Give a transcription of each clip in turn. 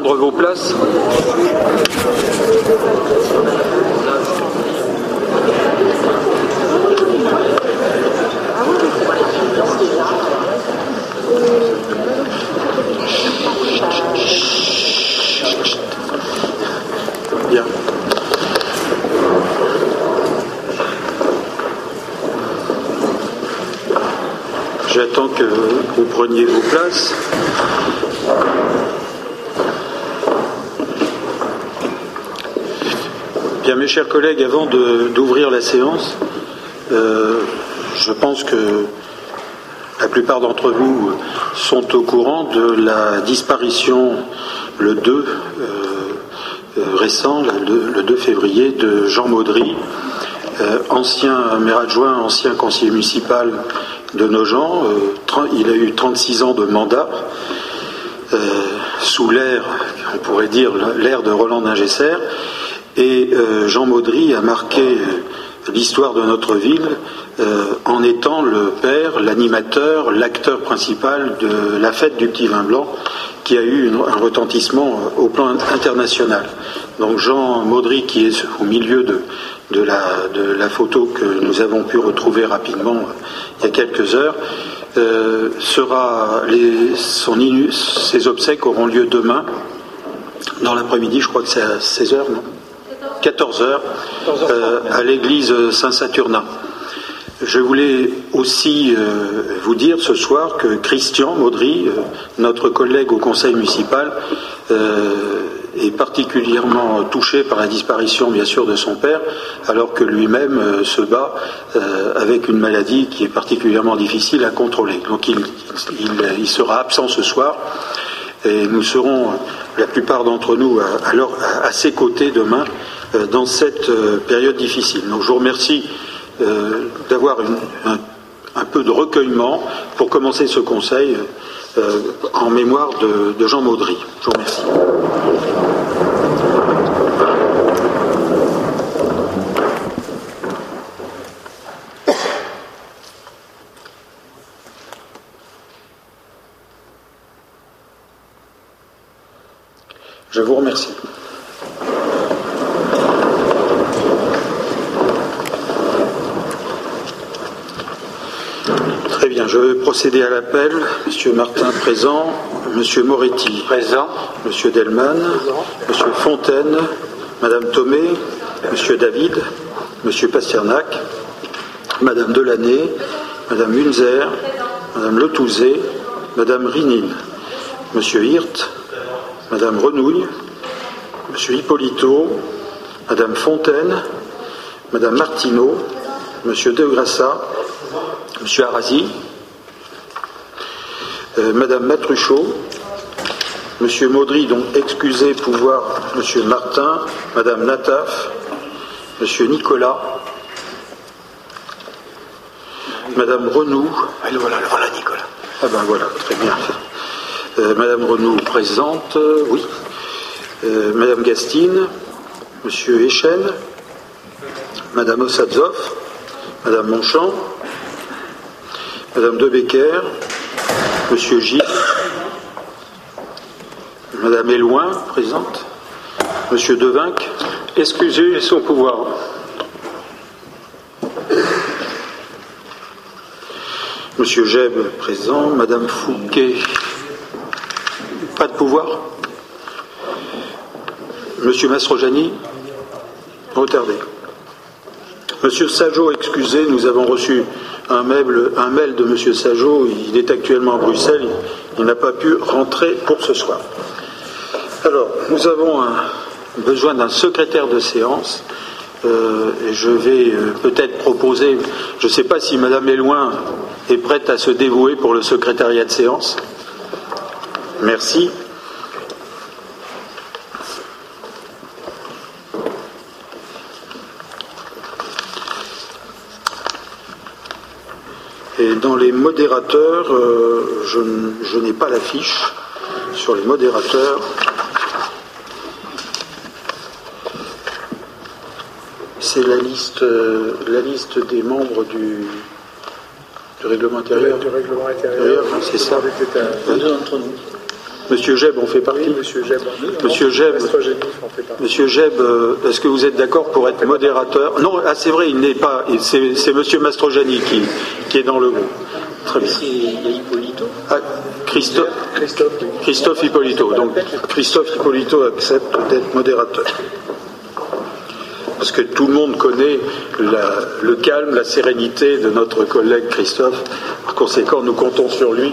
prendre vos places. J'attends que vous preniez vos places. Mes chers collègues, avant d'ouvrir la séance, euh, je pense que la plupart d'entre vous sont au courant de la disparition le 2 euh, euh, récent, le 2, le 2 février, de Jean Maudry, ancien maire adjoint, ancien conseiller municipal de Nogent. Il a eu 36 ans de mandat sous l'ère, on pourrait dire l'ère de Roland Dingesser. Et euh, Jean Maudry a marqué euh, l'histoire de notre ville euh, en étant le père, l'animateur, l'acteur principal de la fête du petit vin blanc qui a eu un retentissement au plan international. Donc Jean Maudry, qui est au milieu de, la, photo que nous avons pu retrouver rapidement il y a quelques heures, sera les, son ses obsèques auront lieu demain dans l'après-midi, je crois que c'est à 16h, non? 14h, euh, à l'église Saint-Saturnin. Je voulais aussi euh, vous dire ce soir que Christian Maudry, euh, notre collègue au conseil municipal, est particulièrement touché par la disparition, bien sûr, de son père, alors que lui-même se bat avec une maladie qui est particulièrement difficile à contrôler. Donc il, sera absent ce soir et nous serons, la plupart d'entre nous, à, ses côtés demain dans cette euh, période difficile. Donc je vous remercie euh, d'avoir un, peu de recueillement pour commencer ce conseil euh, en mémoire de, de Jean Maudry. Je vous remercie. Je vous remercie. Très bien, je vais procéder à l'appel. Monsieur Martin présent, Monsieur Moretti présent, Monsieur Delman, Monsieur Fontaine, Madame Thomé, Monsieur David, Monsieur Pasternak, Madame Delaney, Madame Munzer, Madame Letouzé, Madame Rinine, Monsieur Hirt, Madame Renouille, Monsieur Hippolito, Madame Fontaine, Madame Martineau, Monsieur Degrassa, Monsieur Arasi, euh, Madame Matruchot, Monsieur Maudry, donc excusez pouvoir Monsieur Martin, Madame Nataf, Monsieur Nicolas, Madame Renou. voilà, voilà Nicolas. Ah ben voilà, très bien. Euh, Madame Renou présente, euh, oui. Euh, Madame Gastine, Monsieur Echen, Madame Ossadzov, Madame Monchamp, Madame De Becker, Monsieur Gilles, Madame Éloin, présente, Monsieur Devinck, excusez son pouvoir. Monsieur Jeb, présent, Madame Fouquet, pas de pouvoir. Monsieur Mastrojani, retardé. Monsieur Sajot, excusez, nous avons reçu un mail, de Monsieur Sajot, il est actuellement à Bruxelles, il n'a pas pu rentrer pour ce soir. Alors, nous avons besoin d'un secrétaire de séance. euh, et je vais euh, peut-être proposer, je ne sais pas si Madame Éloin est prête à se dévouer pour le secrétariat de séance. Merci. Dans les modérateurs, euh, je, n'ai pas l'affiche sur les modérateurs. C'est la liste, euh, la liste des membres du, du règlement intérieur. du règlement intérieur. Hein, c'est ça. Deux d'entre nous. Monsieur Jeb en fait partie Monsieur Jeb. Monsieur Jeb, Monsieur Jeb est-ce que vous êtes d'accord pour être modérateur? Non, ah, c'est vrai, il n'est pas. C'est Monsieur Mastrojani qui, qui est dans le groupe. Très bien. Il y a Hippolito. Ah, Christophe, Christophe. Christophe Hippolito. Donc Christophe Hippolito accepte d'être modérateur. Parce que tout le monde connaît le calme, la sérénité de notre collègue Christophe. Par conséquent, nous comptons sur lui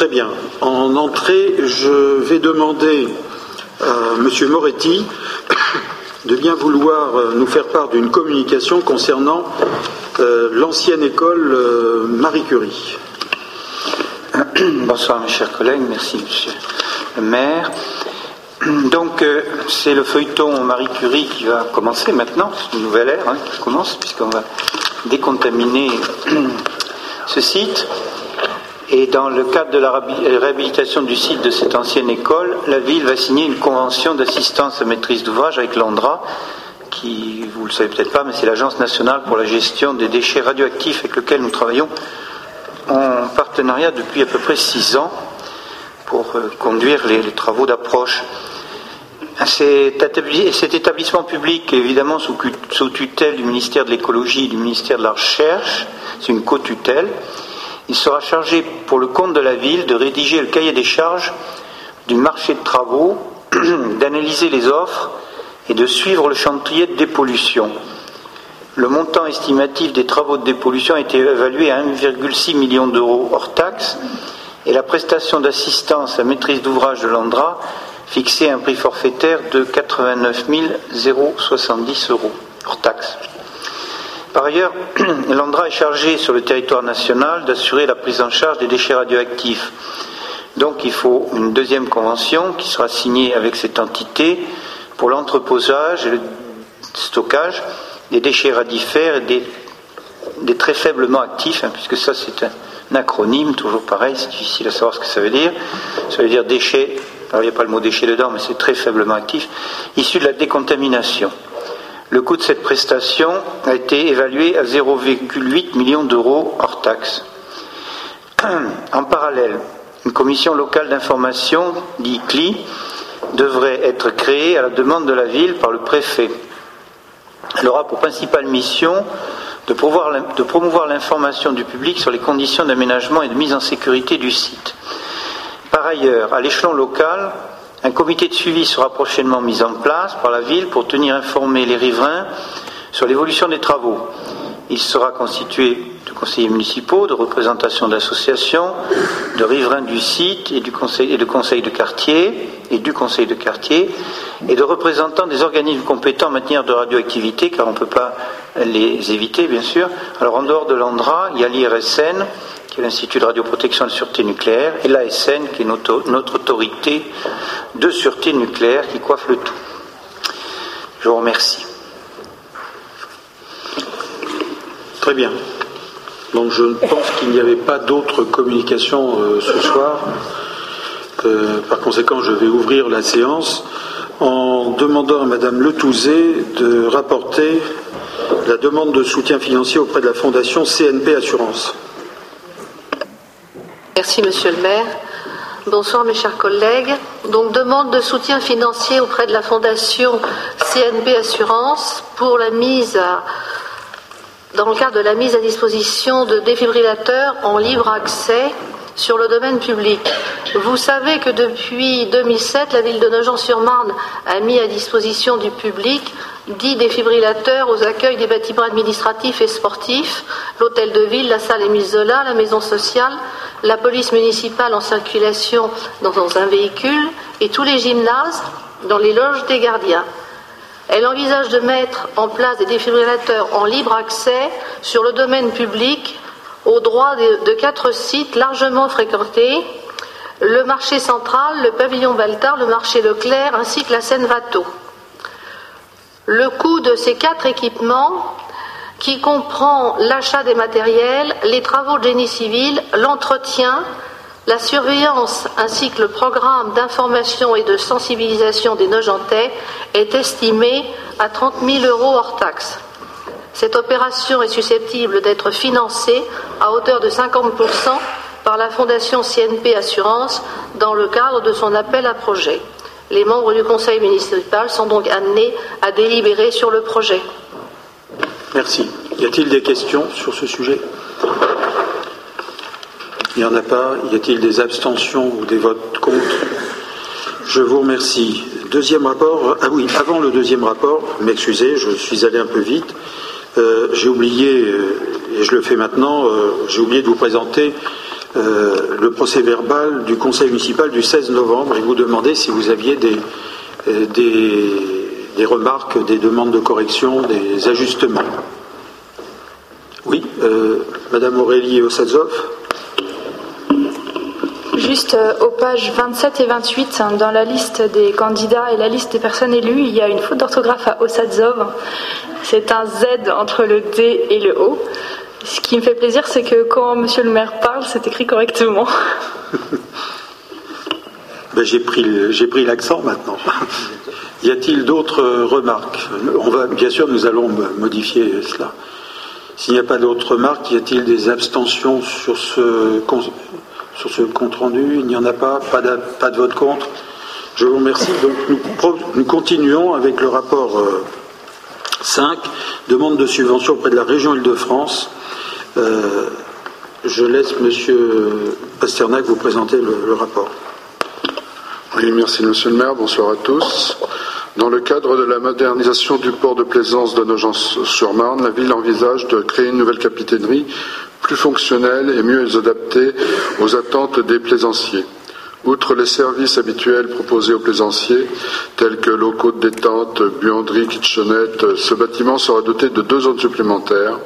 Très bien. En entrée, je vais demander à M. Moretti de bien vouloir euh, nous faire part d'une communication concernant euh, l'ancienne école euh, Marie Curie. Bonsoir mes chers collègues, merci monsieur le maire. Donc c'est le feuilleton Marie Curie qui va commencer maintenant, c'est une nouvelle ère hein, qui commence puisqu'on va décontaminer ce site. Et dans le cadre de la réhabilitation du site de cette ancienne école, la ville va signer une convention d'assistance à maîtrise d'ouvrage avec l'ANDRA, qui, vous le savez peut-être pas, mais c'est l'Agence nationale pour la gestion des déchets radioactifs avec lequel nous travaillons en partenariat depuis à peu près six ans pour euh, conduire les, travaux d'approche. Cet établissement public, évidemment sous tutelle du ministère de l'écologie et du ministère de la Recherche, c'est une co-tutelle, il sera chargé pour le compte de la ville de rédiger le cahier des charges du marché de travaux, d'analyser les offres et de suivre le chantier de dépollution. Le montant estimatif des travaux de dépollution a été évalué à 1,6 million d'euros hors taxes et la prestation d'assistance à maîtrise d'ouvrage de l'Andra fixée à un prix forfaitaire de 89 070 euros hors taxes. Par ailleurs, l'ANDRA est chargé sur le territoire national d'assurer la prise en charge des déchets radioactifs. Donc il faut une deuxième convention qui sera signée avec cette entité pour l'entreposage et le stockage des déchets radifères et des, très faiblement actifs, hein, puisque ça c'est un acronyme, toujours pareil, c'est difficile à savoir ce que ça veut dire. Ça veut dire déchets, alors il n'y a pas le mot déchets dedans, mais c'est très faiblement actif, issus de la décontamination. Le coût de cette prestation a été évalué à 0,8 million d'euros hors taxes. En parallèle, une commission locale d'information, dit CLI, devrait être créée à la demande de la ville par le préfet. Elle aura pour principale mission de promouvoir l'information du public sur les conditions d'aménagement et de mise en sécurité du site. Par ailleurs, à l'échelon local, un comité de suivi sera prochainement mis en place par la ville pour tenir informés les riverains sur l'évolution des travaux. Il sera constitué de conseillers municipaux, de représentations d'associations, de riverains du site et, du conseil, de conseils de quartier et du conseil de quartier et de représentants des organismes compétents en matière de radioactivité, car on ne peut pas les éviter, bien sûr. Alors en dehors de l'ANDRA, il y a l'IRSN, qui est l'Institut de radioprotection et de sûreté nucléaire, et l'ASN, qui est notre, autorité de sûreté nucléaire qui coiffe le tout. Je vous remercie. Très bien. Donc je pense qu'il n'y avait pas d'autres communications euh, ce soir. Euh, par conséquent, je vais ouvrir la séance en demandant à Madame Letouzé de rapporter la demande de soutien financier auprès de la Fondation CNP Assurance. Merci, Monsieur le maire. Bonsoir, mes chers collègues. Donc, demande de soutien financier auprès de la Fondation CNP Assurance pour la mise dans le cadre de la mise à disposition de défibrillateurs en libre accès sur le domaine public. Vous savez que depuis 2007, la ville de Nogent-sur-Marne a mis à disposition du public 10 défibrillateurs aux accueils des bâtiments administratifs et sportifs, l'hôtel de ville, la salle Émile Zola, la maison sociale, la police municipale en circulation dans un véhicule et tous les gymnases dans les loges des gardiens. Elle envisage de mettre en place des défibrillateurs en libre accès sur le domaine public au droit de, quatre sites largement fréquentés le marché central, le pavillon Baltard, le marché Leclerc ainsi que la Seine Vato. Le coût de ces quatre équipements qui comprend l'achat des matériels, les travaux de génie civil, l'entretien, la surveillance ainsi que le programme d'information et de sensibilisation des Nogentais est estimé à 30 000 euros hors taxes. Cette opération est susceptible d'être financée à hauteur de 50% par la Fondation CNP Assurance dans le cadre de son appel à projet. Les membres du conseil municipal sont donc amenés à délibérer sur le projet. Merci. Y a-t-il des questions sur ce sujet? Il n'y en a pas. Y a-t-il des abstentions ou des votes contre? Je vous remercie. Deuxième rapport. Ah oui, avant le deuxième rapport, m'excusez, je suis allé un peu vite. Euh, j'ai oublié, euh, et je le fais maintenant, euh, j'ai oublié de vous présenter le procès verbal du conseil municipal du 16 novembre et vous demander si vous aviez des, des, remarques, des demandes de correction, des ajustements. Oui, Madame Aurélie Ossadzov. Juste aux pages 27 et 28, dans la liste des candidats et la liste des personnes élues, il y a une faute d'orthographe à Ossadzov. C'est un Z entre le D et le O. Ce qui me fait plaisir, c'est que quand monsieur le maire parle, c'est écrit correctement. ben, j'ai pris, l'accent maintenant. y a-t-il d'autres remarques? On va, bien sûr, nous allons modifier cela. S'il n'y a pas d'autres remarques, y a-t-il des abstentions sur ce, sur ce compte rendu Il n'y en a pas pas de, vote contre Je vous remercie. Donc nous, continuons avec le rapport. Euh, 5. Demande de subvention auprès de la région Île-de-France. Euh, je laisse M. Pasternak vous présenter le, rapport. Oui, merci Monsieur le maire. Bonsoir à tous. Dans le cadre de la modernisation du port de plaisance de Nogent-sur-Marne, la ville envisage de créer une nouvelle capitainerie plus fonctionnelle et mieux adaptée aux attentes des plaisanciers. Outre les services habituels proposés aux plaisanciers, tels que locaux de détente, buanderie, kitchenette, ce bâtiment sera doté de deux zones supplémentaires.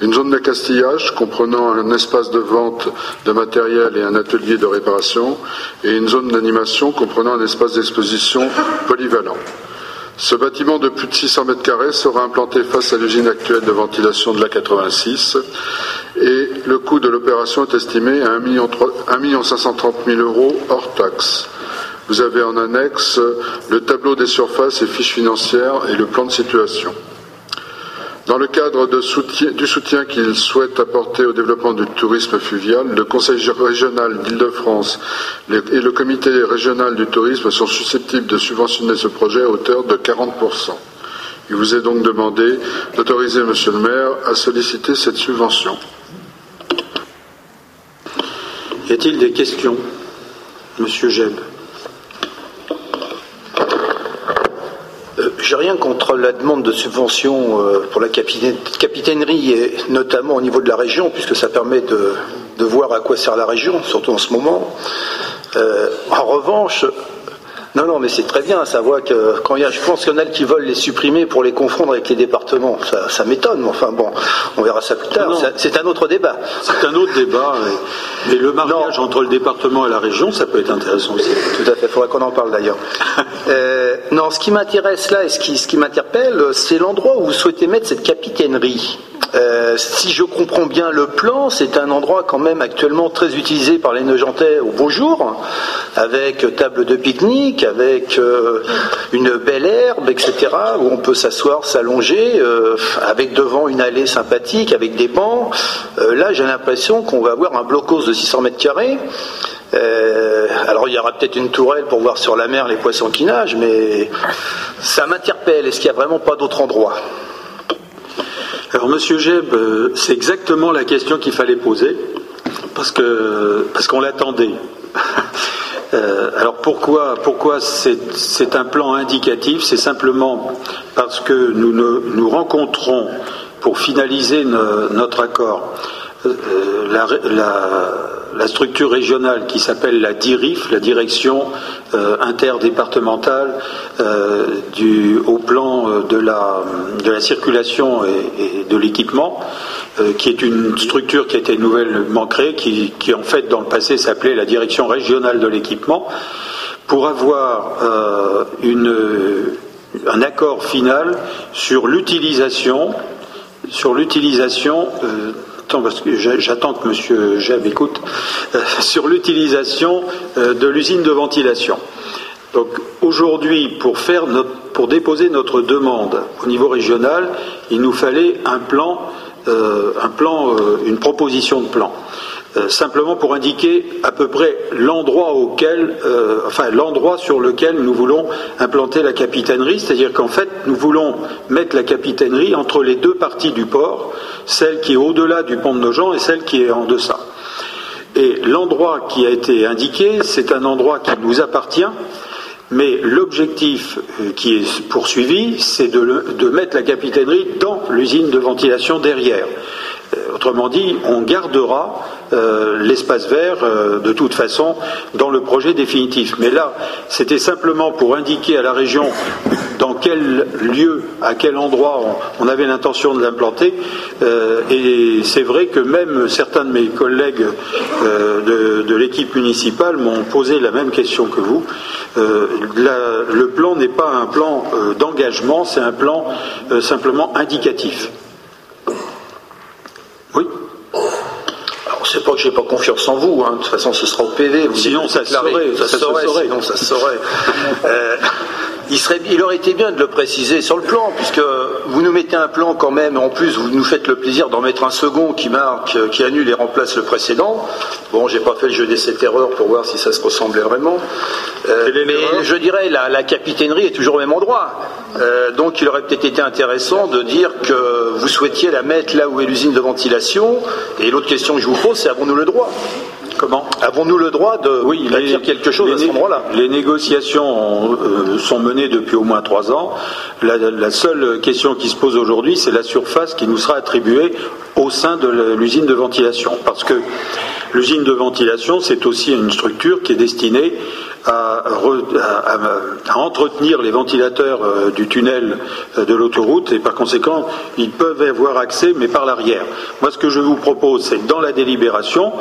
Une zone d'accastillage comprenant un espace de vente de matériel et un atelier de réparation, et une zone d'animation comprenant un espace d'exposition polyvalent. Ce bâtiment de plus de 600 mètres carrés sera implanté face à l'usine actuelle de ventilation de la 86 et le coût de l'opération est estimé à 1 530 000 euros hors taxe. Vous avez en annexe le tableau des surfaces et fiches financières et le plan de situation. Dans le cadre du soutien qu'il souhaite apporter au développement du tourisme fluvial, le Conseil régional d'Île-de-France et le Comité régional du tourisme sont susceptibles de subventionner ce projet à hauteur de 40%. Il vous est donc demandé d'autoriser Monsieur le maire à solliciter cette subvention. Y a-t-il des questions? Monsieur Jeb. J'ai rien contre la demande de subvention euh, pour la capitainerie, et notamment au niveau de la région, puisque ça permet de, voir à quoi sert la région, surtout en ce moment. Euh, en revanche, non, non, mais c'est très bien. Ça voit que quand il y a, je pense qu'il y en a qui veulent les supprimer pour les confondre avec les départements. Ça, m'étonne, mais enfin bon, on verra ça plus tard. C'est un autre débat. C'est un autre débat. Mais le mariage entre le département et la région, ça peut être intéressant aussi. Tout à fait. Il faudrait qu'on en parle d'ailleurs. euh, non, ce qui m'intéresse là et ce qui, ce qui m'interpelle, c'est l'endroit où vous souhaitez mettre cette capitainerie. Euh, si je comprends bien le plan, c'est un endroit quand même actuellement très utilisé par les Neugentais au beau jour, avec table de pique-nique, avec euh, une belle herbe, etc., où on peut s'asseoir, s'allonger, euh, avec devant une allée sympathique, avec des bancs. là, j'ai l'impression qu'on va avoir un blocos de 600 mètres carrés. alors il y aura peut-être une tourelle pour voir sur la mer les poissons qui nagent, mais ça m'interpelle. Est-ce qu'il n'y a vraiment pas d'autre endroit? Alors, Monsieur Jeb, euh, c'est exactement la question qu'il fallait poser, parce que parce qu'on l'attendait. Euh, alors pourquoi, pourquoi c'est un plan indicatif? C'est simplement parce que nous nous rencontrons pour finaliser notre accord euh, la, structure régionale qui s'appelle la DIRIF, la direction euh, interdépartementale euh, au plan de la, de la circulation et, de l'équipement, qui est une structure qui a été nouvellement créée, qui, qui en fait dans le passé s'appelait la direction régionale de l'équipement, pour avoir une, un accord final sur l'utilisation sur l'utilisation parce que j'attends que M. Jeb écoute, euh, sur l'utilisation euh, de l'usine de ventilation. Donc aujourd'hui, pour, faire notre, pour déposer notre demande au niveau régional, il nous fallait un plan, euh, un plan une proposition de plan. Euh, simplement pour indiquer à peu près l'endroit auquel, enfin l'endroit sur lequel nous voulons implanter la capitainerie, c'est-à-dire qu'en fait nous voulons mettre la capitainerie entre les deux parties du port, celle qui est au-delà du pont de Nogent et celle qui est en deçà. Et l'endroit qui a été indiqué, c'est un endroit qui nous appartient, mais l'objectif euh, qui est poursuivi, c'est de, mettre la capitainerie dans l'usine de ventilation derrière. Euh, autrement dit, on gardera euh, l'espace vert de toute façon dans le projet définitif. Mais là, c'était simplement pour indiquer à la région dans quel lieu, à quel endroit on, avait l'intention de l'implanter. et c'est vrai que même certains de mes collègues de l'équipe municipale m'ont posé la même question que vous. Euh, le plan n'est pas un plan euh, d'engagement, c'est un plan euh, simplement indicatif. Oui alors, c'est pas que j'ai pas confiance en vous, hein. de toute façon ce sera au PV. sinon ça, ça, ça, sinon ça se saurait. Il, serait, il aurait été bien de le préciser sur le plan, puisque vous nous mettez un plan quand même, en plus vous nous faites le plaisir d'en mettre un second qui marque, qui annule et remplace le précédent. Bon, j'ai pas fait le jeu des sept erreurs pour voir si ça se ressemblait vraiment. Euh, mais je dirais, la, la capitainerie est toujours au même endroit. Euh, donc il aurait peut-être été intéressant de dire que vous souhaitiez la mettre là où est l'usine de ventilation. Et l'autre question que je vous pose, c'est avons-nous le droit? Comment Avons-nous le droit de oui, dire quelque chose à ce endroit-là Les négociations euh, sont menées depuis au moins trois ans. La, seule question qui se pose aujourd'hui, c'est la surface qui nous sera attribuée au sein de l'usine de ventilation. Parce que l'usine de ventilation, c'est aussi une structure qui est destinée à, entretenir les ventilateurs euh, du tunnel euh, de l'autoroute et par conséquent, ils peuvent avoir accès, mais par l'arrière. Moi, ce que je vous propose, c'est que dans la délibération,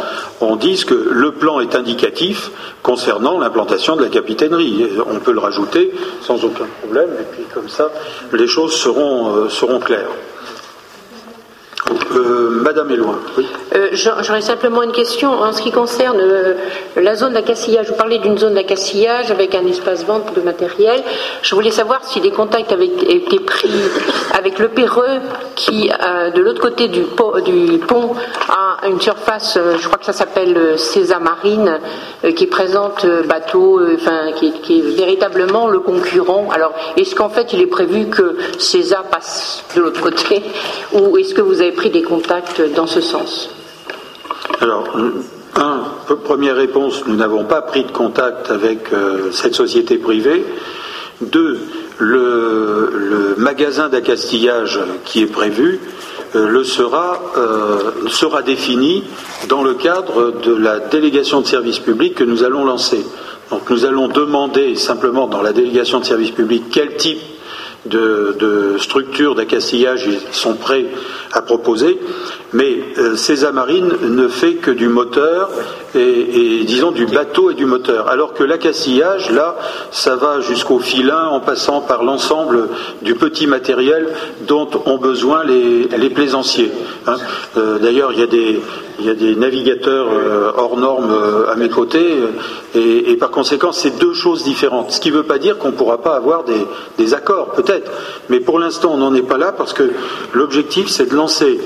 on dise que le plan est indicatif concernant l'implantation de la capitainerie. On peut le rajouter sans aucun problème, et puis comme ça, les choses seront, euh, seront claires. Euh, Madame Éloi. Euh, j'aurais simplement une question en ce qui concerne euh, la zone d'accastillage. Vous parlez d'une zone d'accastillage avec un espace vente de matériel. Je voulais savoir si des contacts avaient été pris avec le Péreux qui, de l'autre côté du, pont, a une surface, je crois que ça s'appelle César Marine, qui présente bateau, enfin, qui, qui, est véritablement le concurrent. Alors, est-ce qu'en fait il est prévu que César passe de l'autre côté ou est-ce que vous avez pris des contacts dans ce sens Alors, première réponse, nous n'avons pas pris de contact avec euh, cette société privée. Deux, le, magasin d'accastillage qui est prévu euh, le sera, euh, sera défini dans le cadre de la délégation de service public que nous allons lancer. Donc nous allons demander simplement dans la délégation de service public quel type de, structures d'accastillage ils sont prêts à proposer, mais euh, César Marine ne fait que du moteur et, disons du bateau et du moteur, alors que l'accastillage, là, ça va jusqu'au filin en passant par l'ensemble du petit matériel dont ont besoin les, plaisanciers. Hein. Euh, d'ailleurs, il y a des, il y a des navigateurs euh, hors normes euh, à mes côtés, et, par conséquent, c'est deux choses différentes. Ce qui ne veut pas dire qu'on ne pourra pas avoir des, accords, peut-être. Mais pour l'instant, on n'en est pas là parce que l'objectif, c'est de lancer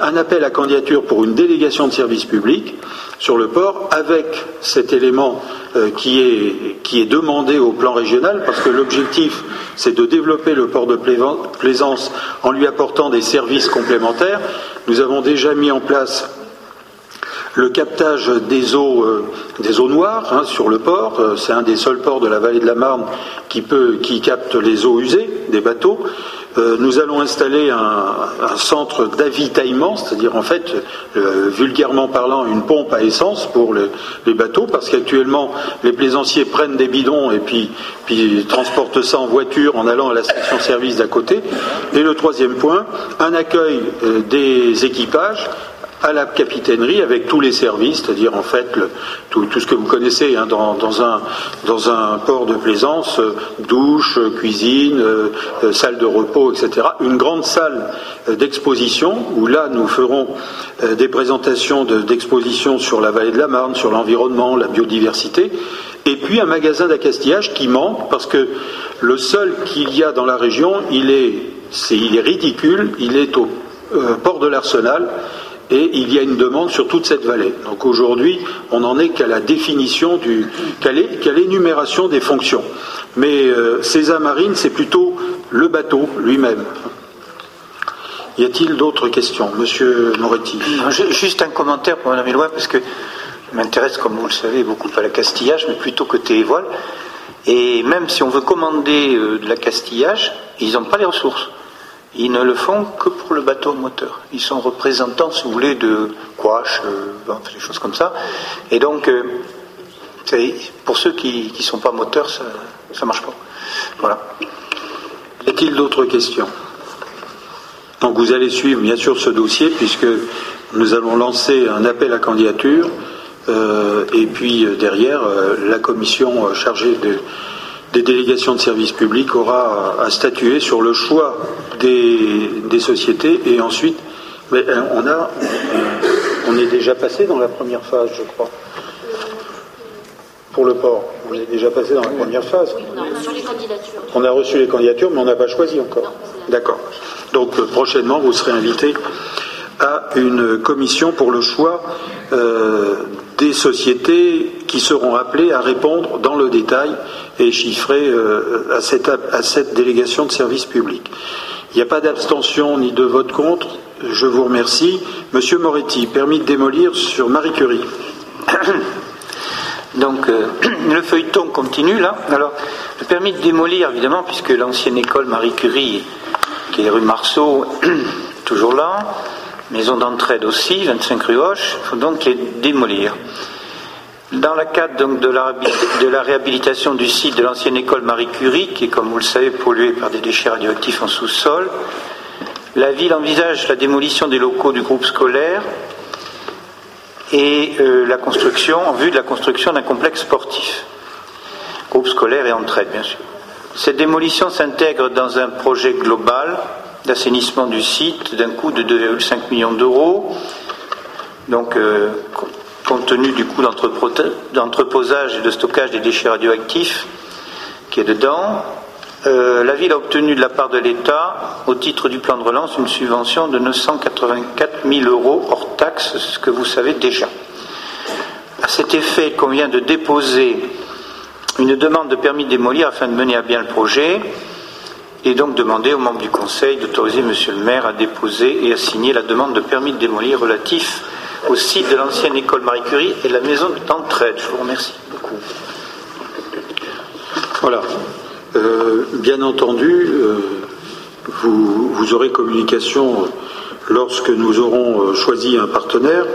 un appel à candidature pour une délégation de service public sur le port avec cet élément euh, qui, est, qui est demandé au plan régional parce que l'objectif c'est de développer le port de plaisance en lui apportant des services complémentaires. Nous avons déjà mis en place le captage des eaux, euh, noires hein, sur le port, euh, c'est un des seuls ports de la vallée de la Marne qui, peut, qui capte les eaux usées des bateaux. Euh, nous allons installer un, centre d'avitaillement, c'est-à-dire en fait, vulgairement parlant, une pompe à essence pour les, bateaux, parce qu'actuellement, les plaisanciers prennent des bidons et puis transportent ça en voiture en allant à la station-service d'à côté. Et le troisième point, un accueil des équipages à la capitainerie avec tous les services, c'est-à-dire en fait tout, ce que vous connaissez hein, dans, un, port de plaisance, euh, douche, cuisine, euh, euh, salle de repos, etc. Une grande salle d'exposition où là nous ferons des présentations d'exposition sur la vallée de la Marne, sur l'environnement, la biodiversité, et puis un magasin d'accastillage qui manque parce que le seul qu'il y a dans la région, il est, il est ridicule, il est au euh, port de l'Arsenal et il y a une demande sur toute cette vallée. Donc aujourd'hui, on n'en est qu'à la définition du, qu'à l'énumération des fonctions. Mais euh, César Marine, c'est plutôt le bateau lui-même. Y a-t-il d'autres questions Monsieur Moretti? Juste un commentaire pour Mme Éloi, parce que je m'intéresse, comme vous le savez, beaucoup à la castillage, mais plutôt côté voile. Et même si on veut commander euh, de la castillage, ils n'ont pas les ressources. Ils ne le font que pour le bateau moteur. Ils sont représentants, si vous voulez, de quash, euh, des choses comme ça. Et donc, euh, pour ceux qui ne sont pas moteurs, ça ne marche pas. Voilà. Y a-t-il d'autres questions? Donc vous allez suivre bien sûr ce dossier puisque nous allons lancer un appel à candidature euh, et puis derrière la commission chargée de des délégations de services publics aura à statuer sur le choix des, sociétés et ensuite, mais euh, on a, on est déjà passé dans la première phase, je crois. Pour le port, on est déjà passé dans la première phase. on a reçu les candidatures. On a reçu les candidatures, mais on n'a pas choisi encore. D'accord. Donc euh, prochainement, vous serez invité à une commission pour le choix euh, des sociétés qui seront appelées à répondre dans le détail et chiffrer euh, à, cette, à, cette, délégation de service public. Il n'y a pas d'abstention ni de vote contre. Je vous remercie. Monsieur Moretti, permis de démolir sur Marie Curie. Donc euh, le feuilleton continue là. Alors le permis de démolir évidemment puisque l'ancienne école Marie Curie qui est rue Marceau toujours là, maison d'entraide aussi, 25 rue Hoche, il faut donc les démolir. Dans le cadre donc de, la, réhabilitation du site de l'ancienne école Marie Curie, qui est comme vous le savez pollué par des déchets radioactifs en sous-sol, la ville envisage la démolition des locaux du groupe scolaire et euh, la construction, en vue de la construction d'un complexe sportif. Groupe scolaire et entraide, bien sûr. Cette démolition s'intègre dans un projet global d'assainissement du site d'un coût de 2,5 millions d'euros. Donc, euh, compte tenu du coût d'entreposage et de stockage des déchets radioactifs qui est dedans, euh, la ville a obtenu de la part de l'État, au titre du plan de relance, une subvention de 984 000 euros hors taxes, ce que vous savez déjà. À cet effet, il convient de déposer une demande de permis de démolir afin de mener à bien le projet et donc demander aux membres du Conseil d'autoriser Monsieur le maire à déposer et à signer la demande de permis de démolir relatif au site de l'ancienne école Marie Curie et la maison d'entraide. Je vous remercie beaucoup. Voilà. Euh, bien entendu, euh, vous, aurez communication lorsque nous aurons euh, choisi un partenaire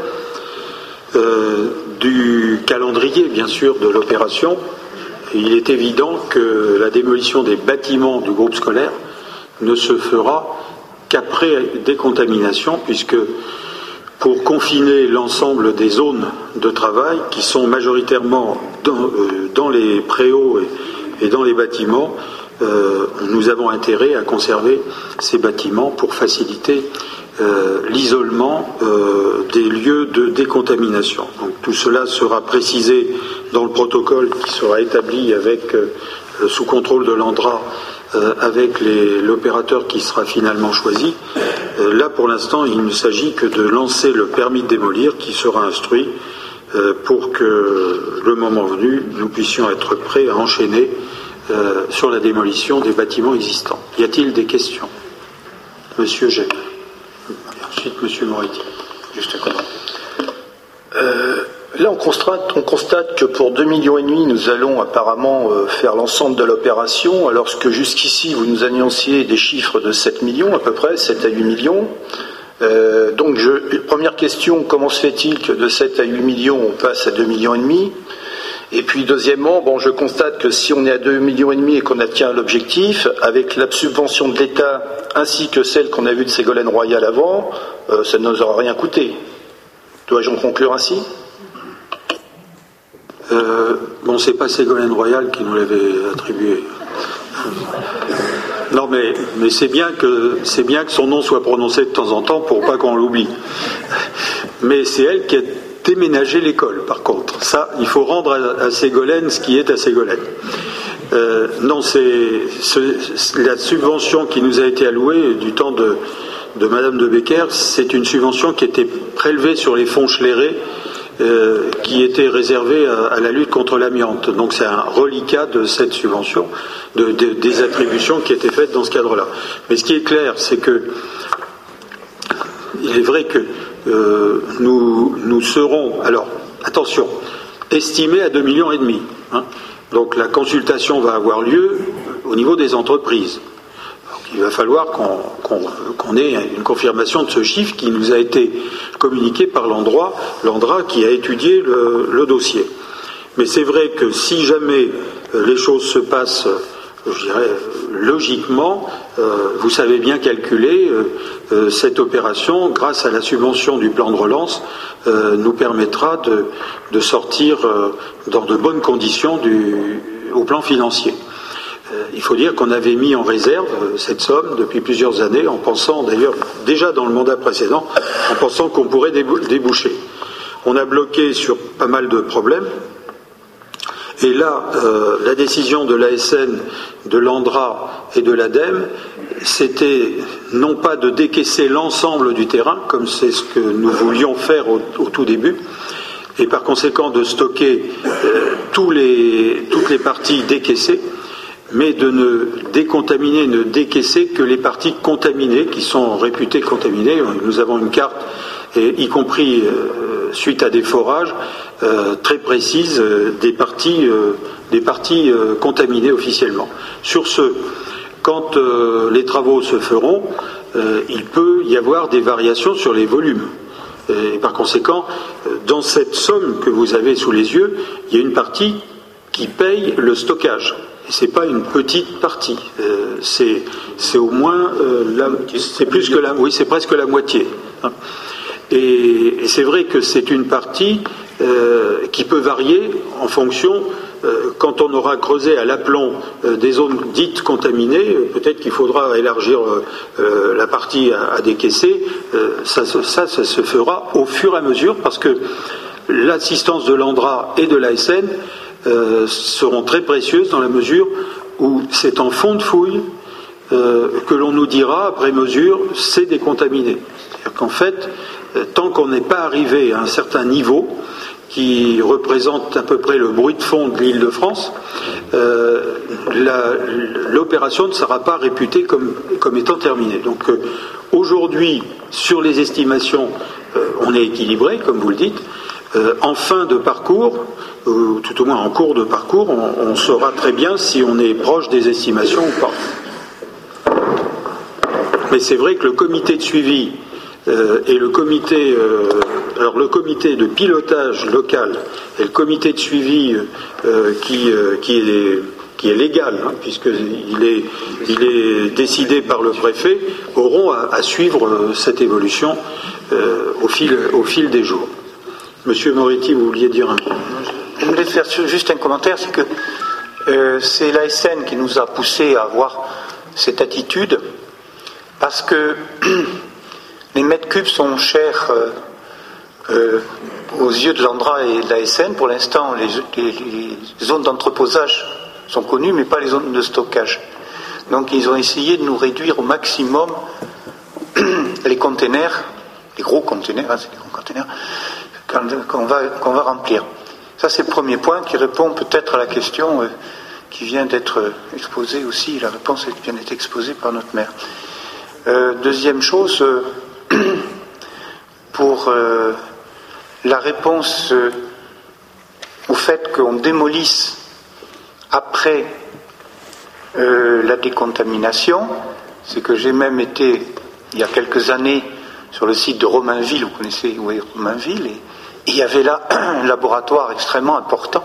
du calendrier, bien sûr, de l'opération. Il est évident que la démolition des bâtiments du groupe scolaire ne se fera qu'après décontamination, puisque pour confiner l'ensemble des zones de travail qui sont majoritairement dans, les préaux et, dans les bâtiments, euh, nous avons intérêt à conserver ces bâtiments pour faciliter euh, l'isolement euh, des lieux de décontamination. Tout cela sera précisé dans le protocole qui sera établi avec, sous contrôle de l'ANDRA avec l'opérateur qui sera finalement choisi. là, pour l'instant, il ne s'agit que de lancer le permis de démolir qui sera instruit pour que, le moment venu, nous puissions être prêts à enchaîner euh, sur la démolition des bâtiments existants. Y a-t-il des questions? Monsieur G. Ensuite, Monsieur Moretti. Juste euh, là, on constate, on constate, que pour 2,5 millions et demi, nous allons apparemment euh, faire l'ensemble de l'opération, alors que jusqu'ici, vous nous annonciez des chiffres de 7 millions à peu près, 7 à 8 millions. donc, je, première question, comment se fait-il que de 7 à 8 millions, on passe à 2,5 millions et demi? Et puis deuxièmement, bon, je constate que si on est à 2,5 millions et demi et qu'on atteint l'objectif, avec la subvention de l'État ainsi que celle qu'on a vue de Ségolène Royal avant, euh, ça ne nous aura rien coûté. Dois-je en conclure ainsi? Euh, Bon, c'est pas Ségolène Royal qui nous l'avait attribué. Non, mais, mais c'est bien que bien que son nom soit prononcé de temps en temps pour pas qu'on l'oublie. Mais c'est elle qui a déménager l'école, par contre. Ça, il faut rendre à, Ségolène ce qui est à Ségolène. Euh, non, c'est la subvention qui nous a été allouée du temps de, de Madame de Becker, c'est une subvention qui était prélevée sur les fonds Schleré, euh, qui était réservé à, la lutte contre l'amiante. Donc c'est un reliquat de cette subvention, des attributions qui étaient faites dans ce cadre-là. Mais ce qui est clair, c'est que il est vrai que euh, nous, nous serons, alors attention, estimés à 2,5 millions et demi. Hein. Donc la consultation va avoir lieu au niveau des entreprises. Il va falloir qu'on ait une confirmation de ce chiffre qui nous a été communiqué par l'Andra qui a étudié le dossier. Mais c'est vrai que si jamais euh, les choses se passent je dirais, logiquement, euh, vous savez bien calculer, euh, euh, cette opération, grâce à la subvention du plan de relance, nous permettra de, sortir dans de bonnes conditions au plan financier. Il faut dire qu'on avait mis en réserve cette somme depuis plusieurs années, en pensant d'ailleurs déjà dans le mandat précédent, en pensant qu'on pourrait déboucher. On a bloqué sur pas mal de problèmes, et là, euh, la décision de l'ASN, de l'ANDRA et de l'ADEME, c'était non pas de décaisser l'ensemble du terrain, comme c'est ce que nous voulions faire au, tout début, et par conséquent de stocker euh, toutes les parties décaissées, mais de ne décontaminer, ne décaisser que les parties contaminées, qui sont réputées contaminées. Nous avons une carte, y compris euh, suite à des forages, euh, très précise euh, des parties, des parties contaminées officiellement. Sur ce, quand les travaux se feront, il peut y avoir des variations sur les volumes. Et par conséquent, dans cette somme que vous avez sous les yeux, il y a une partie qui paye le stockage. Et ce n'est pas une petite partie. c'est au moins c'est plus que la oui, c'est presque la moitié. Hein. et c'est vrai que c'est une partie euh, qui peut varier en fonction, euh, quand on aura creusé à l'aplomb euh, des zones dites contaminées, peut-être qu'il faudra élargir la partie à, décaisser. Ça, ça, se fera au fur et à mesure parce que l'assistance de l'ANDRA et de l'ASN seront très précieuses dans la mesure où c'est en fond de fouille que l'on nous dira, après mesure, c'est décontaminé. C'est-à-dire qu'en fait, tant qu'on n'est pas arrivé à un certain niveau, qui représente à peu près le bruit de fond de l'île de France, euh, l'opération ne sera pas réputée comme, étant terminée. Donc euh, aujourd'hui, sur les estimations, euh, on est équilibré, comme vous le dites. en fin de parcours, ou tout au moins en cours de parcours, on, saura très bien si on est proche des estimations ou pas. Mais c'est vrai que le comité de suivi euh, et le comité, euh, alors le comité de pilotage local et le comité de suivi euh, qui, qui, est, qui est légal, hein, puisqu'il est, il est décidé par le préfet, auront à, suivre cette évolution au, fil, au fil des jours. Monsieur Moretti, vous vouliez dire un mot? Je voulais faire juste un commentaire, c'est que c'est l'ASN qui nous a poussé à avoir cette attitude, parce que Les mètres cubes sont chers euh, euh, aux yeux de l'Andra et de la SN. Pour l'instant, les, zones d'entreposage sont connues, mais pas les zones de stockage. Donc ils ont essayé de nous réduire au maximum les containers, les gros containers, hein, c'est les gros containers, qu'on va, remplir. Ça, c'est le premier point qui répond peut-être à la question euh, qui vient d'être exposée aussi. La réponse vient d'être exposée par notre maire. deuxième chose, pour euh, la réponse euh, au fait qu'on démolisse après euh, la décontamination, c'est que j'ai même été il y a quelques années sur le site de Romainville, vous connaissez Romainville, il y avait là un laboratoire extrêmement important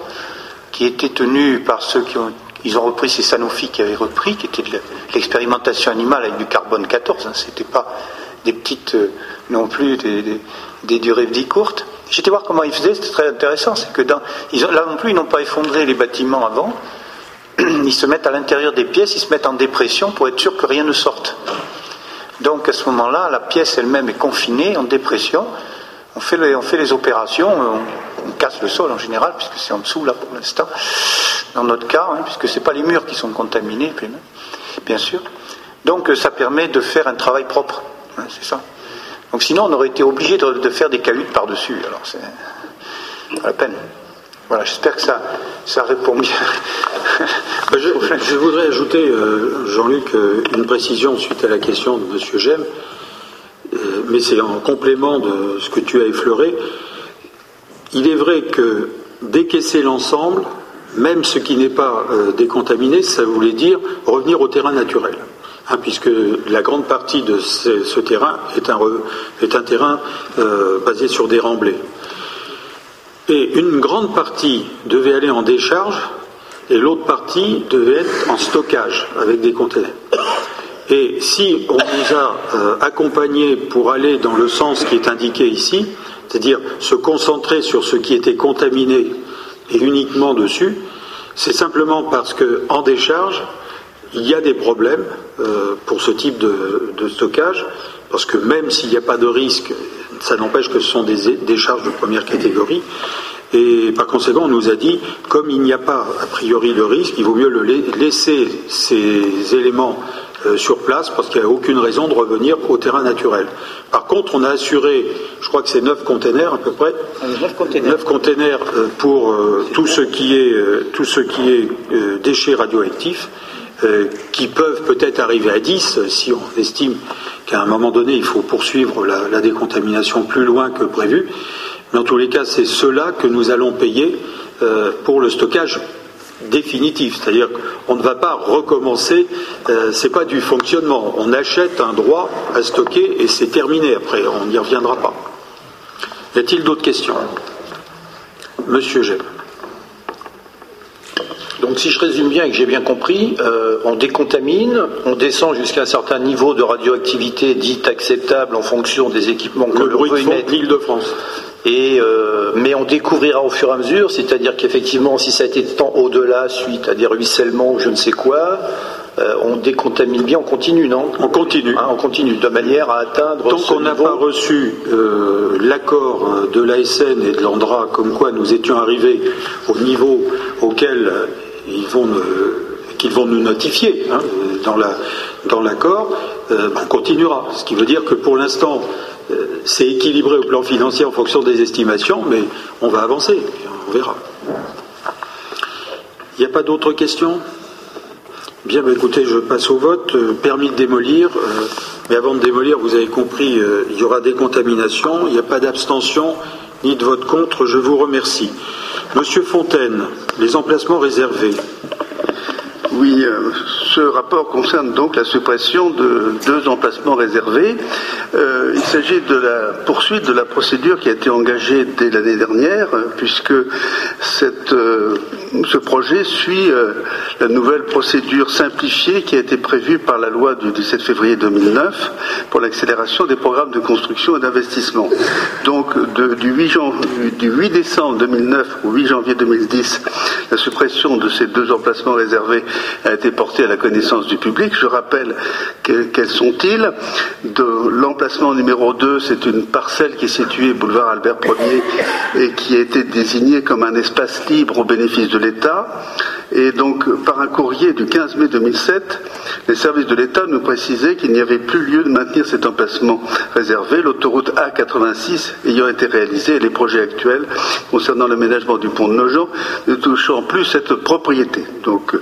qui était tenu par ceux qui ont ils ont repris, ces Sanofi qui avaient repris, qui était de l'expérimentation animale avec du carbone 14, hein, c'était pas des petites, euh, non plus des, durées de vie courtes. J'étais voir comment ils faisaient, c'était très intéressant. C'est que là non plus, ils n'ont pas effondré les bâtiments avant. Ils se mettent à l'intérieur des pièces, ils se mettent en dépression pour être sûr que rien ne sorte. Donc à ce moment-là, la pièce elle-même est confinée en dépression. On fait les, opérations, on, casse le sol en général, puisque c'est en dessous là pour l'instant, dans notre cas, hein, puisque ce n'est pas les murs qui sont contaminés, bien sûr. Donc ça permet de faire un travail propre, hein, c'est ça. Donc sinon on aurait été obligé de, faire des cahutes par-dessus, alors c'est pas la peine. Voilà, j'espère que ça, répond bien. je, voudrais ajouter, euh, Jean-Luc, euh, une précision suite à la question de M. Gem. Euh, mais c'est en complément de ce que tu as effleuré. Il est vrai que décaisser l'ensemble, même ce qui n'est pas euh, décontaminé, ça voulait dire revenir au terrain naturel. Hein, puisque la grande partie de ce, terrain est un, est un terrain euh, basé sur des remblais. Et une grande partie devait aller en décharge et l'autre partie devait être en stockage avec des conteneurs. Et si on nous a euh, accompagnés pour aller dans le sens qui est indiqué ici, c'est-à-dire se concentrer sur ce qui était contaminé et uniquement dessus, c'est simplement parce qu'en décharge, il y a des problèmes euh, pour ce type de, stockage, parce que même s'il n'y a pas de risque, ça n'empêche que ce sont des décharges de première catégorie. Et par conséquent, on nous a dit, comme il n'y a pas a priori de risque, il vaut mieux le laisser ces éléments euh, sur place parce qu'il n'y a aucune raison de revenir au terrain naturel. Par contre, on a assuré, je crois que c'est neuf containers à peu près, neuf containers euh, pour euh, tout ce qui est, tout ce qui est déchets radioactifs qui peuvent peut-être arriver à 10 si on estime qu'à un moment donné il faut poursuivre la, la décontamination plus loin que prévu. Mais en tous les cas, c'est cela que nous allons payer pour le stockage définitif, c'est-à-dire qu'on ne va pas recommencer, euh, c'est pas du fonctionnement, on achète un droit à stocker et c'est terminé après, on n'y reviendra pas. Y a-t-il d'autres questions? Monsieur Gem. Donc si je résume bien et que j'ai bien compris, euh, on décontamine, on descend jusqu'à un certain niveau de radioactivité dite acceptable en fonction des équipements que l'île de France. Et, euh, mais on découvrira au fur et à mesure, c'est-à-dire qu'effectivement, si ça a été tant au-delà, suite à des ruissellements ou je ne sais quoi, euh, on décontamine bien, on continue, non? On continue. Hein, on continue, de manière à atteindre. Tant qu'on n'a pas reçu euh, l'accord de l'ASN et de l'ANDRA, comme quoi nous étions arrivés au niveau auquel ils vont, qu'ils vont nous notifier hein, dans l'accord, la, on continuera. Ce qui veut dire que pour l'instant, c'est équilibré au plan financier en fonction des estimations, mais on va avancer, on verra. Il n'y a pas d'autres questions? Bien, bah, écoutez, je passe au vote. Euh, permis de démolir, euh, mais avant de démolir, vous avez compris, il y aura des contaminations, il n'y a pas d'abstention ni de vote contre. Je vous remercie. Monsieur Fontaine, les emplacements réservés. Oui, euh, ce rapport concerne donc la suppression de deux emplacements réservés. Euh, il s'agit de la poursuite de la procédure qui a été engagée dès l'année dernière, puisque euh, ce projet suit la nouvelle procédure simplifiée qui a été prévue par la loi du 17 février 2009 pour l'accélération des programmes de construction et d'investissement. Donc, du, 8 du 8 décembre 2009 au 8 janvier 2010, la suppression de ces deux emplacements réservés a été porté à la connaissance du public. Je rappelle quels sont-ils. L'emplacement numéro 2, c'est une parcelle qui est située boulevard Albert Ier et qui a été désignée comme un espace libre au bénéfice de l'État. Et donc, par un courrier du 15 mai 2007, les services de l'État nous précisaient qu'il n'y avait plus lieu de maintenir cet emplacement réservé, l'autoroute A86 ayant été réalisée et les projets actuels concernant l'aménagement du pont de Nogent ne touchant plus cette propriété. Donc,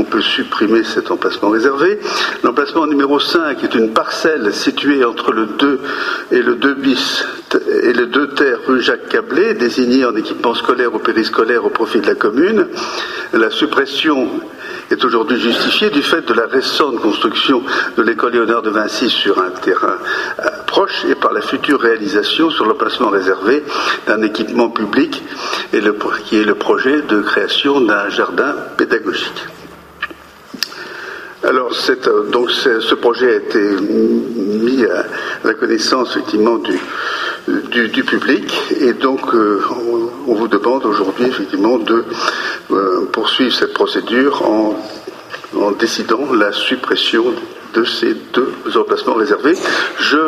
on peut supprimer cet emplacement réservé. L'emplacement numéro 5 est une parcelle située entre le 2 et le 2 bis et le 2 terre rue Jacques Cablé, désigné en équipement scolaire ou périscolaire au profit de la commune. La suppression est aujourd'hui justifiée du fait de la récente construction de l'école Léonard de Vinci sur un terrain euh, proche et par la future réalisation sur l'emplacement réservé d'un équipement public qui est le projet de création d'un jardin pédagogique. Alors, euh, donc, ce projet a été mis à la connaissance effectivement du, du, public et donc euh, on, vous demande aujourd'hui effectivement de euh, poursuivre cette procédure en, en, décidant la suppression de ces deux emplacements réservés. Je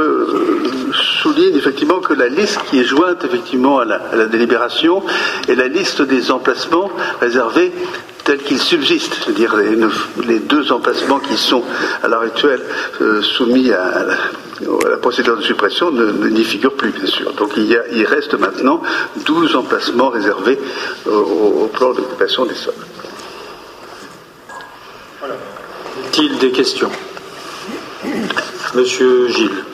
souligne effectivement que la liste qui est jointe effectivement à la, délibération est la liste des emplacements réservés tels qu'ils subsistent, c'est-à-dire les, deux emplacements qui sont à l'heure actuelle euh, soumis à, la, procédure de suppression n'y figurent plus, bien sûr. Donc il, il reste maintenant 12 emplacements réservés au, au plan d'occupation des sols. Voilà. il des questions? Monsieur Gilles.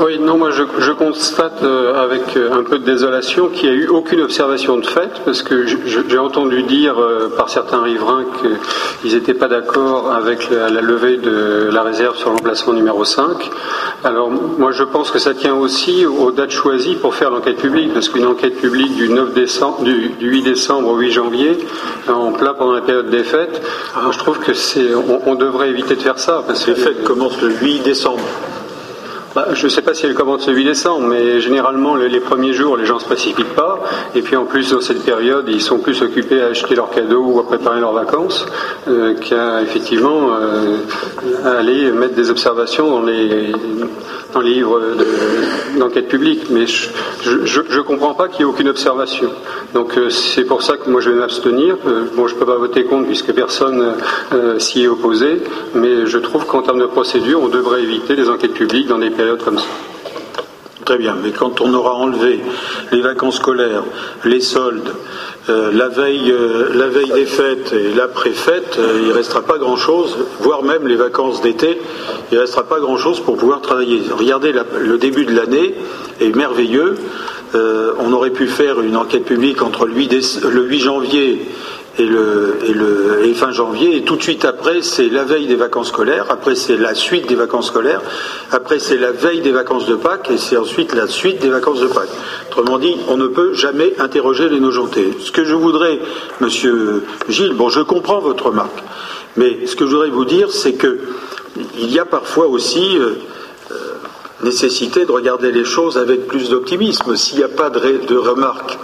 Oui, non, moi je, constate euh, avec euh, un peu de désolation qu'il n'y a eu aucune observation de fait, parce que j'ai entendu dire euh, par certains riverains qu'ils n'étaient pas d'accord avec la, levée de la réserve sur l'emplacement numéro 5. Alors moi je pense que ça tient aussi aux dates choisies pour faire l'enquête publique, parce qu'une enquête publique du, 9 décembre, du, 8 décembre au 8 janvier, en plein pendant la période des fêtes, je trouve que c'est, on, devrait éviter de faire ça. Parce que les fêtes commencent le 8 décembre. Bah, je ne sais pas si elle commence le 8 décembre, mais généralement les, premiers jours, les gens ne se précipitent pas. Et puis en plus, dans cette période, ils sont plus occupés à acheter leurs cadeaux ou à préparer leurs vacances euh, qu'à effectivement euh, aller mettre des observations dans les, dans les livres d'enquête publique. Mais je ne comprends pas qu'il n'y ait aucune observation. Donc euh, c'est pour ça que moi je vais m'abstenir. bon, je ne peux pas voter contre puisque personne s'y est opposé, mais je trouve qu'en termes de procédure, on devrait éviter les enquêtes publiques dans des périodes comme ça. Très bien, mais quand on aura enlevé les vacances scolaires, les soldes, euh, la, veille, euh, la veille des fêtes et l'après-fête, euh, il ne restera pas grand-chose, voire même les vacances d'été, il ne restera pas grand-chose pour pouvoir travailler. Regardez, le début de l'année est merveilleux. on aurait pu faire une enquête publique entre le 8 janvier et, le, et, le, fin janvier. Et tout de suite après, c'est la veille des vacances scolaires. Après, c'est la suite des vacances scolaires. Après, c'est la veille des vacances de Pâques. Et c'est ensuite la suite des vacances de Pâques. Autrement dit, on ne peut jamais interroger les nojentés. Ce que je voudrais, monsieur Gilles, bon, je comprends votre remarque. Mais ce que je voudrais vous dire, c'est que il y a parfois aussi euh, euh, nécessité de regarder les choses avec plus d'optimisme. S'il n'y a pas de, de remarques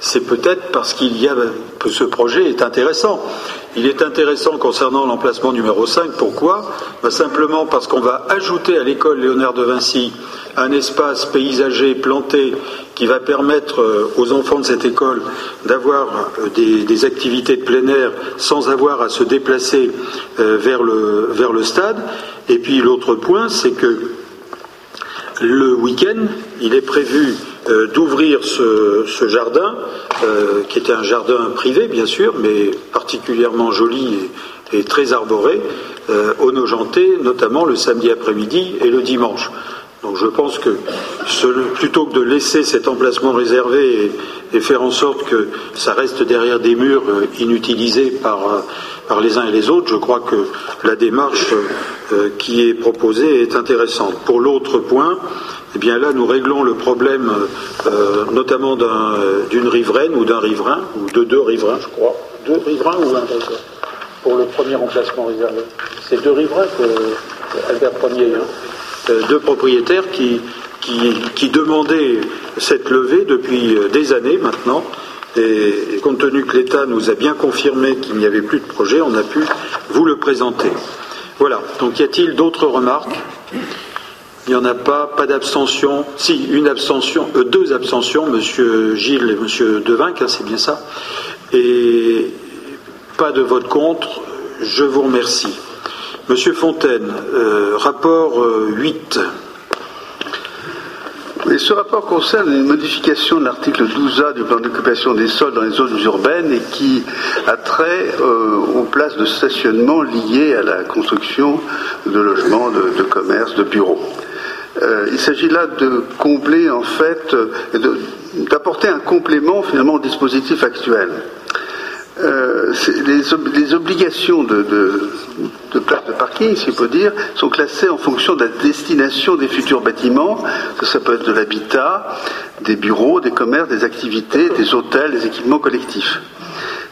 c'est peut-être parce qu'il y a que ce projet est intéressant. Il est intéressant concernant l'emplacement numéro 5. Pourquoi? Ben, Simplement parce qu'on va ajouter à l'école Léonard de Vinci un espace paysager planté qui va permettre euh, aux enfants de cette école d'avoir euh, des, activités de plein air sans avoir à se déplacer euh, vers le, vers le stade. Et puis l'autre point, c'est que le week-end, il est prévu euh, d'ouvrir ce, jardin, euh, qui était un jardin privé bien sûr, mais particulièrement joli et, très arboré, euh, au Nogenté, notamment le samedi après-midi et le dimanche. Donc je pense que plutôt que de laisser cet emplacement réservé et, faire en sorte que ça reste derrière des murs inutilisés par, par les uns et les autres, je crois que la démarche qui est proposée est intéressante. Pour l'autre point, eh bien là, nous réglons le problème euh, notamment d'une riveraine ou d'un riverain, ou de deux riverains, je crois. Deux riverains ou un riverain Pour le premier emplacement réservé. C'est deux riverains que Albert Premier, hein. euh, deux propriétaires qui, qui, demandaient cette levée depuis euh, des années maintenant. et compte tenu que l'État nous a bien confirmé qu'il n'y avait plus de projet, on a pu vous le présenter. Voilà. Donc y a-t-il d'autres remarques? Il n'y en a pas, pas d'abstention. Si, une abstention, euh, deux abstentions, Monsieur Gilles et Monsieur Devinck, hein, c'est bien ça. Et pas de vote contre. Je vous remercie. Monsieur Fontaine, euh, rapport 8. Euh, ce rapport concerne une modification de l'article 12A du plan d'occupation des sols dans les zones urbaines et qui a trait aux places de stationnement liées à la construction de logements, de commerces, de bureaux. Euh, il s'agit là de combler, en fait, d'apporter un complément finalement au dispositif actuel. Euh, les, obligations de, de, place de parking, si on peut dire, sont classées en fonction de la destination des futurs bâtiments. Ça, peut être de l'habitat, des bureaux, des commerces, des activités, des hôtels, des équipements collectifs.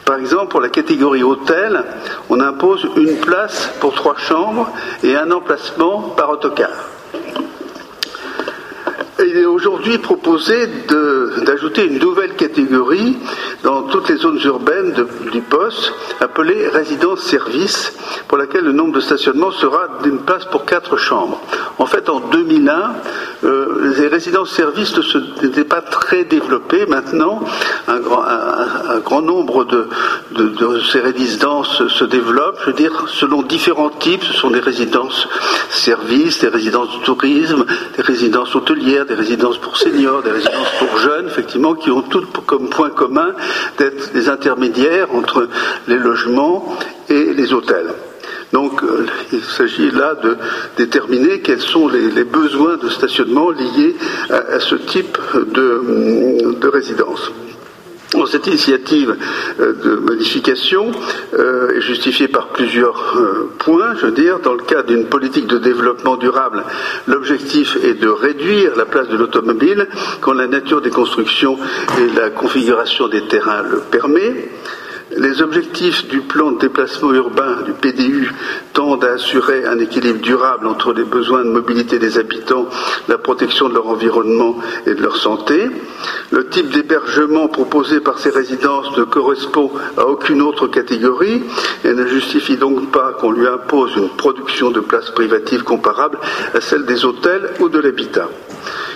Par exemple, pour la catégorie hôtel, on impose une place pour trois chambres et un emplacement par autocar. Il est aujourd'hui proposé d'ajouter une nouvelle catégorie dans toutes les zones urbaines du poste, appelée résidence-service, pour laquelle le nombre de stationnements sera d'une place pour quatre chambres. En fait, en 2001, euh, les résidences-services n'étaient pas très développées. Maintenant, un grand, nombre de, ces résidences se développent. Je veux dire, selon différents types, ce sont des résidences-services, des résidences de tourisme, des résidences hôtelières, des résidences pour seniors, des résidences pour jeunes, effectivement, qui ont toutes comme point commun d'être des intermédiaires entre les logements et les hôtels. Donc euh, il s'agit là de déterminer quels sont les, besoins de stationnement liés à, ce type de résidence cette initiative euh, de modification euh, est justifiée par plusieurs euh, points. Je veux dire, dans le cadre d'une politique de développement durable, l'objectif est de réduire la place de l'automobile quand la nature des constructions et la configuration des terrains le permet. Les objectifs du plan de déplacement urbain du PDU tendent à assurer un équilibre durable entre les besoins de mobilité des habitants, la protection de leur environnement et de leur santé. Le type d'hébergement proposé par ces résidences ne correspond à aucune autre catégorie et ne justifie donc pas qu'on lui impose une production de places privatives comparable à celle des hôtels ou de l'habitat.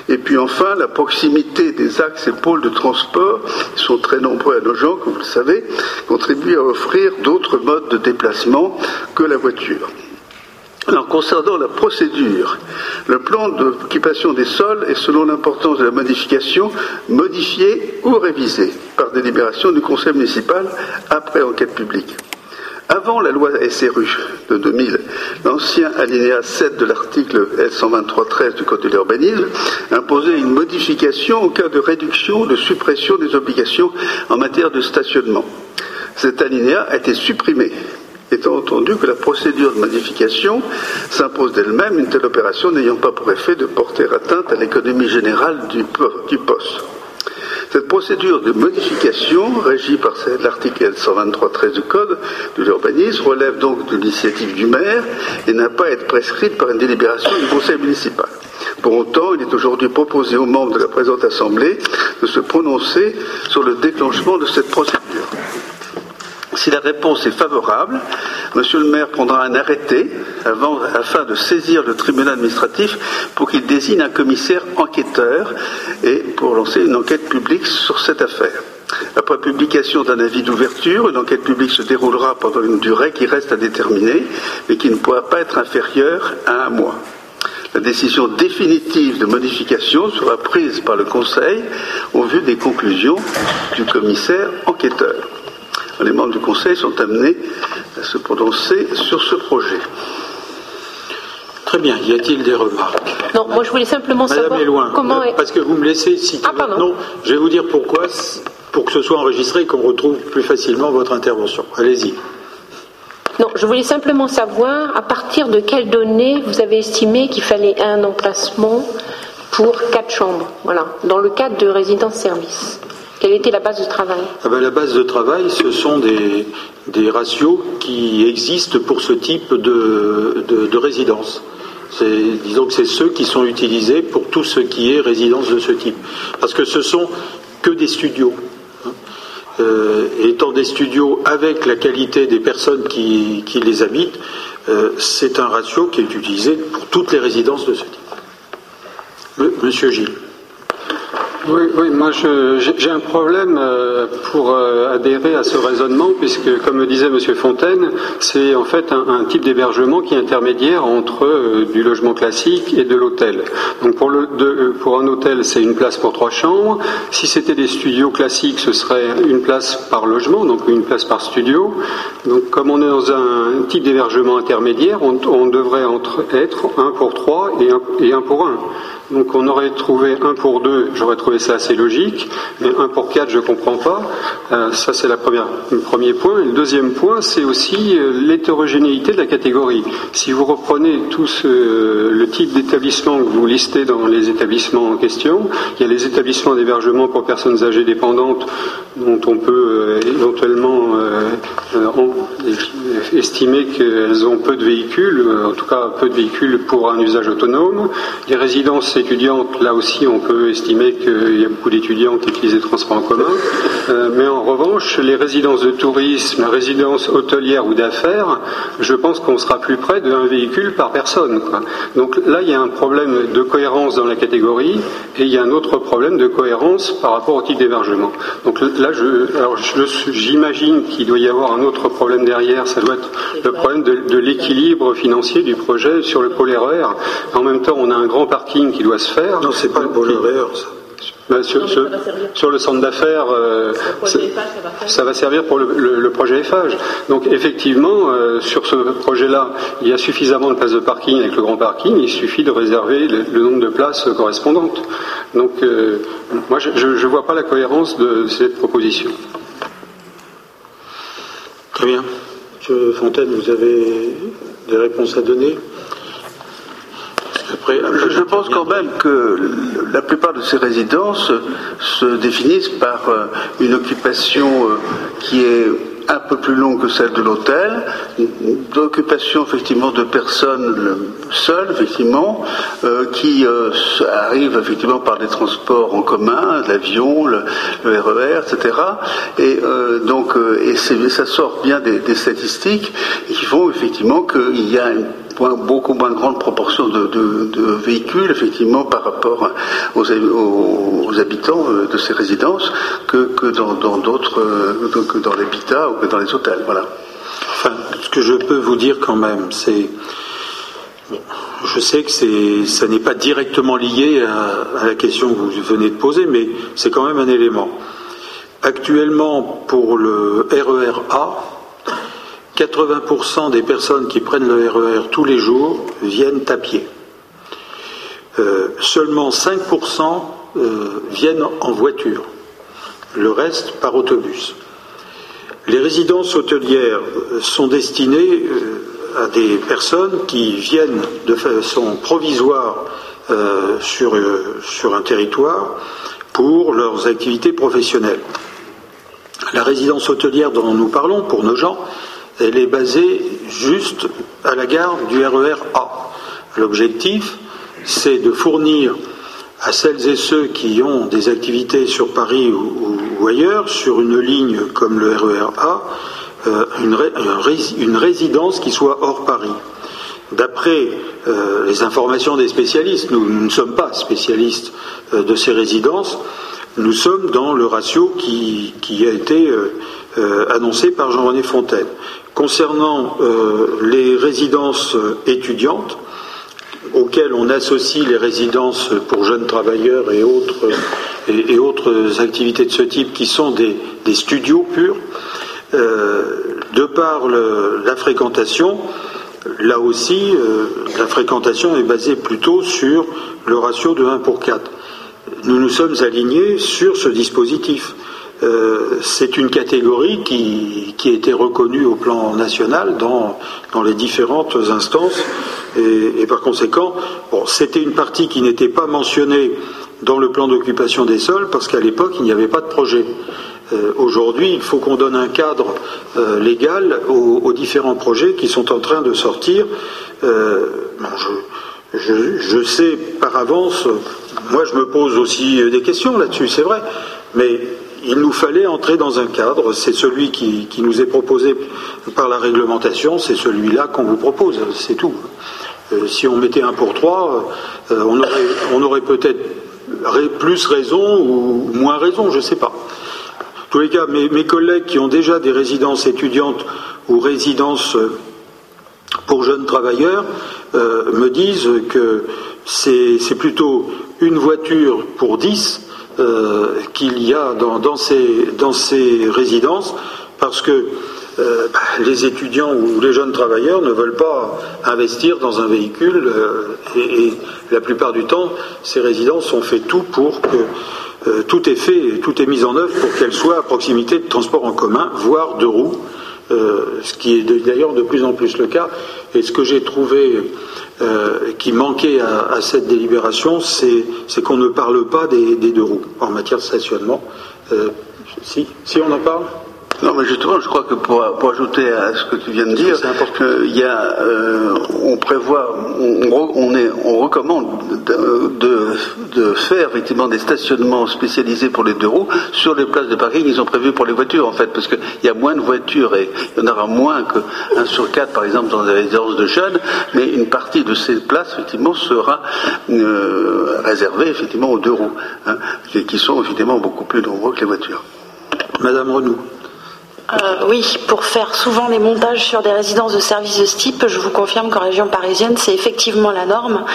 Et puis enfin, la proximité des axes et pôles de transport, qui sont très nombreux à nos gens, comme vous le savez, contribue à offrir d'autres modes de déplacement que la voiture. Alors, concernant la procédure, le plan d'occupation des sols est, selon l'importance de la modification, modifié ou révisé par délibération du conseil municipal après enquête publique. Avant la loi SRU de 2000, l'ancien alinéa 7 de l'article L123.13 du Code de l'urbanisme imposait une modification au cas de réduction ou de suppression des obligations en matière de stationnement. Cet alinéa a été supprimé étant entendu que la procédure de modification s'impose d'elle-même, une telle opération n'ayant pas pour effet de porter atteinte à l'économie générale du, poste. Cette procédure de modification, régie par l'article 123.13 du Code de l'urbanisme, relève donc de l'initiative du maire et n'a pas à être prescrite par une délibération du conseil municipal. Pour autant, il est aujourd'hui proposé aux membres de la présente Assemblée de se prononcer sur le déclenchement de cette procédure. Si la réponse est favorable, Monsieur le maire prendra un arrêté afin de saisir le tribunal administratif pour qu'il désigne un commissaire enquêteur et pour lancer une enquête publique sur cette affaire. Après publication d'un avis d'ouverture, une enquête publique se déroulera pendant une durée qui reste à déterminer, mais qui ne pourra pas être inférieure à un mois. La décision définitive de modification sera prise par le Conseil au vu des conclusions du commissaire enquêteur les membres du Conseil sont amenés à se prononcer sur ce projet. Très bien. Y a-t-il des remarques? Non, moi je voulais simplement Madame savoir loin, comment. Parce que vous me laissez citer ah, votre nom. Je vais vous dire pourquoi, pour que ce soit enregistré et qu'on retrouve plus facilement votre intervention. Allez-y. Non, je voulais simplement savoir à partir de quelles données vous avez estimé qu'il fallait un emplacement pour quatre chambres, voilà, dans le cadre de résidence-service. Quelle était la base de travail? Ah ben, La base de travail, ce sont des, ratios qui existent pour ce type de, de, résidence. Disons que c'est ceux qui sont utilisés pour tout ce qui est résidence de ce type. Parce que ce sont que des studios. Hein. Euh, étant des studios avec la qualité des personnes qui, les habitent, euh, c'est un ratio qui est utilisé pour toutes les résidences de ce type. Monsieur Gilles. Oui, oui moi j'ai un problème euh, pour euh, adhérer à ce raisonnement, puisque, comme le disait M. Fontaine, c'est en fait un, type d'hébergement qui est intermédiaire entre euh, du logement classique et de l'hôtel. Donc pour, un hôtel, c'est une place pour trois chambres. Si c'était des studios classiques, ce serait une place par logement, donc une place par studio. Donc comme on est dans un type d'hébergement intermédiaire, on, devrait être un pour trois et un pour un. Donc on aurait trouvé un pour deux, j'aurais trouvé ça assez logique, mais un pour quatre, je ne comprends pas. Euh, ça, c'est le premier point. Et le deuxième point, c'est aussi euh, l'hétérogénéité de la catégorie. Si vous reprenez tout le type d'établissement que vous listez dans les établissements en question, il y a les établissements d'hébergement pour personnes âgées dépendantes, dont on peut euh, éventuellement estimer qu'elles ont peu de véhicules, en tout cas peu de véhicules pour un usage autonome. Les résidences étudiantes, là aussi, on peut estimer qu'il y a beaucoup d'étudiants qui utilisent les transports en commun. Euh, mais en revanche, les résidences de tourisme, résidences hôtelières ou d'affaires, je pense qu'on sera plus près d'un véhicule par personne. Donc là, il y a un problème de cohérence dans la catégorie et il y a un autre problème de cohérence par rapport au type d'hébergement. Donc là, j'imagine qu'il doit y avoir un autre problème derrière. Ça doit être le problème de, l'équilibre financier du projet sur le pôle RER. E en même temps, on a un grand parking qui doit se faire. Non, c'est pas le RER, ça. Ben, sur, le centre d'affaires, euh, ça, va servir pour le, projet EFAGE. Donc effectivement, euh, sur ce projet-là, il y a suffisamment de places de parking avec le grand parking, il suffit de réserver le, nombre de places correspondantes. Donc euh, moi, je ne vois pas la cohérence de cette proposition. Très bien. Monsieur Fontaine, vous avez des réponses à donner? Je, pense quand même que la plupart de ces résidences se définissent par euh, une occupation euh, qui est un peu plus longue que celle de l'hôtel, d'occupation effectivement de personnes seules, effectivement, euh, qui arrivent effectivement par des transports en commun, l'avion, le, RER, etc. Et donc, et ça sort bien des, des statistiques qui font effectivement qu'il y a une beaucoup moins grande proportion de, véhicules, effectivement, par rapport aux, habitants euh, de ces résidences que, dans d'autres, euh, que dans l'habitat ou que dans les hôtels. Voilà. Ce que je peux vous dire quand même, c'est. je sais que ça n'est pas directement lié à, la question que vous venez de poser, mais c'est quand même un élément. Actuellement, pour le RER A, 80% des personnes qui prennent le RER e tous les jours viennent à pied. Euh, seulement 5% euh, viennent en voiture, le reste par autobus. Les résidences hôtelières euh, sont destinées à des personnes qui viennent de façon provisoire sur, sur un territoire pour leurs activités professionnelles. La résidence hôtelière dont nous parlons, pour nos gens, elle est basée juste à la gare du RER A. L'objectif, c'est de fournir à celles et ceux qui ont des activités sur Paris ou, ailleurs, sur une ligne comme le RER A, euh, une, résidence qui soit hors Paris. D'après euh, les informations des spécialistes, nous, ne sommes pas spécialistes euh, de ces résidences, nous sommes dans le ratio qui a été annoncé par Jean-René Fontaine. Concernant euh, les résidences étudiantes, auxquelles on associe les résidences pour jeunes travailleurs et autres, activités de ce type qui sont des, studios purs, euh, de par la fréquentation, là aussi, euh, la fréquentation est basée plutôt sur le ratio de 1 pour 4. Nous nous sommes alignés sur ce dispositif. Euh, c'est une catégorie qui, qui, a été reconnue au plan national dans, dans les différentes instances et, par conséquent, bon, c'était une partie qui n'était pas mentionnée dans le plan d'occupation des sols parce qu'à l'époque il n'y avait pas de projet. Euh, aujourd'hui, il faut qu'on donne un cadre euh, légal aux, différents projets qui sont en train de sortir. je, je, je, sais par avance, moi je me pose aussi des questions là-dessus, c'est vrai, mais il nous fallait entrer dans un cadre, c'est celui qui, nous est proposé par la réglementation, c'est celui-là qu'on vous propose, c'est tout. Euh, si on mettait un pour trois, euh, on aurait, peut-être plus raison ou moins raison, je ne sais pas. En tous les cas, mes, collègues qui ont déjà des résidences étudiantes ou résidences euh, pour jeunes travailleurs me disent que c'est plutôt une voiture pour dix euh, qu'il y a dans, ces, résidences, parce que euh, bah, les étudiants ou les jeunes travailleurs ne veulent pas investir dans un véhicule euh, et, la plupart du temps, ces résidences ont fait tout pour que tout est fait, tout est mis en œuvre pour qu'elles soient à proximité de transports en commun, voire de roues, ce qui est d'ailleurs de plus en plus le cas. Et ce que j'ai trouvé euh, qui manquait à, cette délibération, c'est qu'on ne parle pas des, deux roues en matière de stationnement. Euh, si, si on en parle Non, mais justement, je crois que pour, ajouter à ce que tu viens de dire, il y a, euh, prévoit, on, est, on recommande de, faire effectivement des stationnements spécialisés pour les deux roues sur les places de parking qui sont prévues pour les voitures, en fait, parce qu'il y a moins de voitures et il y en aura moins qu'un sur quatre, par exemple, dans les résidences de jeunes, mais une partie de ces places, effectivement, sera euh, réservée, effectivement, aux deux roues, hein, qui sont, effectivement, beaucoup plus nombreux que les voitures. Madame Renou. Euh, oui, pour faire souvent les montages sur des résidences de services de ce type, je vous confirme qu'en région parisienne, c'est effectivement la norme.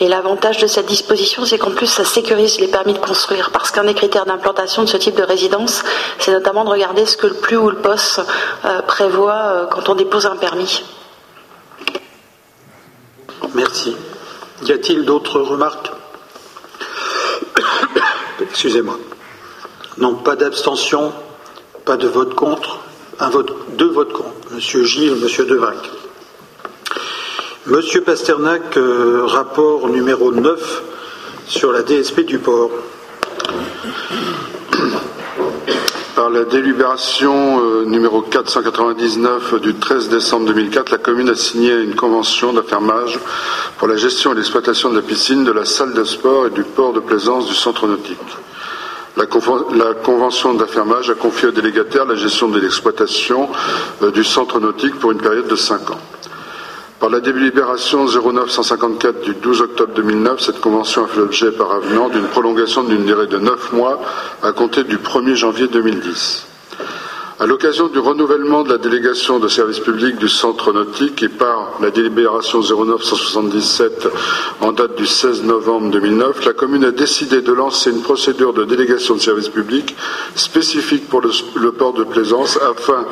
Et l'avantage de cette disposition, c'est qu'en plus, ça sécurise les permis de construire. Parce qu'un des critères d'implantation de ce type de résidence, c'est notamment de regarder ce que le plus ou le POS euh, prévoit euh, quand on dépose un permis. Merci. Y a-t-il d'autres remarques Excusez-moi. Non, pas d'abstention, pas de vote contre deux votes contre, Monsieur Gilles, Monsieur Devac. Monsieur Pasternak, euh, rapport numéro 9 sur la DSP du port. Par la délibération euh, numéro 499 du 13 décembre 2004, la commune a signé une convention d'affermage pour la gestion et l'exploitation de la piscine, de la salle de sport et du port de plaisance du centre nautique. La, convention d'affermage a confié au délégataire la gestion de l'exploitation euh, du centre nautique pour une période de cinq ans. Par la délibération 0954 du 12 octobre 2009, cette convention a fait l'objet par avenant d'une prolongation d'une durée de neuf mois à compter du 1er janvier 2010. À l'occasion du renouvellement de la délégation de service public du centre nautique et par la délibération 0977 en date du 16 novembre 2009, la commune a décidé de lancer une procédure de délégation de service public spécifique pour le, le port de plaisance afin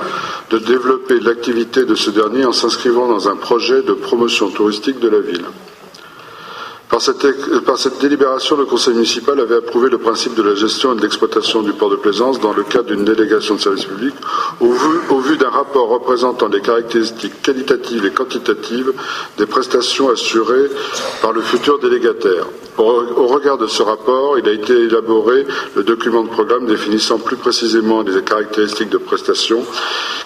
de développer l'activité de ce dernier en s'inscrivant dans un projet de promotion touristique de la ville. Par cette, délibération, le conseil municipal avait approuvé le principe de la gestion et de l'exploitation du port de plaisance dans le cadre d'une délégation de service public au vu, d'un rapport représentant les caractéristiques qualitatives et quantitatives des prestations assurées par le futur délégataire. Au, regard de ce rapport, il a été élaboré le document de programme définissant plus précisément les caractéristiques de prestations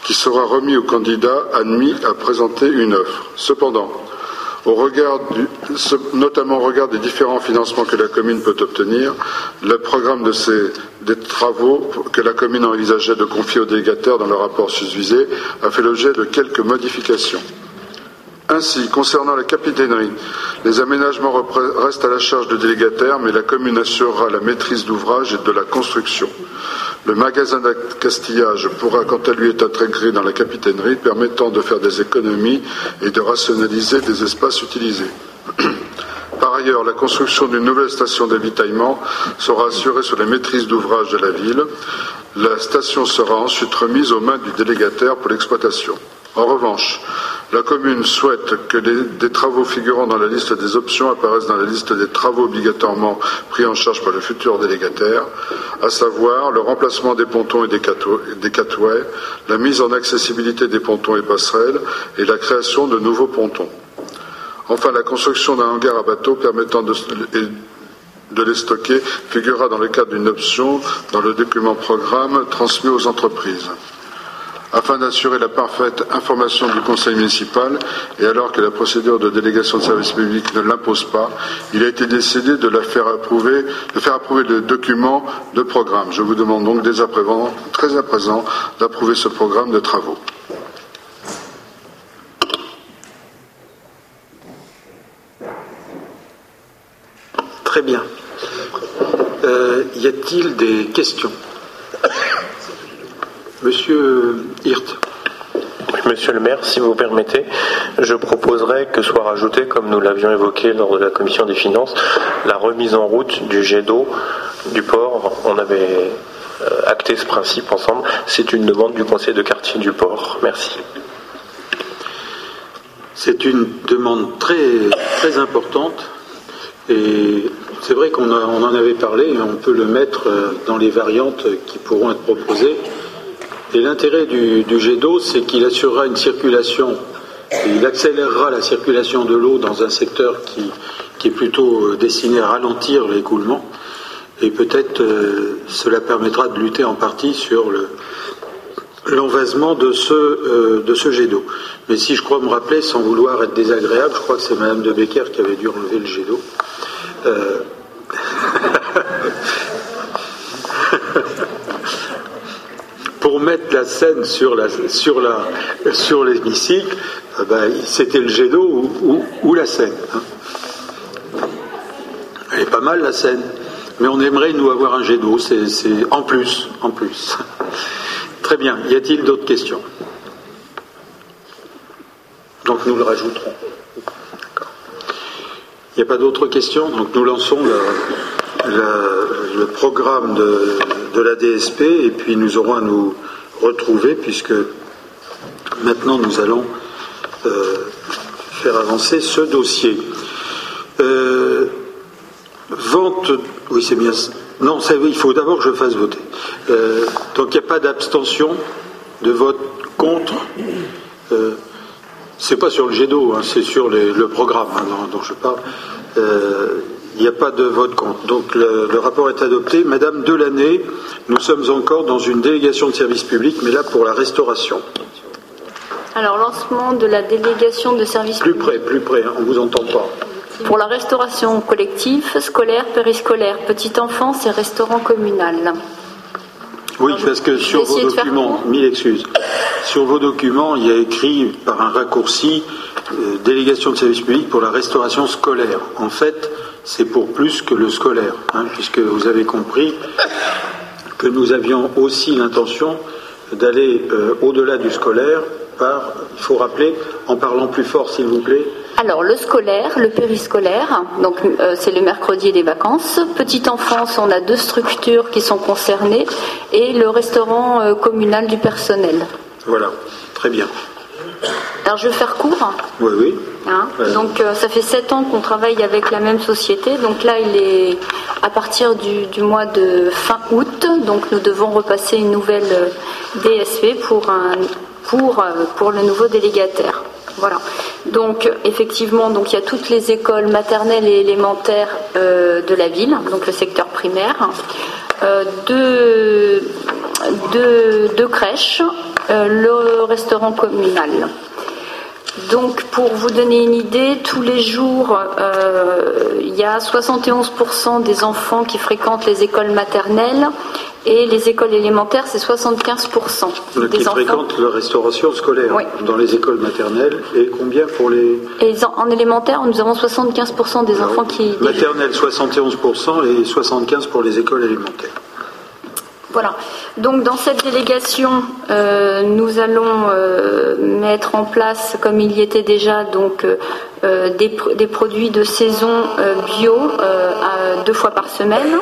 qui sera remis au candidat admis à présenter une offre. Cependant, notamment au regard des différents financements que la commune peut obtenir, le programme de des travaux que la commune envisageait de confier aux délégataires dans le rapport susvisé a fait l'objet de quelques modifications. Ainsi, concernant la capitainerie, les aménagements restent à la charge du délégataire, mais la commune assurera la maîtrise d'ouvrage et de la construction. Le magasin d'accastillage pourra quant à lui être intégré dans la capitainerie, permettant de faire des économies et de rationaliser des espaces utilisés. Par ailleurs, la construction d'une nouvelle station d'avitaillement sera assurée sur les maîtrises d'ouvrage de la ville. La station sera ensuite remise aux mains du délégataire pour l'exploitation. En revanche, la commune souhaite que des travaux figurant dans la liste des options apparaissent dans la liste des travaux obligatoirement pris en charge par le futur délégataire, à savoir le remplacement des pontons et des, catouets, la mise en accessibilité des pontons et passerelles et la création de nouveaux pontons. Enfin, la construction d'un hangar à bateaux permettant de, de les stocker figurera dans le cadre d'une option dans le document programme transmis aux entreprises. Afin d'assurer la parfaite information du conseil municipal et alors que la procédure de délégation de service public ne l'impose pas, il a été décidé de la faire approuver, de faire approuver le document de programme. Je vous demande donc dès à présent, très à présent d'approuver ce programme de travaux. Très bien. Euh, y a-t-il des questions? Monsieur Hirt. Monsieur le maire, si vous permettez, je proposerais que soit rajouté, comme nous l'avions évoqué lors de la commission des finances, la remise en route du jet d'eau du port. On avait euh, acté ce principe ensemble. C'est une demande du conseil de quartier du port. Merci. C'est une demande très, très importante et c'est vrai qu'on en avait parlé et on peut le mettre euh, dans les variantes qui pourront être proposées. Et l'intérêt du, jet d'eau, c'est qu'il assurera une circulation, il accélérera la circulation de l'eau dans un secteur qui, est plutôt euh, destiné à ralentir l'écoulement. Et peut-être euh, cela permettra de lutter en partie sur le, l'envasement de ce, euh, de ce jet d'eau. Mais si je crois me rappeler, sans vouloir être désagréable, je crois que c'est Madame de Becker qui avait dû enlever le jet d'eau. pour mettre la scène sur la sur la sur l'hémicycle, eh ben, c'était le jet d'eau ou, la scène. hein. Elle est pas mal la scène, mais on aimerait nous avoir un jet d'eau, c'est en plus, en plus. Très bien. Y a-t-il d'autres questions? Donc nous le rajouterons. Il n'y a pas d'autres questions? Donc nous lançons la- le programme de, la DSP et puis nous aurons à nous retrouver puisque maintenant nous allons euh, faire avancer ce dossier. Euh, vente, oui c'est bien. Non, il faut d'abord que je fasse voter. Euh, donc il n'y a pas d'abstention, de vote contre. C'est pas sur le jet d'eau, hein, c'est sur les- le programme hein, dont je parle. Il n'y a pas de vote contre. Donc le, le rapport est adopté. Madame Delaney, nous sommes encore dans une délégation de service public, mais là pour la restauration. Alors, lancement de la délégation de services Plus près, plus près, hein, on vous entend pas. pour la restauration collective, scolaire, périscolaire, petite enfance et restaurant communal. Oui, parce que sur vos documents, mille excuses, sur vos documents, il y a écrit par un raccourci euh, délégation de service public pour la restauration scolaire. En fait, c'est pour plus que le scolaire, hein, puisque vous avez compris que nous avions aussi l'intention d'aller euh, au-delà du scolaire par, il faut rappeler, en parlant plus fort s'il vous plaît, Alors, le scolaire, le périscolaire, donc euh, c'est le mercredi et les vacances. Petite enfance, on a deux structures qui sont concernées et le restaurant euh, communal du personnel. voilà, très bien. Alors, je vais faire court. Oui, oui. Hein. Ouais. Donc euh, ça fait sept ans qu'on travaille avec la même société. Donc là, il est à partir du, du mois de fin août. Donc nous devons repasser une nouvelle euh, DSP pour, un, pour, euh, pour le nouveau délégataire. Voilà. Donc effectivement, donc il y a toutes les écoles maternelles et élémentaires euh, de la ville, donc le secteur primaire, euh, deux, deux, deux crèches, le restaurant communal. Donc, pour vous donner une idée, tous les jours, euh, il y a 71% des enfants qui fréquentent les écoles maternelles et les écoles élémentaires, c'est 75% Euh, des Qui enfants. fréquentent la restauration scolaire Oui. dans les écoles maternelles et combien pour les Et en en élémentaire, nous avons 75% des enfants qui. Maternelle 71% et 75% pour les écoles élémentaires. Voilà. Donc dans cette délégation, euh, nous allons euh, mettre en place, comme il y était déjà, euh, des, pr- des produits de saison bio deux fois par semaine.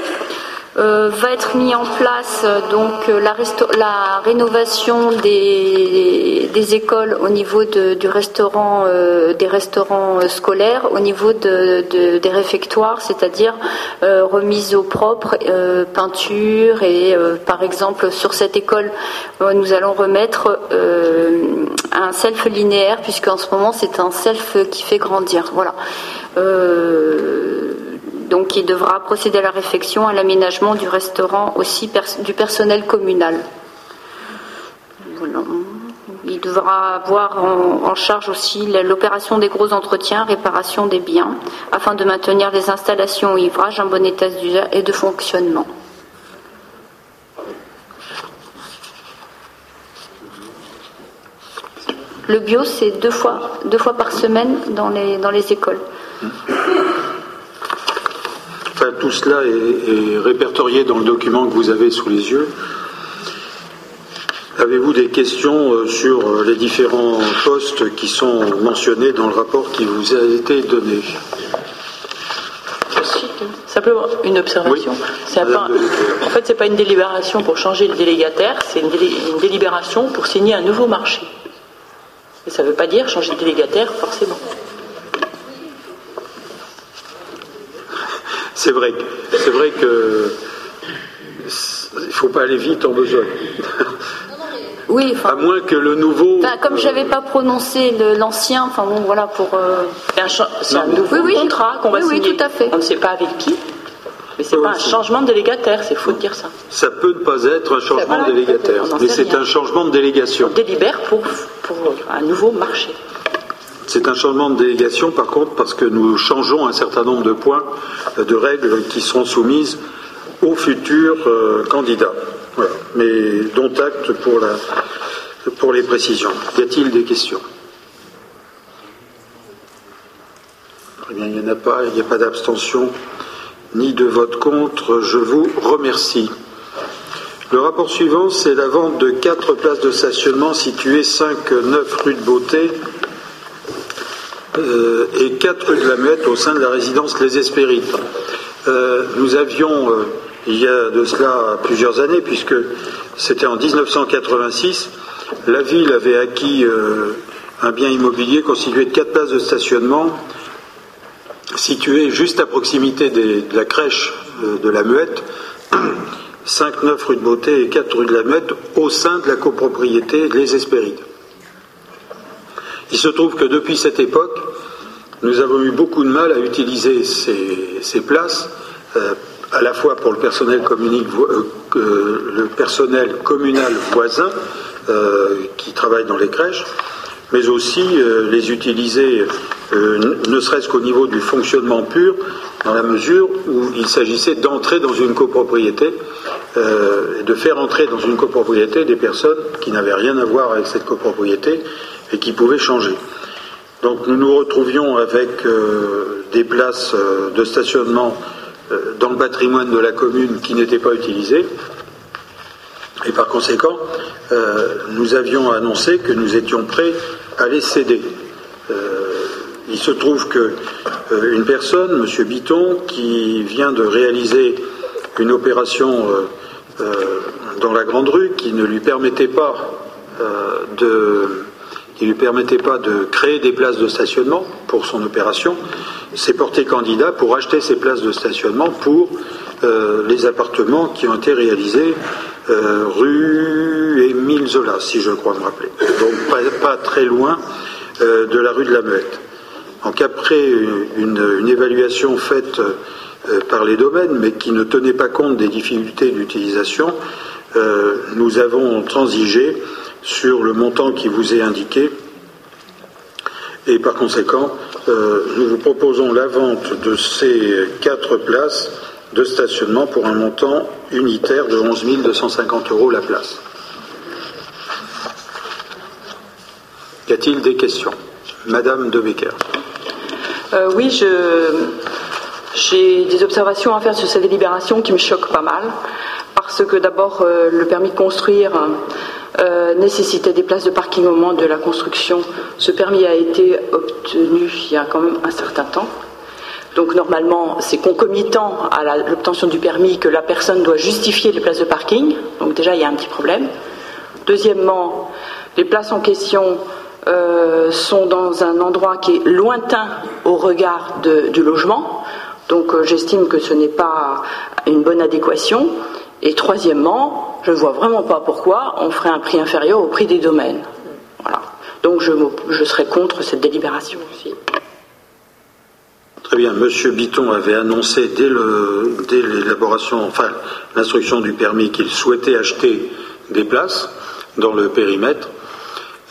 Euh, va être mis en place euh, donc euh, la, rénovation des, écoles au niveau de- du restaurant, des restaurants scolaires, au niveau de- de- des réfectoires, c'est-à-dire remise au propre, peinture et par exemple sur cette école, nous allons remettre un self linéaire puisque en ce moment c'est un self qui fait grandir. Voilà. Donc il devra procéder à la réfection, à l'aménagement du restaurant aussi du personnel communal. Il devra avoir en, charge aussi l'opération des gros entretiens, réparation des biens, afin de maintenir les installations au ivrage en bon état d'usage et de fonctionnement. Le bio, c'est deux fois, par semaine dans les écoles. Enfin, tout cela est, est répertorié dans le document que vous avez sous les yeux. Avez-vous des questions euh, sur euh, les différents postes qui sont mentionnés dans le rapport qui vous a été donné? Simplement une observation. Pas- en fait, c'est pas une délibération pour changer le délégataire, c'est une, délé- une délibération pour signer un nouveau marché. Et ça ne veut pas dire changer de délégataire forcément. C'est vrai, c'est vrai que il faut pas aller vite en besogne. Oui, enfin, À moins que le nouveau. comme j'avais pas prononcé l'ancien, enfin bon, voilà pour. euh, C'est un, nouveau Oui, oui. contrat qu'on va Oui, oui, signer. tout à fait. On ne sait pas avec qui. Mais c'est pas un changement de délégataire, c'est faux de dire ça. Ça peut ne pas être un changement de délégataire, mais c'est un changement de délégation. On délibère pour, pour un nouveau marché. C'est un changement de délégation, par contre, parce que nous changeons un certain nombre de points, euh, de règles qui seront soumises aux futurs euh, candidats. Voilà. Mais dont acte pour, les précisions. Y a-t-il des questions? Bien, il n'y en a pas, il n'y a pas d'abstention ni de vote contre. Je vous remercie. Le rapport suivant, c'est la vente de quatre places de stationnement situées 5-9 rue de Beauté et 4 rue de la Muette au sein de la résidence Les Espérites. Euh, nous avions, euh, il y a de cela plusieurs années, puisque c'était en 1986, la ville avait acquis euh, un bien immobilier constitué de quatre places de stationnement situées juste à proximité de la crèche euh, de la Muette, 5-9 rue de Beauté et 4 rue de la Muette, au sein de la copropriété Les Espérides. Il se trouve que depuis cette époque, nous avons eu beaucoup de mal à utiliser ces, ces places, euh, à la fois pour le personnel, euh, le personnel communal voisin euh, qui travaille dans les crèches, mais aussi les utiliser ne serait-ce qu'au niveau du fonctionnement pur, dans la mesure où il s'agissait d'entrer dans une copropriété de faire entrer dans une copropriété des personnes qui n'avaient rien à voir avec cette copropriété et qui pouvaient changer. Donc nous nous retrouvions avec euh, des places euh, de stationnement euh, dans le patrimoine de la commune qui n'étaient pas utilisées. Et par conséquent, nous avions annoncé que nous étions prêts à les céder. Il se trouve que une personne, M. Biton, qui vient de réaliser une opération dans la Grande Rue qui ne lui permettait pas de qui lui permettait pas de créer des places de stationnement pour son opération, s'est porté candidat pour acheter ces places de stationnement pour euh, les appartements qui ont été réalisés euh, rue Émile Zola, si je crois me rappeler. Donc pas, très loin euh, de la rue de la Muette. Donc après une, une évaluation faite par les domaines, mais qui ne tenait pas compte des difficultés d'utilisation, nous avons transigé sur le montant qui vous est indiqué. Et par conséquent, euh, nous vous proposons la vente de ces quatre places de stationnement pour un montant unitaire de 11 250 euros la place. Y a-t-il des questions? Madame de Becker. Euh, oui, j'ai des observations à faire sur cette délibération qui me choquent pas mal. Parce que d'abord, euh, le permis de construire euh, nécessitait des places de parking au moment de la construction. Ce permis a été obtenu il y a quand même un certain temps. Donc normalement, c'est concomitant à l'obtention du permis que la personne doit justifier les places de parking. Donc déjà, il y a un petit problème. Deuxièmement, les places en question euh, sont dans un endroit qui est lointain au regard du logement. Donc j'estime que ce n'est pas une bonne adéquation. Et troisièmement, je ne vois vraiment pas pourquoi on ferait un prix inférieur au prix des domaines. Voilà. Donc je, je serai contre cette délibération. Très bien. Monsieur Biton avait annoncé dès l'élaboration, enfin l'instruction du permis, qu'il souhaitait acheter des places dans le périmètre.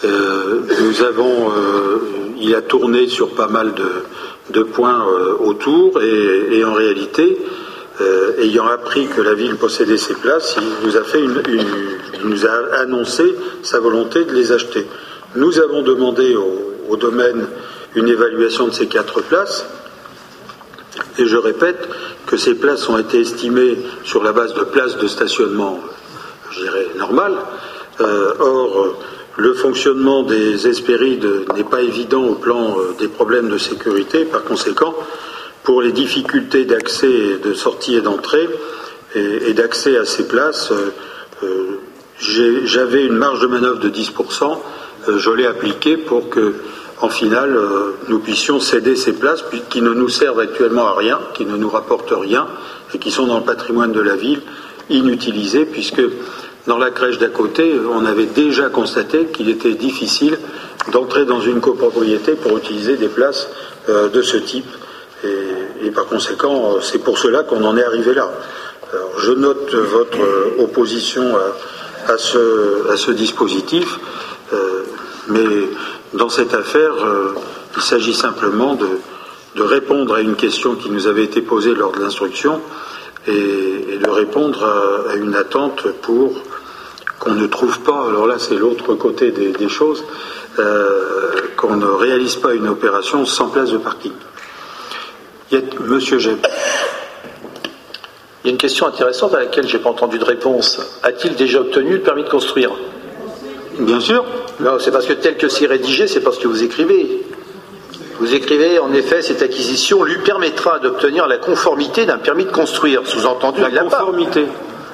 Euh, nous avons, euh, il a tourné sur pas mal de, de points euh, autour et en réalité, euh, ayant appris que la ville possédait ces places, il nous a annoncé sa volonté de les acheter. Nous avons demandé au, domaine une évaluation de ces quatre places. Et je répète que ces places ont été estimées sur la base de places de stationnement, je dirais, normales. Euh, or, le fonctionnement des Hespérides n'est pas évident au plan euh, des problèmes de sécurité. Par conséquent, pour les difficultés d'accès, de sortie et d'entrée, et, d'accès à ces places, euh, euh, j'avais une marge de manœuvre de 10%. euh, je l'ai appliquée pour que, en finale, nous puissions céder ces places qui ne nous servent actuellement à rien, qui ne nous rapportent rien et qui sont dans le patrimoine de la ville, inutilisées, puisque dans la crèche d'à côté, on avait déjà constaté qu'il était difficile d'entrer dans une copropriété pour utiliser des places de ce type. Et, par conséquent, c'est pour cela qu'on en est arrivé là. je note votre opposition à, ce, dispositif, mais dans cette affaire, il s'agit simplement de, répondre à une question qui nous avait été posée lors de l'instruction et, de répondre à, une attente pour qu'on ne trouve pas, alors là c'est l'autre côté des, choses, euh, qu'on ne réalise pas une opération sans place de parking. Il y a, Monsieur Jeb. Il y a une question intéressante à laquelle je n'ai pas entendu de réponse. A-t-il déjà obtenu le permis de construire? Bien sûr. Non, c'est parce que tel que c'est rédigé, c'est parce que vous écrivez. Vous écrivez, en effet, cette acquisition lui permettra d'obtenir la conformité d'un permis de construire. Sous-entendu, la conformité.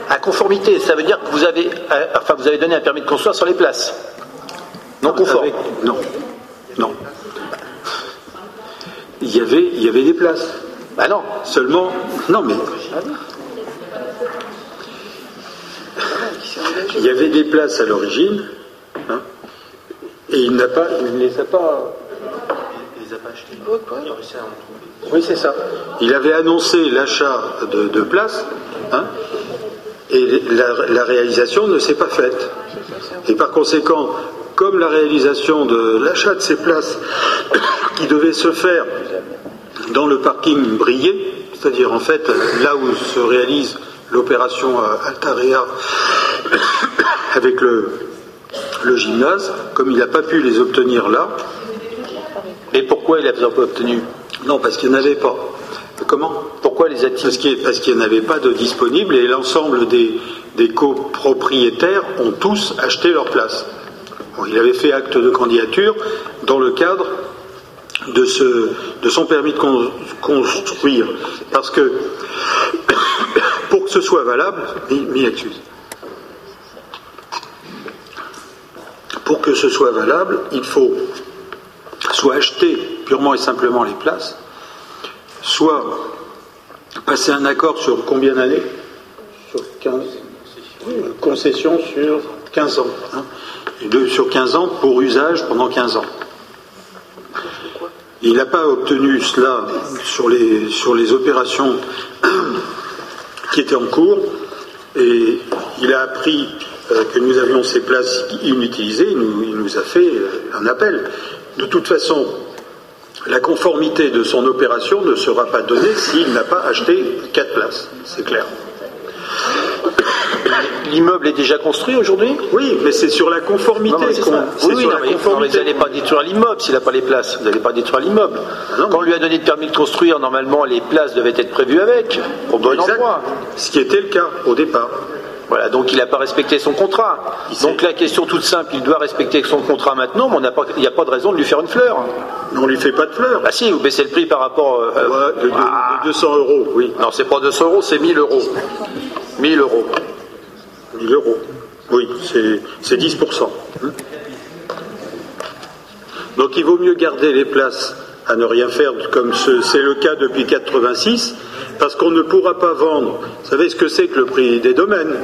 À conformité, ça veut dire que vous avez, euh, enfin, vous avez donné un permis de construire sur les places. Non conforme. non. Il y avait, il y avait des places. Ah non. Seulement, non mais. Il y avait des places à l'origine, hein, et il n'a pas, il ne les a pas oui, c'est ça. Il avait annoncé l'achat de, places, hein, et la, réalisation ne s'est pas faite. Et par conséquent, comme la réalisation de l'achat de ces places qui devait se faire dans le parking brillé, c'est-à-dire en fait là où se réalise l'opération Altarea avec le, le gymnase, comme il n'a pas pu les obtenir là, et pourquoi il les a pas obtenus? Non, parce qu'il n'y en avait pas. Comment? Pourquoi les a-t-il Parce qu'il n'y en avait pas de disponibles et l'ensemble des, copropriétaires ont tous acheté leur place. Il avait fait acte de candidature dans le cadre de, son permis de construire. Parce que pour que ce soit valable. Pour que ce soit valable, il faut soit acheter purement et simplement les places, soit passer un accord sur combien d'années? Sur 15 concession sur 15 ans. Hein, sur 15 ans pour usage pendant 15 ans. Il n'a pas obtenu cela sur les, sur les opérations qui étaient en cours et il a appris euh, que nous avions ces places inutilisées, il nous, il nous a fait euh, un appel. De toute façon, la conformité de son opération ne sera pas donnée s'il n'a pas acheté quatre places, c'est clair. L'immeuble est déjà construit aujourd'hui Oui, mais c'est sur la conformité. oui, sur la conformité. vous n'allez pas détruire l'immeuble s'il n'a pas les places. Vous n'allez pas détruire l'immeuble. Ah Quand on lui a donné le permis de construire, normalement, les places devaient être prévues avec, au bon endroit. Ce qui était le cas au départ. Voilà, donc il n'a pas respecté son contrat. Donc la question toute simple, il doit respecter son contrat maintenant, mais il n'y a pas de raison de lui faire une fleur. Non, on lui fait pas de fleur. Ah si, vous baissez le prix par rapport... Euh, de, 200 euros, oui. Non, c'est pas 200 euros, c'est 1000 euros. 1000 euros. 1000 euros, oui, c'est 10%. Donc il vaut mieux garder les places à ne rien faire, comme c'est le cas depuis 86, parce qu'on ne pourra pas vendre. Vous savez ce que c'est que le prix des domaines?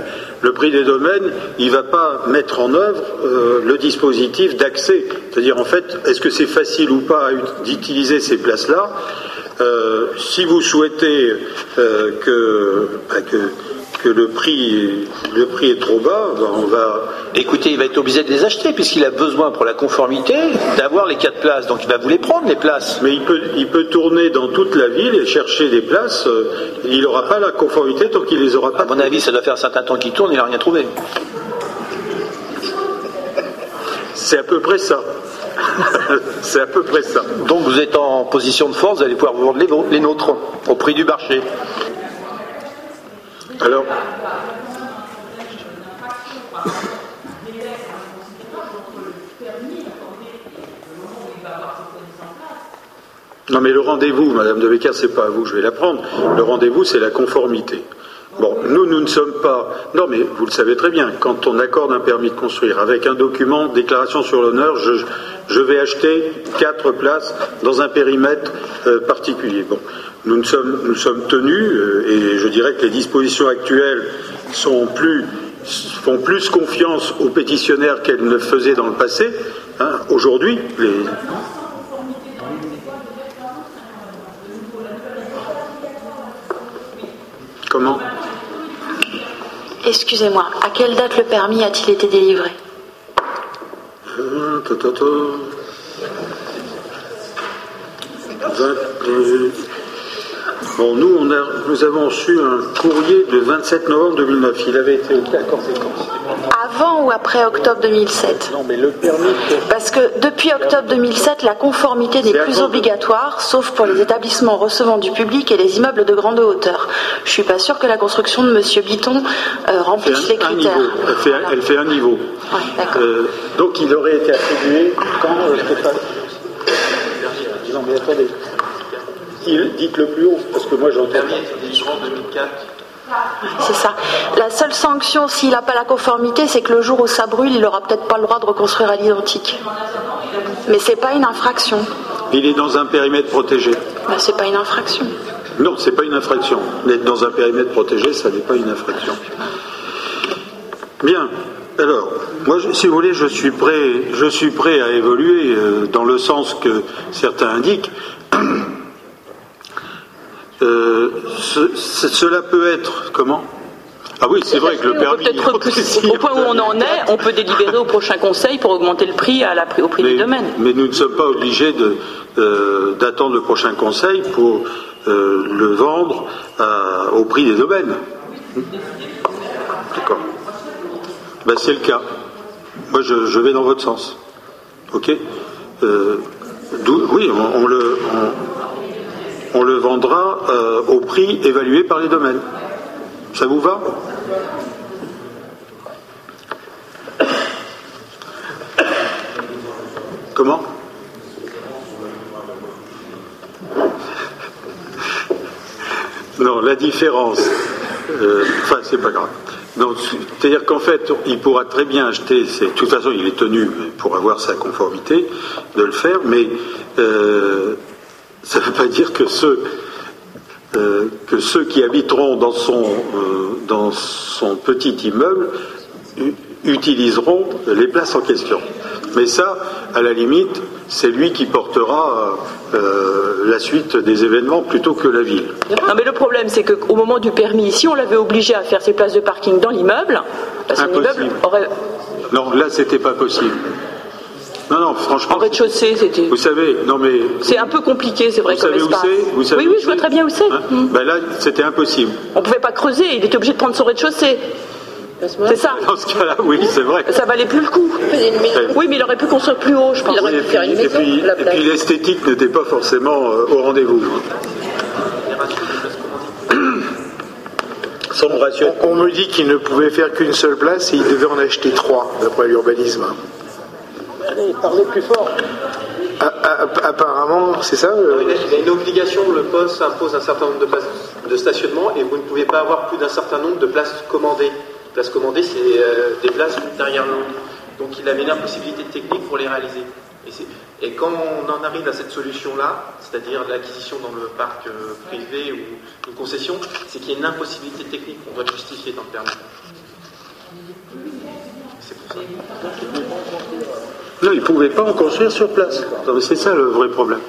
Le prix des domaines, il ne va pas mettre en œuvre euh, le dispositif d'accès. C'est-à-dire, en fait, est-ce que c'est facile ou pas d'utiliser ces places-là? Euh, Si vous souhaitez euh, bah, que, que le prix, le prix est trop bas, ben, on va. Écoutez, il va être obligé de les acheter puisqu'il a besoin pour la conformité d'avoir les quatre places. Donc il va vous les prendre les places. Mais il peut, il peut tourner dans toute la ville et chercher des places. Euh, il n'aura pas la conformité tant qu'il les aura pas. À mon avis, ça doit faire un certain temps qu'il tourne. Il n'a rien trouvé. C'est à peu près ça. C'est à peu près ça. Donc vous êtes en position de force, vous allez pouvoir vendre les, les nôtres au prix du marché. Non mais le rendez-vous, Madame de Becker, c'est pas à vous, je vais l'apprendre. Le rendez-vous, c'est la conformité. Bon, nous, nous ne sommes pas. Non, mais vous le savez très bien, quand on accorde un permis de construire avec un document, déclaration sur l'honneur, je, vais acheter quatre places dans un périmètre euh, particulier. Bon, nous, sommes, nous sommes tenus, euh, et je dirais que les dispositions actuelles sont plus, font plus confiance aux pétitionnaires qu'elles ne faisaient dans le passé. Hein. Aujourd'hui, les, Comment Excusez-moi, à quelle date le permis a-t-il été délivré Euh, ta, ta, ta. Vingt- euh, Bon, nous, on a, nous avons reçu un courrier de 27 novembre 2009. Il avait été OK à conséquence. Avant ou après octobre 2007 Non, mais le permis. Parce que depuis octobre 2007, la conformité n'est plus obligatoire, sauf pour les établissements recevant du public et les immeubles de grande hauteur. Je suis pas sûre que la construction de Monsieur Biton euh, fait remplisse un, les critères. Elle fait, elle fait un niveau. Euh, donc il aurait été attribué quand euh, Non mais attendez. Il- Dites-le plus haut, parce que moi j'entends pas. 2004. C'est ça. La seule sanction, s'il n'a pas la conformité, c'est que le jour où ça brûle, il n'aura peut-être pas le droit de reconstruire à l'identique. Mais c'est pas une infraction. Il est dans un périmètre protégé. Ben, c'est pas une infraction. Non, c'est pas une infraction. D'être dans un périmètre protégé, ça n'est pas une infraction. Bien. Alors, moi, je- si vous voulez, je suis prêt, je suis prêt à évoluer euh, dans le sens que certains indiquent. Euh, ce- ce- cela peut être comment? Ah oui, c'est vrai que le peut permis. peut-être repousser- au point où on en est, on peut délibérer au prochain conseil pour augmenter le prix à la, au prix du domaine. Mais nous ne sommes pas obligés de, euh, d'attendre le prochain conseil pour euh, le vendre à- au prix des domaines. D'accord. Ben, c'est le cas. Moi, je, je vais dans votre sens. OK? Euh, Oui, on, on le, on, on le vendra euh, au prix évalué par les domaines. Ça vous va Comment Non, la différence, euh, enfin, c'est pas grave. C'est-à-dire qu'en fait, il pourra très bien acheter, de toute façon, il est tenu pour avoir sa conformité de le faire, mais euh, ça ne veut pas dire que ceux, euh, que ceux qui habiteront dans son, euh, dans son petit immeuble utiliseront les places en question. Mais ça, à la limite, c'est lui qui portera euh, la suite des événements plutôt que la ville. Non, mais le problème, c'est qu'au moment du permis, si on l'avait obligé à faire ses places de parking dans l'immeuble, bah, son Impossible. immeuble aurait. Non, là, c'était pas possible. Non, non, franchement. En rez-de-chaussée, c'était. Vous savez, non mais. C'est un peu compliqué, c'est vrai, Vous comme savez où espace. c'est Vous savez oui, où oui, je vois très bien où c'est. Hein Ben là, c'était impossible. On pouvait pas creuser, il était obligé de prendre son rez-de-chaussée. C'est ça. Dans ce cas-là, oui, c'est vrai. Ça valait plus le coup. Oui, mais il aurait pu construire plus haut, je pense. Et puis, et puis- et puis l'esthétique n'était pas forcément euh, au rendez-vous. Ration. On me dit qu'il ne pouvait faire qu'une seule place et il devait en acheter trois, d'après l'urbanisme. Plus fort. Apparemment, c'est ça euh, Il y a une obligation, le poste impose un certain nombre de places de stationnement et vous ne pouvez pas avoir plus d'un certain nombre de places commandées. Places commandées, c'est euh, des places derrière l'autre. Donc il avait une impossibilité technique pour les réaliser. Et quand on en arrive à cette solution-là, c'est-à-dire l'acquisition dans le parc euh, privé ou une concession, c'est qu'il y a une impossibilité technique qu'on doit justifier dans le permis. C'est pour ça. Non, ils ne pouvaient pas en construire sur place. C'est ça le vrai problème.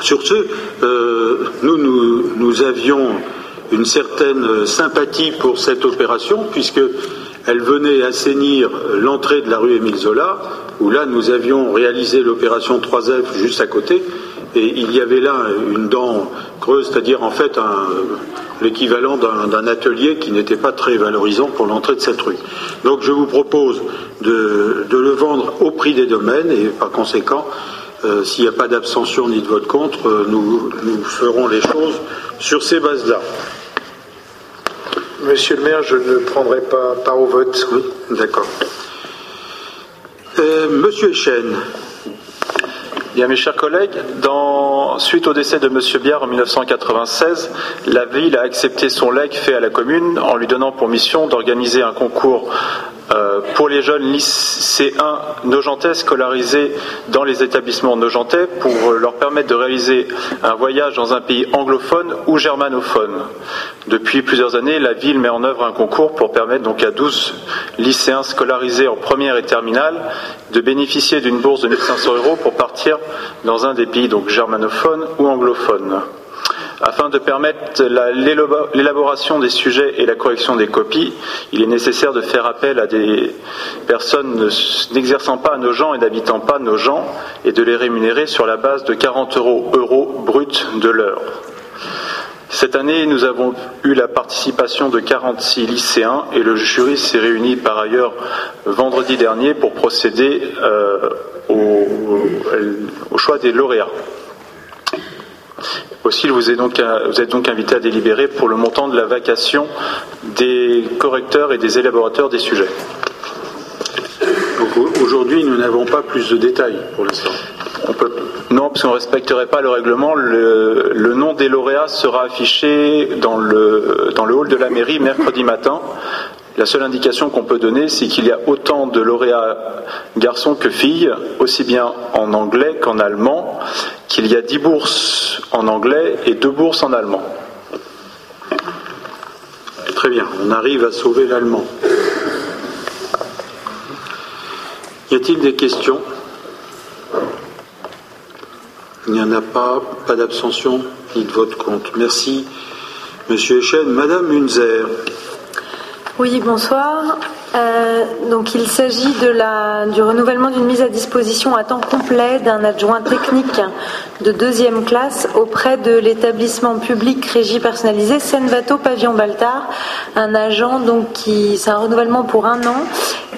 Sur ce, euh, nous, nous, nous avions une certaine sympathie pour cette opération, puisque elle venait assainir l'entrée de la rue Émile Zola, où là nous avions réalisé l'opération 3F juste à côté, et il y avait là une dent creuse, c'est-à-dire en fait l'équivalent d'un d'un atelier qui n'était pas très valorisant pour l'entrée de cette rue. Donc je vous propose de, de le vendre au prix des domaines, et par conséquent, euh, s'il n'y a pas d'abstention ni de vote contre, euh, nous, nous ferons les choses sur ces bases-là. Monsieur le maire, je ne prendrai pas part au vote. Oui, d'accord. Euh, Monsieur Chen. Mes chers collègues, suite au décès de M. Biard en 1996, la ville a accepté son legs fait à la commune en lui donnant pour mission d'organiser un concours euh, pour les jeunes lycéens nogentais scolarisés dans les établissements nogentais pour leur permettre de réaliser un voyage dans un pays anglophone ou germanophone. Depuis plusieurs années, la ville met en œuvre un concours pour permettre donc à 12 lycéens scolarisés en première et terminale de bénéficier d'une bourse de 1500 euros pour partir dans un des pays germanophones ou anglophones. Afin de permettre l'élaboration des sujets et la correction des copies, il est nécessaire de faire appel à des personnes n'exerçant pas nos gens et n'habitant pas nos gens et de les rémunérer sur la base de 40 euros, euros bruts de l'heure. Cette année, nous avons eu la participation de 46 lycéens et le jury s'est réuni par ailleurs vendredi dernier pour procéder euh, au choix des lauréats. Aussi, vous êtes, donc, vous êtes donc invité à délibérer pour le montant de la vacation des correcteurs et des élaborateurs des sujets. Aujourd'hui, nous n'avons pas plus de détails pour l'instant. Non, parce qu'on ne respecterait pas le règlement. Le, nom des lauréats sera affiché dans le, dans le hall de la mairie mercredi matin. La seule indication qu'on peut donner, c'est qu'il y a autant de lauréats garçons que filles, aussi bien en anglais qu'en allemand, qu'il y a 10 bourses en anglais et 2 bourses en allemand. Très bien, on arrive à sauver l'allemand. Y a-t-il des questions? Il n'y en a pas, pas d'abstention ni de vote contre. Merci, Monsieur Echen. Madame Munzer. Oui, bonsoir. Euh, donc il s'agit du renouvellement d'une mise à disposition à temps complet d'un adjoint technique de deuxième classe auprès de l'établissement public régie personnalisé Senvato Pavillon Baltard, un agent donc qui c'est un renouvellement pour un an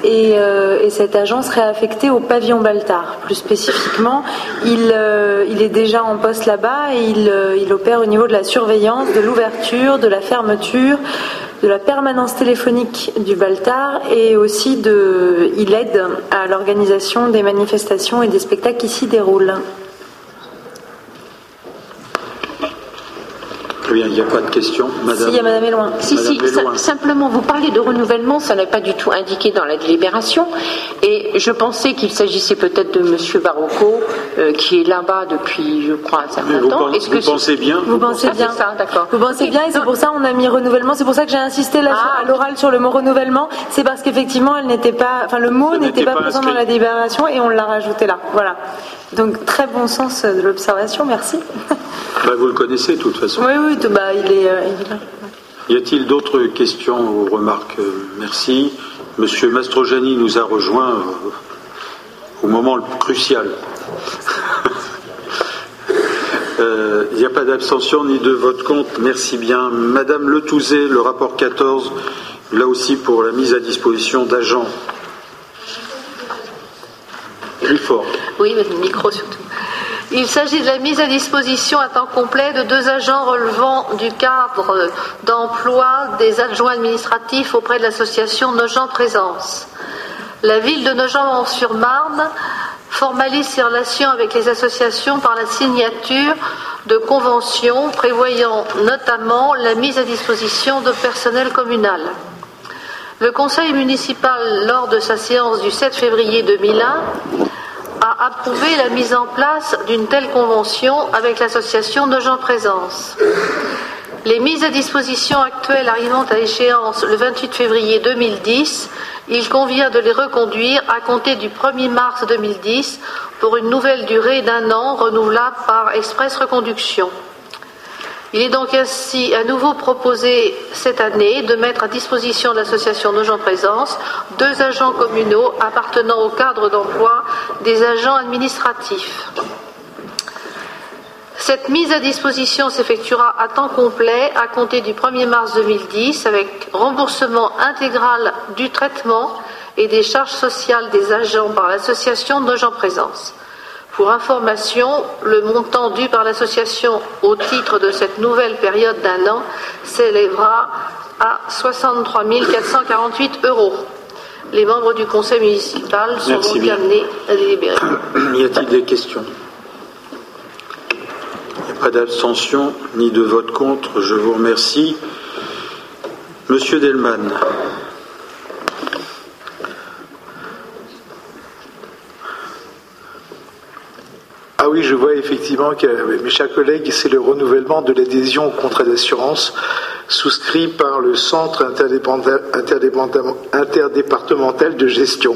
et, euh, cet agent serait affecté au pavillon Baltard. Plus spécifiquement, il, euh, il est déjà en poste là-bas et il opère au niveau de la surveillance, de l'ouverture, de la fermeture de la permanence téléphonique du Baltar et aussi de, il aide à l'organisation des manifestations et des spectacles qui s'y déroulent. Il n'y a pas de question. Madame, si, il y a Madame Eloin. Si, si, simplement, vous parlez de renouvellement, ça n'est pas du tout indiqué dans la délibération. Et je pensais qu'il s'agissait peut-être de Monsieur Barocco, euh, qui est là-bas depuis, je crois, un certain temps. Que vous pensez bien Vous pensez bien. Ça, d'accord. Vous pensez bien, et c'est pour ça qu'on a mis renouvellement. C'est pour ça que j'ai insisté là ah. à l'oral sur le mot renouvellement. C'est parce qu'effectivement, elle n'était pas, enfin, le mot n'était pas, présent dans la délibération et on l'a rajouté là. Voilà. Donc, très bon sens de l'observation. Merci. Bah, vous le connaissez de toute façon. Oui, oui, bah, il est, euh, là. Y a-t-il d'autres questions ou remarques? Merci. Monsieur Mastrojani nous a rejoint euh, au moment le crucial. Il euh, n'y a pas d'abstention ni de vote contre. Merci bien. Madame Letouzé, le rapport 14, là aussi pour la mise à disposition d'agents. Oui, mais le micro surtout. Il s'agit de la mise à disposition à temps complet de deux agents relevant du cadre d'emploi des adjoints administratifs auprès de l'association Nogent Présence. La ville de Nogent-sur-Marne formalise ses relations avec les associations par la signature de conventions prévoyant notamment la mise à disposition de personnel communal. Le conseil municipal, lors de sa séance du 7 février 2001, a approuvé la mise en place d'une telle convention avec l'association de gens Présence. Les mises à disposition actuelles arrivant à échéance le 28 février 2010, il convient de les reconduire à compter du 1er mars 2010 pour une nouvelle durée d'un an renouvelable par express reconduction. Il est donc ainsi à nouveau proposé cette année de mettre à disposition de l'association de gens présence deux agents communaux appartenant au cadre d'emploi des agents administratifs. Cette mise à disposition s'effectuera à temps complet à compter du 1er mars 2010 avec remboursement intégral du traitement et des charges sociales des agents par l'association de gens présence. Pour information, le montant dû par l'association au titre de cette nouvelle période d'un an s'élèvera à 63 448 euros. Les membres du conseil municipal sont donc amenés à délibérer. Y a-t-il des questions? Il n'y a pas d'abstention ni de vote contre. Je vous remercie. Monsieur Delman. Ah oui, je vois effectivement que, mes chers collègues, c'est le renouvellement de l'adhésion au contrat d'assurance souscrit par le Centre interdépartemental de gestion,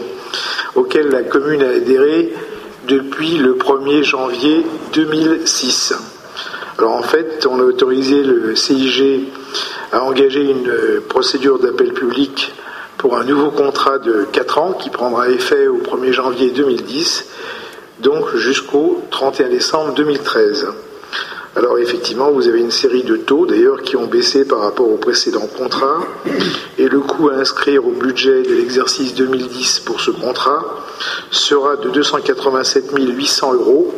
auquel la commune a adhéré depuis le 1er janvier 2006. Alors en fait, on a autorisé le CIG à engager une procédure d'appel public pour un nouveau contrat de 4 ans qui prendra effet au 1er janvier 2010, donc jusqu'au 31 décembre 2013. Alors effectivement, vous avez une série de taux d'ailleurs qui ont baissé par rapport au précédent contrat et le coût à inscrire au budget de l'exercice 2010 pour ce contrat sera de 287 800 euros.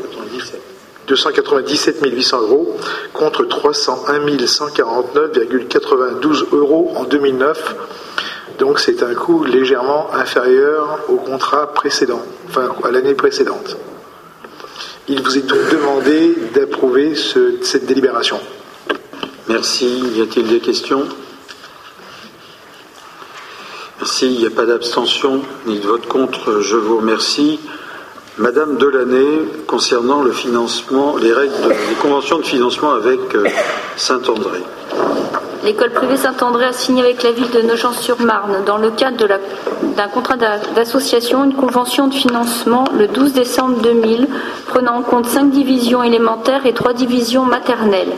297 800 euros contre 301 149,92 euros en 2009. Donc c'est un coût légèrement inférieur au contrat précédent, enfin à l'année précédente. Il vous est donc demandé d'approuver cette délibération. Merci. Y a-t-il des questions? Merci. Il n'y a pas d'abstention ni de vote contre. Je vous remercie. Madame Delaney, concernant le financement, les règles, des conventions de financement avec euh, Saint-André. L'école privée Saint-André a signé avec la ville de Nogent-sur-Marne, dans le cadre d'un contrat d'association, une convention de financement le 12 décembre 2000, prenant en compte cinq divisions élémentaires et trois divisions maternelles.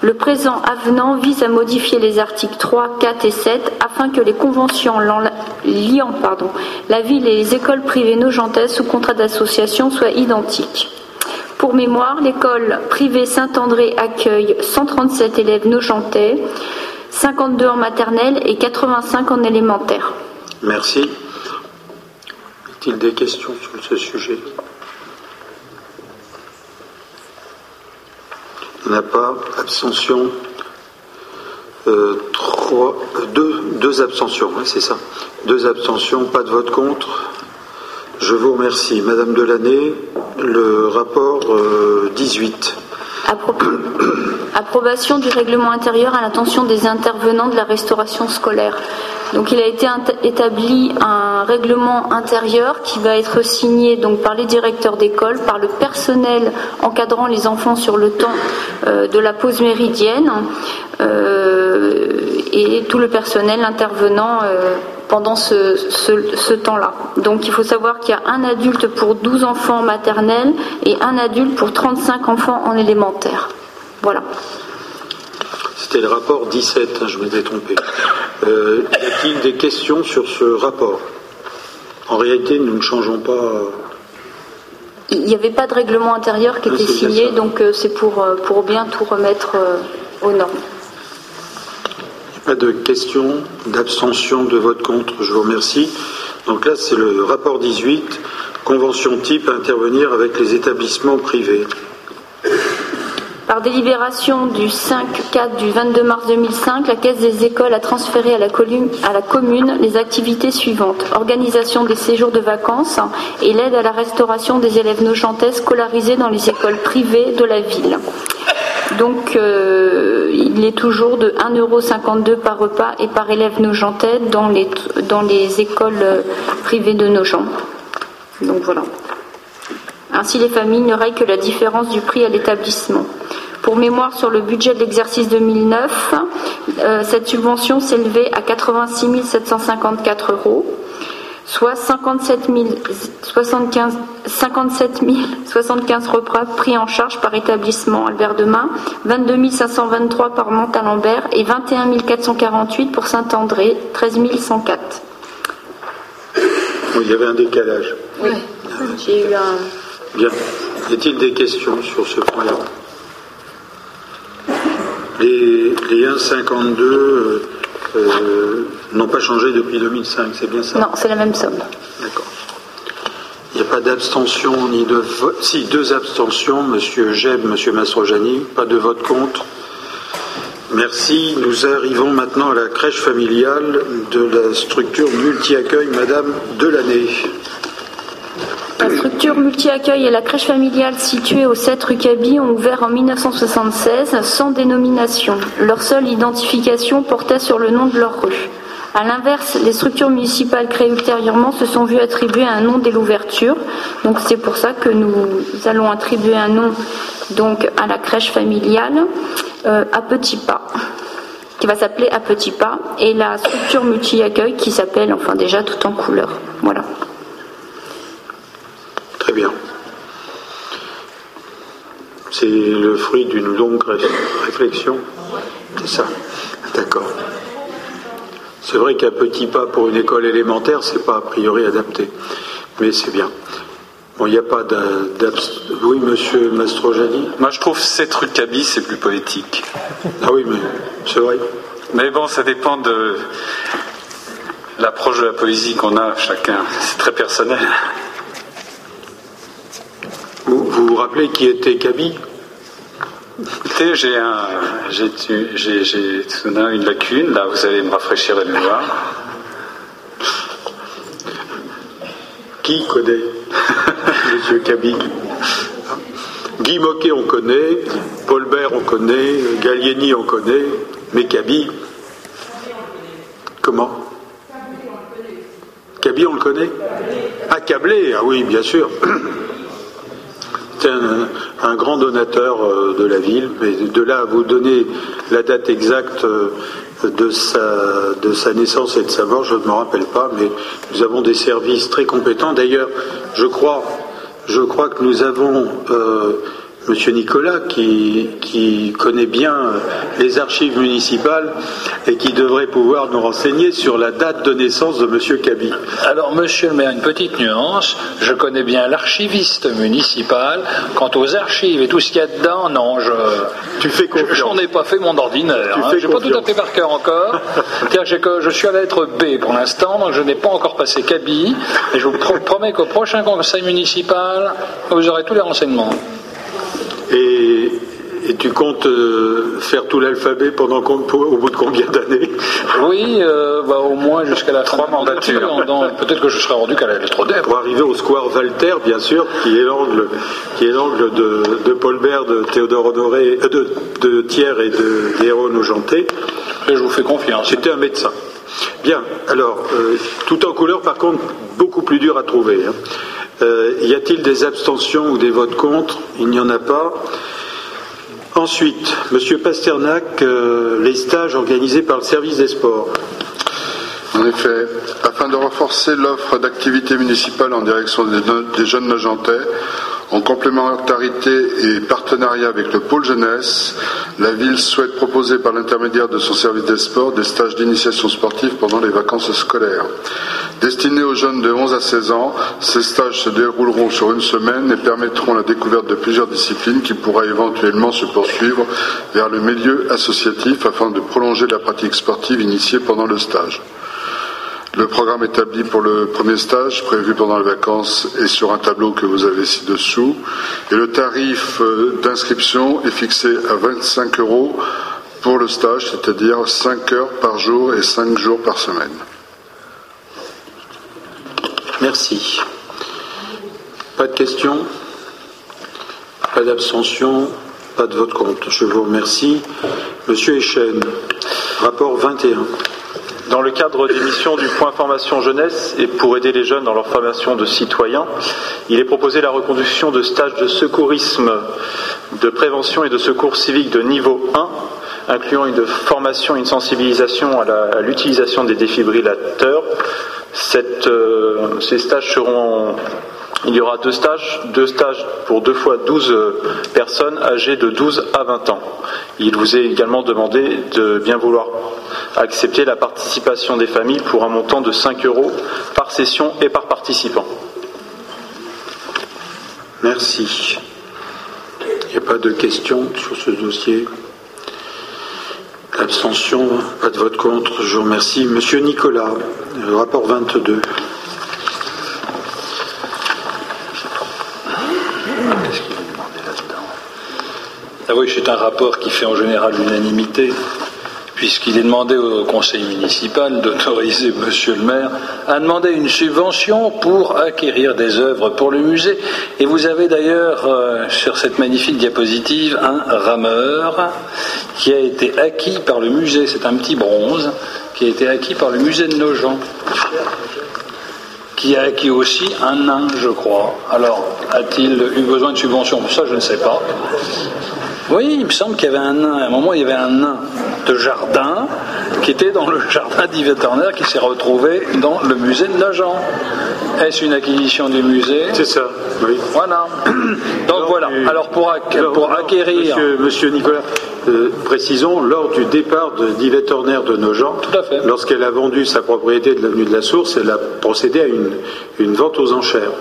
Le présent avenant vise à modifier les articles 3, 4 et 7 afin que les conventions liant la ville et les écoles privées nogentaises sous contrat d'association soient identiques. Pour mémoire, l'école privée Saint-André accueille 137 élèves nogentais, 52 en maternelle et 85 en élémentaire. Merci. Y a-t-il des questions sur ce sujet? Il n'y en a pas. Abstention. Euh, trois, deux, deux abstentions, c'est ça. Deux abstentions, pas de vote contre. Je vous remercie. Madame Delaney, le rapport 18. Euh, approbation du règlement intérieur à l'attention des intervenants de la restauration scolaire. Donc il a été établi un règlement intérieur qui va être signé donc par les directeurs d'école, par le personnel encadrant les enfants sur le temps euh, de la pause méridienne euh, et tout le personnel intervenant pendant ce, temps-là. Donc il faut savoir qu'il y a un adulte pour 12 enfants maternels et un adulte pour 35 enfants en élémentaire. Voilà. C'était le rapport 17, hein, je m'étais trompé. Euh, y a-t-il des questions sur ce rapport? En réalité, nous ne changeons pas. Il n'y avait pas de règlement intérieur qui était signé, donc euh, c'est pour, euh, pour bien tout remettre aux normes. Pas de questions, d'abstention, de vote contre. Je vous remercie. Donc là, c'est le rapport 18, convention type à intervenir avec les établissements privés. Par délibération du 5-4 du 22 mars 2005, la Caisse des écoles a transféré à la, à la, commune les activités suivantes organisation des séjours de vacances et l'aide à la restauration des élèves nochantais scolarisés dans les écoles privées de la ville. Donc euh, il est toujours de 1,52€ par repas et par élève nogentais dans les, dans les écoles euh, privées de Nogent. Donc voilà. Ainsi les familles ne règlent que la différence du prix à l'établissement. Pour mémoire, sur le budget de l'exercice 2009, euh, cette subvention s'élevait à 86 754 euros soit 57 075, 57 075 repas pris en charge par établissement Albert Demain, 22 523 par Montalembert et 21 448 pour Saint-André, 13 104. il y avait un décalage. Oui, j'ai eu un. Bien. Y a-t-il des questions sur ce point-là? Les, les 1,52 euh, n'ont pas changé depuis 2005, c'est bien ça? Non, c'est la même somme. D'accord. Il n'y a pas d'abstention ni de vote. Si, deux abstentions, Monsieur Jeb, Monsieur Mastrojani, pas de vote contre. Merci. Nous arrivons maintenant à la crèche familiale de la structure multi-accueil Madame Delaney. La structure multi-accueil et la crèche familiale située au 7 rue Cabi ont ouvert en 1976 sans dénomination. Leur seule identification portait sur le nom de leur rue. A l'inverse, les structures municipales créées ultérieurement se sont vues attribuer un nom dès l'ouverture. Donc c'est pour ça que nous allons attribuer un nom donc à la crèche familiale euh, à petits pas qui va s'appeler à petits pas et la structure multi-accueil qui s'appelle enfin déjà tout en couleur. Voilà. Très bien. C'est le fruit d'une longue réflexion. C'est ça. D'accord. C'est vrai qu'un petit pas pour une école élémentaire, c'est pas a priori adapté. Mais c'est bien. Bon, il n'y a pas d'abs... Oui, monsieur Mastrojani? Moi, je trouve ces trucs cabis, c'est plus poétique. Ah oui, mais c'est vrai. Mais bon, ça dépend de l'approche de la poésie qu'on a chacun. C'est très personnel. Vous vous, rappelez qui était Kaby Écoutez, j'ai un, j'ai, j'ai, j'ai une lacune. Là, vous allez me rafraîchir la mémoire. Qui connaît Monsieur Kaby Guy Moquet, on connaît. Paul Bert, on connaît. Gallieni, on connaît. Mais Kaby Comment? Kaby, on le connaît Accablé, ah oui, bien sûr. C'est un, grand donateur euh, de la ville, mais de là à vous donner la date exacte euh, de sa, de sa naissance et de sa mort, je ne me rappelle pas, mais nous avons des services très compétents. D'ailleurs, je crois, je crois que nous avons euh, Monsieur Nicolas, qui, qui, connaît bien les archives municipales et qui devrait pouvoir nous renseigner sur la date de naissance de Monsieur Cabi. Alors, Monsieur le maire, une petite nuance. Je connais bien l'archiviste municipal. Quant aux archives et tout ce qu'il y a dedans, non, je. Tu fais confiance. J'en ai pas fait mon ordinaire. Tu hein. fais Je pas tout à fait par cœur encore. C'est-à-dire que je suis à la lettre B pour l'instant, donc je n'ai pas encore passé Cabi. Et je vous promets qu'au prochain conseil municipal, vous aurez tous les renseignements. Et, tu comptes euh, faire tout l'alphabet pendant au bout de combien d'années Oui, euh, bah, au moins jusqu'à la trois mandatures. Peut-être que je serai rendu qu'à la lettre D. Pour arriver au square Walter, bien sûr, qui est l'angle, qui est l'angle de, Paul Bert, de Théodore Honoré, euh, de, Thiers et de d'Héron Augenté. Et je vous fais confiance. C'était un médecin. Bien. Alors, tout en couleur, par contre, beaucoup plus dur à trouver. Hein. Euh, y a-t-il des abstentions ou des votes contre? Il n'y en a pas. Ensuite, Monsieur Pasternak, euh, les stages organisés par le service des sports. En effet, afin de renforcer l'offre d'activités municipales en direction des, jeunes Nogentais, en complémentarité et partenariat avec le pôle jeunesse, la ville souhaite proposer par l'intermédiaire de son service des sports des stages d'initiation sportive pendant les vacances scolaires. Destinés aux jeunes de 11 à 16 ans, ces stages se dérouleront sur une semaine et permettront la découverte de plusieurs disciplines qui pourra éventuellement se poursuivre vers le milieu associatif afin de prolonger la pratique sportive initiée pendant le stage. Le programme établi pour le premier stage, prévu pendant les vacances, est sur un tableau que vous avez ci-dessous. Et le tarif euh, d'inscription est fixé à 25 euros pour le stage, c'est-à-dire 5 heures par jour et 5 jours par semaine. Merci. Pas de questions? Pas d'abstention? Pas de vote contre. Je vous remercie. Monsieur Echen, rapport 21. Dans le cadre des missions du point formation jeunesse et pour aider les jeunes dans leur formation de citoyens, il est proposé la reconduction de stages de secourisme, de prévention et de secours civique de niveau 1, incluant une formation et une sensibilisation à l'utilisation des défibrillateurs. Euh, ces stages seront il y aura deux stages, deux stages pour deux fois 12 euh, personnes âgées de 12 à 20 ans. Il vous est également demandé de bien vouloir accepter la participation des familles pour un montant de 5 euros par session et par participant. Merci. Il n'y a pas de questions sur ce dossier? Abstention, pas de vote contre. Je vous remercie. Monsieur Nicolas, rapport 22. Ah oui, c'est un rapport qui fait en général l'unanimité, puisqu'il est demandé au conseil municipal d'autoriser monsieur le maire à demander une subvention pour acquérir des œuvres pour le musée. Et vous avez d'ailleurs euh, sur cette magnifique diapositive un rameur qui a été acquis par le musée. C'est un petit bronze qui a été acquis par le musée de Nogent qui a acquis aussi un nain, je crois. Alors, a-t-il eu besoin de subvention Ça, je ne sais pas. Oui, il me semble qu'il y avait un nain. À un moment, il y avait un nain de jardin qui était dans le jardin d'Yves Turner qui s'est retrouvé dans le musée de Nogent. Est-ce une acquisition du musée? C'est ça, oui. Voilà. Donc voilà. Alors pour, ac- pour acquérir. Monsieur, monsieur Nicolas, euh, précisons, lors du départ de d'Yvette Turner de Nogent, lorsqu'elle a vendu sa propriété de l'avenue de la Source, elle a procédé à une, une vente aux enchères.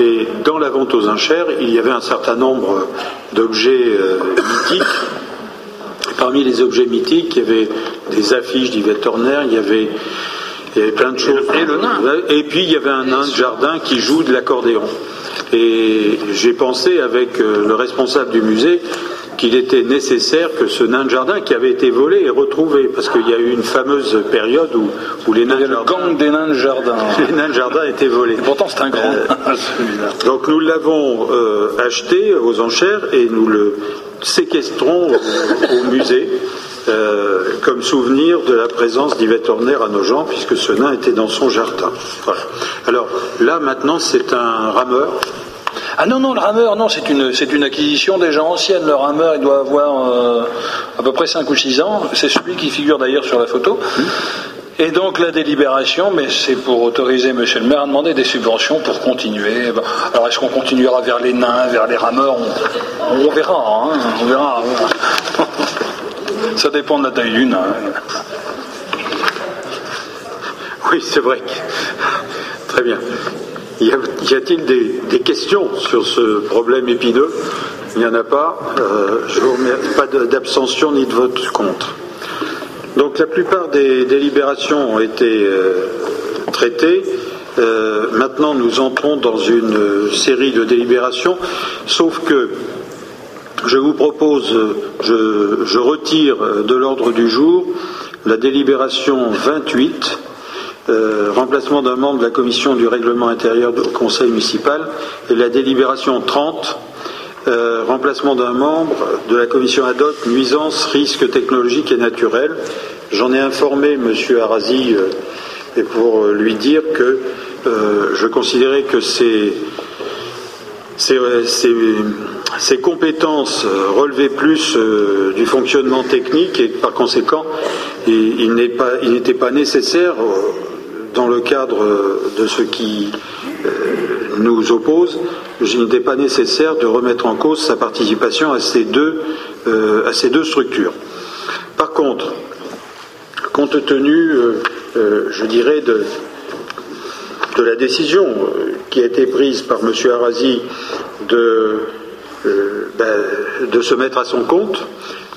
Et dans la vente aux enchères, il y avait un certain nombre d'objets euh, mythiques. Et parmi les objets mythiques, il y avait des affiches d'Yvette Turner, il y avait, il y avait plein de choses. Et, le nain. Et puis il y avait un nain de jardin qui joue de l'accordéon. Et j'ai pensé avec euh, le responsable du musée qu'il était nécessaire que ce nain de jardin qui avait été volé est retrouvé, parce qu'il y a eu une fameuse période où, où les nains de jardin, gang des nains de jardin. les nains de jardin étaient volés. pourtant, c'est un grand Euh, donc nous l'avons euh, acheté aux enchères et nous le séquestrons au, au musée euh, comme souvenir de la présence d'Yvette Horner à Nogent, puisque ce nain était dans son jardin. Voilà. Alors là maintenant c'est un rameur. Ah non, non, le rameur, non, c'est une, c'est une acquisition déjà ancienne. Le rameur, il doit avoir euh, à peu près 5 ou 6 ans. C'est celui qui figure d'ailleurs sur la photo. Et donc la délibération, mais c'est pour autoriser Monsieur le maire à demander des subventions pour continuer. Alors est-ce qu'on continuera vers les nains, vers les rameurs? On, verra, hein, on verra. Ça dépend de la taille du nain. Oui, c'est vrai. Très bien. Y a-t-il des, questions sur ce problème épineux? Il n'y en a pas. Euh, je vous remercie. Pas d'abstention ni de vote contre. Donc la plupart des délibérations ont été euh, traitées. Euh, maintenant, nous entrons dans une euh, série de délibérations, sauf que je vous propose, je, retire de l'ordre du jour la délibération 28, euh, remplacement d'un membre de la commission du règlement intérieur au conseil municipal, et la délibération 30, euh, remplacement d'un membre de la commission ad hoc nuisances, risques technologiques et naturels. J'en ai informé M. Arasi euh, et pour euh, lui dire que je considérais que ces, ces, ces- ces compétences relevaient plus du fonctionnement technique et que, par conséquent, il, n'était pas nécessaire, dans le cadre de ce qui nous oppose, il n'était pas nécessaire de remettre en cause sa participation à ces deux, euh, à ces deux structures. Par contre, compte tenu, euh, euh, je dirais, de, la décision qui a été prise par M. Arasi de, ben, de se mettre à son compte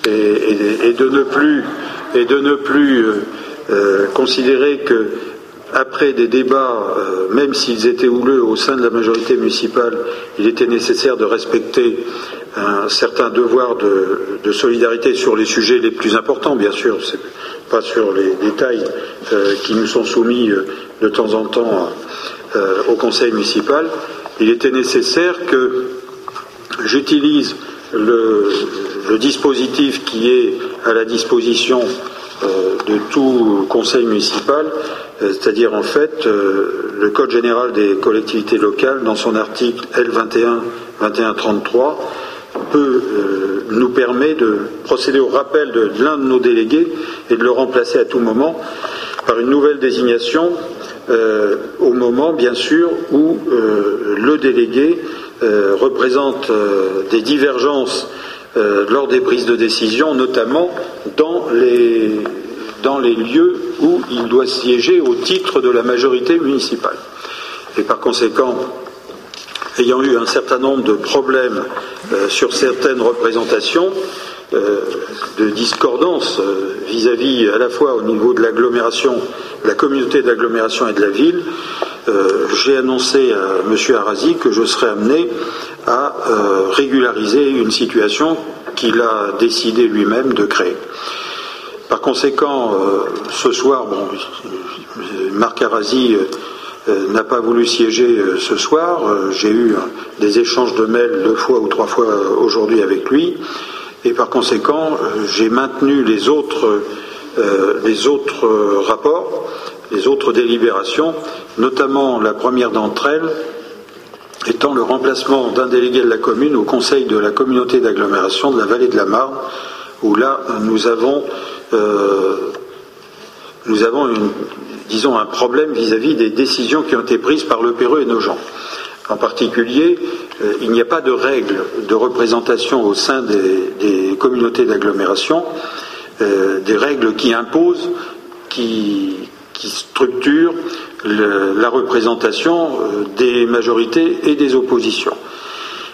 et, de ne plus, et de ne plus considérer que après des débats, euh, même s'ils étaient houleux au sein de la majorité municipale, il était nécessaire de respecter un certain devoir de, solidarité sur les sujets les plus importants, bien sûr, c'est pas sur les détails euh, qui nous sont soumis euh, de temps en temps au conseil municipal. Il était nécessaire que j'utilise le, dispositif qui est à la disposition de tout conseil municipal, euh, c'est-à-dire en fait euh, le Code général des collectivités locales, dans son article L21 2133, peut, euh, nous permet de procéder au rappel de l'un de nos délégués et de le remplacer à tout moment par une nouvelle désignation euh, au moment, bien sûr, où euh, le délégué euh, représente euh, des divergences euh, lors des prises de décision, notamment dans les, lieux où il doit siéger au titre de la majorité municipale. Et par conséquent, ayant eu un certain nombre de problèmes euh, sur certaines représentations, euh, de discordance vis-à-vis à la fois au niveau de l'agglomération, de la communauté d'agglomération et de la ville, euh, j'ai annoncé à M. Arasi que je serais amené à euh, régulariser une situation qu'il a décidé lui-même de créer. Par conséquent, euh, ce soir, Marc Arasi n'a pas voulu siéger ce soir. J'ai eu des échanges de mails deux fois ou trois fois aujourd'hui avec lui. Et par conséquent, j'ai maintenu les autres, les autres rapports, les autres délibérations, notamment la première d'entre elles, étant le remplacement d'un délégué de la commune au conseil de la communauté d'agglomération de la vallée de la Marne, où là nous avons, euh, nous avons disons un problème vis-à-vis des décisions qui ont été prises par le Péreux et nos gens. En particulier, euh, il n'y a pas de règles de représentation au sein des, communautés d'agglomération, euh, des règles qui imposent, qui, qui structurent la représentation euh, des majorités et des oppositions.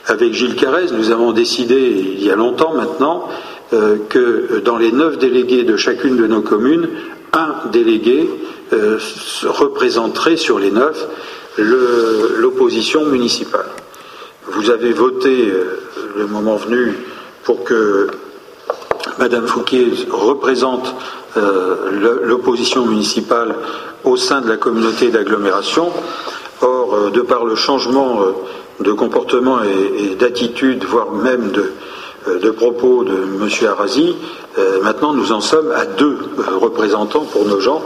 Avec Gilles Carrez, nous avons décidé, il y a longtemps maintenant, euh, que dans les neuf délégués de chacune de nos communes, un délégué euh, représenterait sur les neuf l'opposition municipale. Vous avez voté, le moment venu, pour que Madame Fouquet représente l'opposition municipale au sein de la communauté d'agglomération. Or, euh, de par le changement euh, de comportement et, d'attitude, voire même de, euh, propos de M. Arasi, maintenant nous en sommes à deux représentants pour nos gens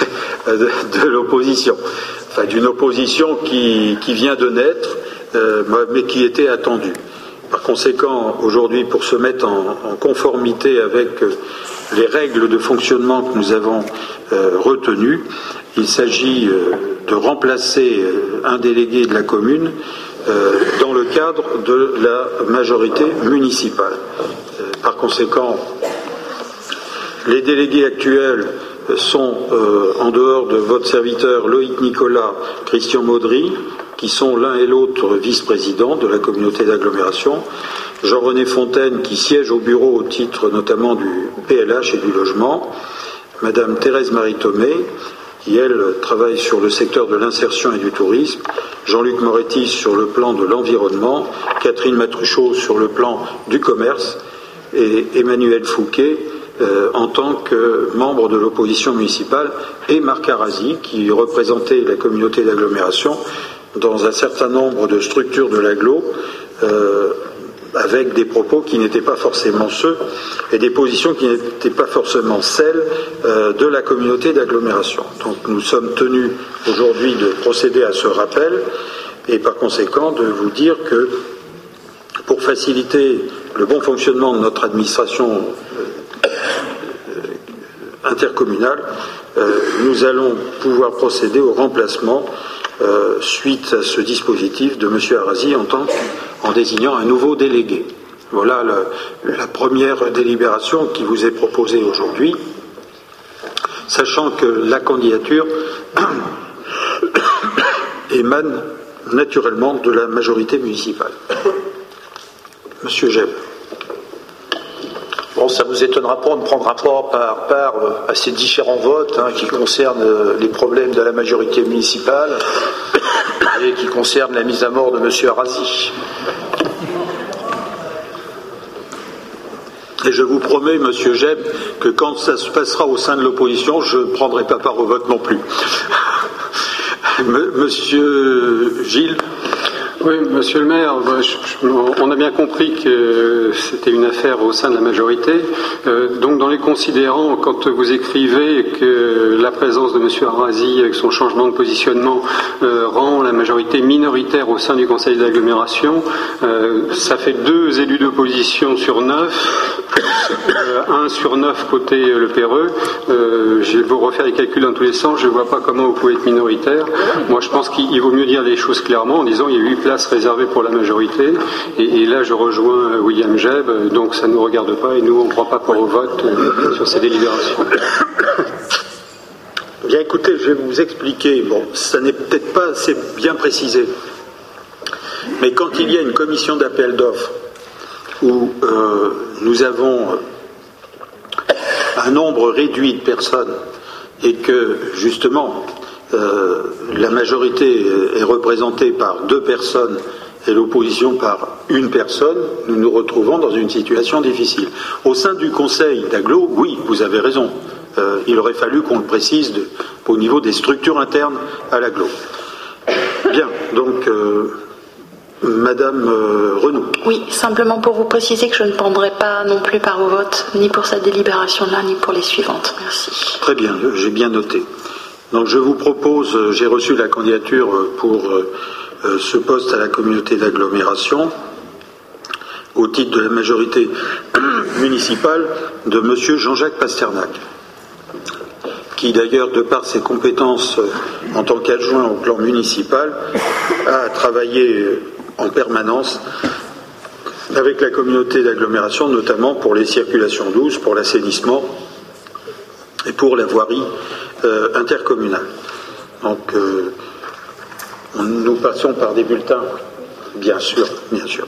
de, l'opposition. Enfin, d'une opposition qui, vient de naître, mais qui était attendue. Par conséquent, aujourd'hui, pour se mettre en conformité avec les règles de fonctionnement que nous avons euh, retenues. Il s'agit euh, de remplacer euh, un délégué de la commune dans le cadre de la majorité municipale. Par conséquent, les délégués actuels sont en dehors de votre serviteur Loïc Nicolas, Christian Maudry, qui sont l'un et l'autre vice-présidents de la communauté d'agglomération, Jean-René Fontaine, qui siège au bureau au titre notamment du PLH et du logement, Madame Thérèse Marie Thomé, qui elle travaille sur le secteur de l'insertion et du tourisme, Jean-Luc Moretti sur le plan de l'environnement, Catherine Matruchot sur le plan du commerce. Et Emmanuel Fouquet euh, en tant que membre de l'opposition municipale. Et Marc Arasi qui représentait la communauté d'agglomération dans un certain nombre de structures de l'agglo. Euh, avec des propos qui n'étaient pas forcément ceux et des positions qui n'étaient pas forcément celles euh, de la communauté d'agglomération. Donc nous sommes tenus aujourd'hui de procéder à ce rappel et par conséquent de vous dire que pour faciliter le bon fonctionnement de notre administration euh, intercommunale, euh, nous allons pouvoir procéder au remplacement suite à ce dispositif de M. Arasi en tant en désignant un nouveau délégué. Voilà la, première délibération qui vous est proposée aujourd'hui, sachant que la candidature émane naturellement de la majorité municipale. Monsieur Geb. Bon, ça vous étonnera pas, de prendre rapport par part euh, à ces différents votes hein, qui concernent euh, les problèmes de la majorité municipale et qui concernent la mise à mort de M. Arasi. Et je vous promets, Monsieur Jeb, que quand ça se passera au sein de l'opposition, je ne prendrai pas part au vote non plus. Monsieur Gilles oui, monsieur le maire, bah, on a bien compris que c'était une affaire au sein de la majorité. Euh, donc, dans les considérants, quand vous écrivez que la présence de monsieur Arasi, avec son changement de positionnement, euh, rend la majorité minoritaire au sein du conseil d'agglomération, euh, ça fait deux élus d'opposition sur neuf, un sur neuf côté le Péreux. je vais vous refaire les calculs dans tous les sens, je ne vois pas comment vous pouvez être minoritaire. Moi, je pense qu'il vaut mieux dire les choses clairement en disant il y a place réservée pour la majorité. Et, là, je rejoins William Jeb, donc ça ne nous regarde pas et nous, on ne croit pas pour au vote euh, sur ces délibérations. Bien écoutez, je vais vous expliquer. Bon, ça n'est peut-être pas assez bien précisé. Mais quand il y a une commission d'appel d'offres où euh, nous avons un nombre réduit de personnes et que justement euh, la majorité est représentée par deux personnes et l'opposition par une personne, nous nous retrouvons dans une situation difficile. Au sein du Conseil d'Aglo, oui, vous avez raison. Euh, il aurait fallu qu'on le précise au niveau des structures internes à l'Aglo. Bien, donc, euh, Madame Renaud. Oui, simplement pour vous préciser que je ne prendrai pas non plus part au vote, ni pour cette délibération-là, ni pour les suivantes. Merci. Très bien, j'ai bien noté. Je vous propose, euh, j'ai reçu la candidature euh, pour euh, ce poste à la communauté d'agglomération au titre de la majorité municipale de M. Jean-Jacques Pasternak, qui d'ailleurs, de par ses compétences en tant qu'adjoint au plan municipal, a travaillé en permanence avec la communauté d'agglomération, notamment pour les circulations douces, pour l'assainissement et pour la voirie euh, intercommunale. Donc, euh, nous passons par des bulletins, bien sûr, bien sûr.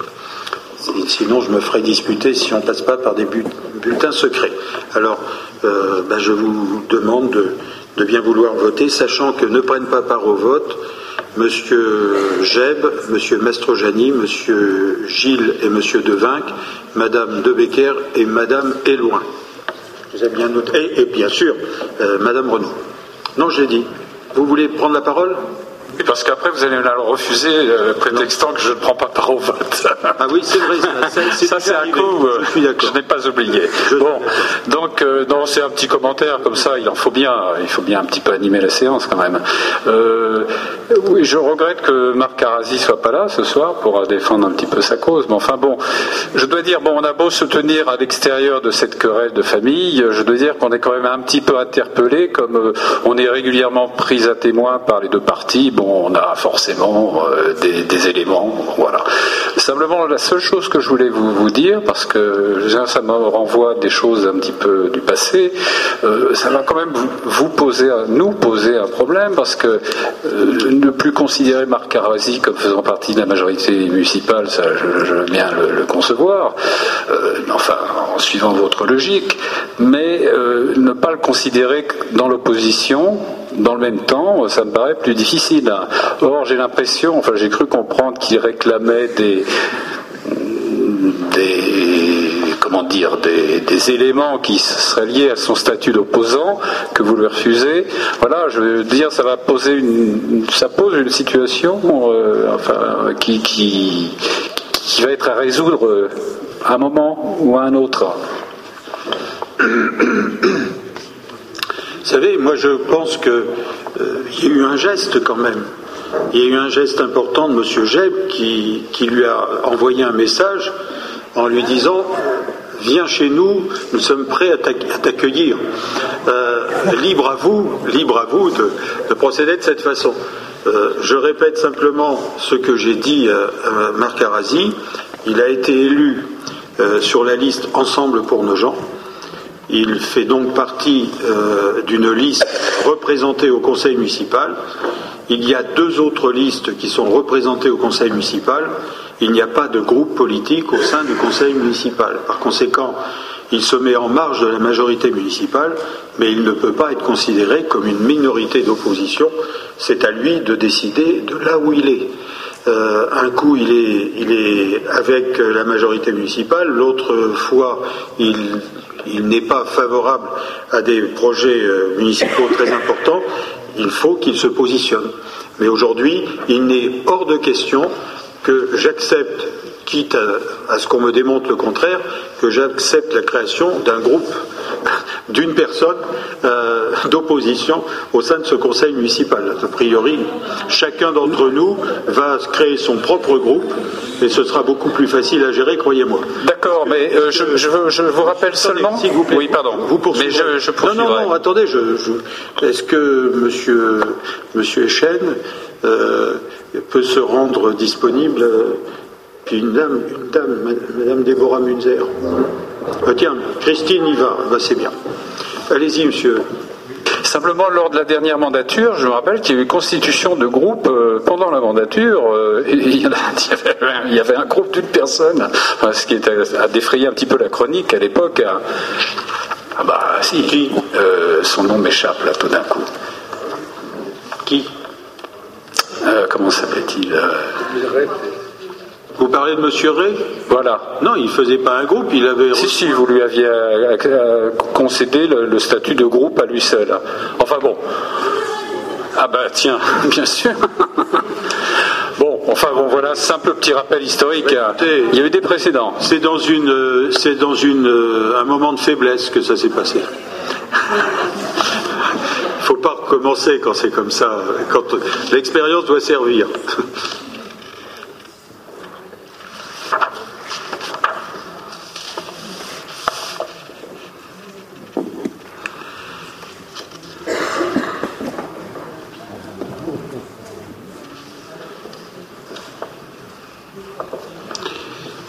Sinon, je me ferai disputer si on ne passe pas par des bulletins secrets. Alors, euh, ben, je vous demande de, bien vouloir voter, sachant que ne prennent pas part au vote M. Jeb, M. Mastrojani, M. Gilles et M. Devinck, Mme Debecker et Mme Éloin. Avez bien. Et, bien sûr, euh, Mme Renaud. Non, j'ai dit. Vous voulez prendre la parole? Parce qu'après, vous allez me la refuser, euh, prétextant que je ne prends pas part au vote. Ah oui, c'est vrai. Ça, c'est un coup, euh, je, n'ai pas oublié. bon, donc, euh, non, c'est un petit commentaire comme ça, il en faut bien, il faut bien un petit peu animer la séance quand même. oui, je regrette que Marc Carasi soit pas là ce soir pour défendre un petit peu sa cause, mais enfin bon, je dois dire, bon, on a beau se tenir à l'extérieur de cette querelle de famille, je dois dire qu'on est quand même un petit peu interpellé, comme on est régulièrement pris à témoin par les deux parties. On a forcément euh, des, éléments. Voilà. Simplement, la seule chose que je voulais vous, dire, parce que ça me renvoie des choses un petit peu du passé, euh, ça va quand même vous poser, nous poser un problème, parce que euh, ne plus considérer Marc Carasi comme faisant partie de la majorité municipale, ça, je, veux bien le, concevoir, enfin, en suivant votre logique, mais ne pas le considérer dans l'opposition, dans le même temps, ça me paraît plus difficile. Or, j'ai l'impression, enfin, j'ai cru comprendre qu'il réclamait des, comment dire des, éléments qui seraient liés à son statut d'opposant que vous lui refusez. Voilà, je veux dire, ça va poser une, ça pose une situation, euh, enfin, qui, qui, qui va être à résoudre à un moment ou à un autre. Vous savez, moi je pense qu'il euh, y a eu un geste quand même. Il y a eu un geste important de M. Jeb qui, lui a envoyé un message en lui disant Viens chez nous, nous sommes prêts à t'accueillir. Euh, libre à vous, libre à vous de, procéder de cette façon. Euh, je répète simplement ce que j'ai dit à, Marc Arasi. Il a été élu sur la liste Ensemble pour nos gens. Il fait donc partie euh, d'une liste représentée au conseil municipal. Il y a deux autres listes qui sont représentées au conseil municipal. Il n'y a pas de groupe politique au sein du conseil municipal. Par conséquent, il se met en marge de la majorité municipale, mais il ne peut pas être considéré comme une minorité d'opposition. C'est à lui de décider de là où il est. Euh, un coup, il est, il est avec la majorité municipale, l'autre fois, il il n'est pas favorable à des projets euh, municipaux très importants, il faut qu'il se positionne. Mais aujourd'hui, il n'est hors de question que j'accepte, quitte à, ce qu'on me démontre le contraire, que j'accepte la création d'un groupe, d'une personne euh, d'opposition au sein de ce conseil municipal. A priori, chacun d'entre nous va créer son propre groupe et ce sera beaucoup plus facile à gérer, croyez-moi. D'accord, mais euh, je, vous rappelle seulement. S'il vous plaît. Oui, pardon. Vous poursuivez. Mais je, non, non, non, attendez. Est-ce que monsieur, monsieur Echen euh, peut se rendre disponible Puis une dame, une dame, Madame Déborah Munzer. Ah, tiens, Christine y va. Bah, c'est bien. Allez-y, monsieur. Simplement, lors de la dernière mandature, je me rappelle qu'il y a eu constitution de groupe euh, pendant la mandature. Euh, il, y avait un, groupe d'une personne, ce qui a défrayé un petit peu la chronique à l'époque. Hein. Ah bah si, qui euh, Son nom m'échappe là tout d'un coup. Qui? Comment s'appelait-il vous parlez de M. Ray Voilà. Non, il ne faisait pas un groupe, il avait. Si, si, vous lui aviez euh, euh, concédé le, statut de groupe à lui seul. Enfin bon. Ah bah tiens, bien sûr. Bon, enfin bon, voilà, simple petit rappel historique. il y a eu des précédents. C'est dans une, c'est dans une, euh, un moment de faiblesse que ça s'est passé. Il ne faut pas recommencer quand c'est comme ça. Quand l'expérience doit servir.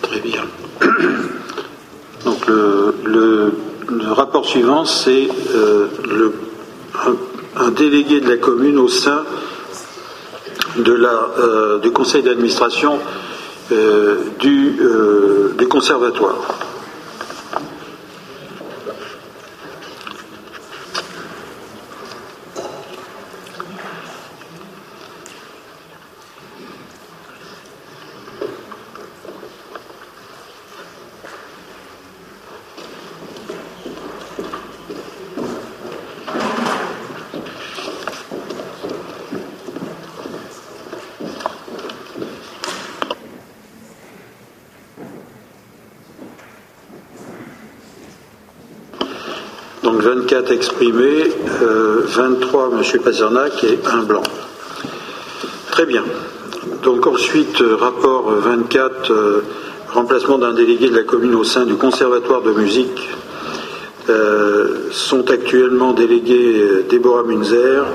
Très bien. Donc le, rapport suivant, c'est euh, un, délégué de la commune au sein de la, euh, du conseil d'administration du, euh, du conservatoire. Donc 24 exprimés, euh, 23 M. Pasternak et un blanc. Très bien. Donc ensuite, euh, rapport 24, euh, remplacement d'un délégué de la commune au sein du conservatoire de musique. Euh, sont actuellement délégués euh, Déborah Munzer,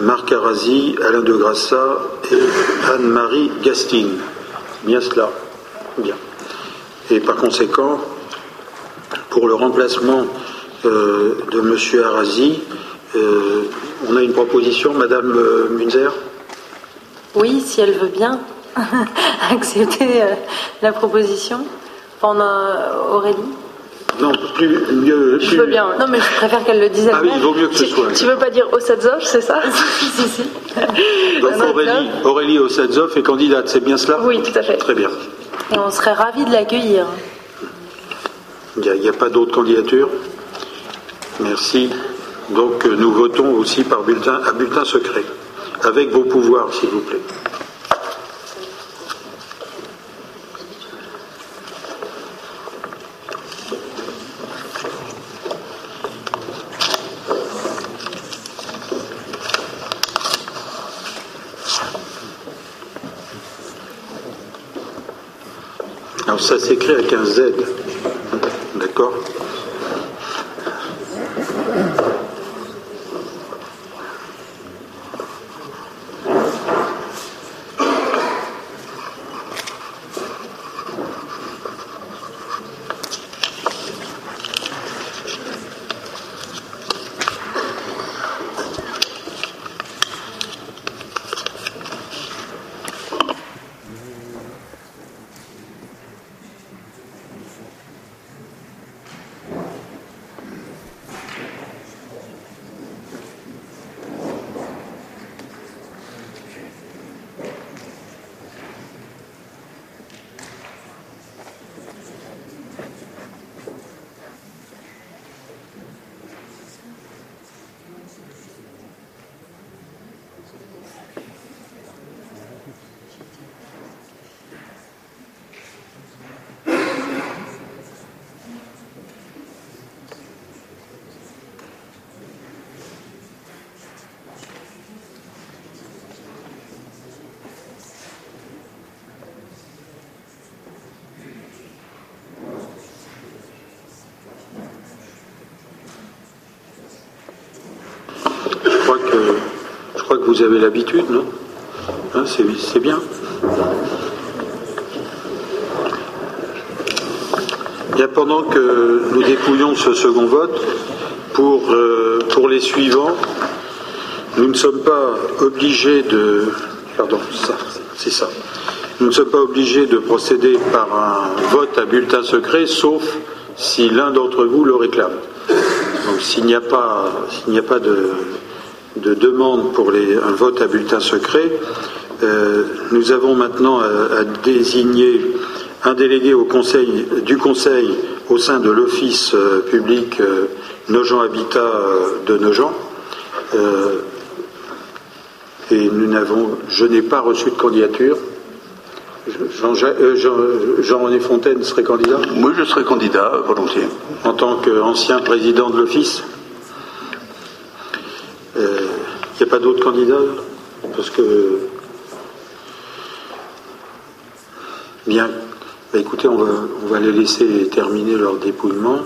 Marc Arasi, Alain de Grassa et Anne-Marie Gastine. Bien cela. Bien. Et par conséquent, pour le remplacement euh, de M. Arasi, euh, on a une proposition, Madame euh, Munzer? Oui, si elle veut bien accepter la proposition. A Aurélie. Non, plus, mieux. Je veux bien. Non, mais je préfère qu'elle le dise Ah oui, elle-même. il vaut mieux que ce Tu, soit. tu veux pas dire Osadzov, c'est ça Si, si. Donc Aurélie, Aurélie Ossadzov est candidate, c'est bien cela? Oui, tout à fait. Très bien. Et on serait ravis de l'accueillir. Il n'y a, a pas d'autres candidatures? Merci. Donc euh, nous votons aussi par bulletin à bulletin secret. Avec vos pouvoirs, s'il vous plaît. Alors ça s'écrit avec un Z. D'accord Je crois que, je crois que vous avez l'habitude, non Hein, c'est, bien. Bien, pendant que nous dépouillons ce second vote, pour, euh, pour les suivants, nous ne sommes pas obligés de. Pardon, ça, c'est ça. Nous ne sommes pas obligés de procéder par un vote à bulletin secret, sauf si l'un d'entre vous le réclame. Donc s'il n'y a pas, s'il n'y a pas de, de demande pour les- un vote à bulletin secret, euh, nous avons maintenant à, à désigner un délégué au conseil, du Conseil au sein de l'Office euh, public euh, Nogent Habitat de Nogent. Et nous n'avons, je n'ai pas reçu de candidature. Jean- Jean- Jean-René Fontaine serait candidat? Moi, je serais candidat, volontiers. En tant qu'ancien président de l'Office Il n'y pas d'autres candidats Parce que. Bien. Bah, écoutez, on va les laisser terminer leur dépouillement.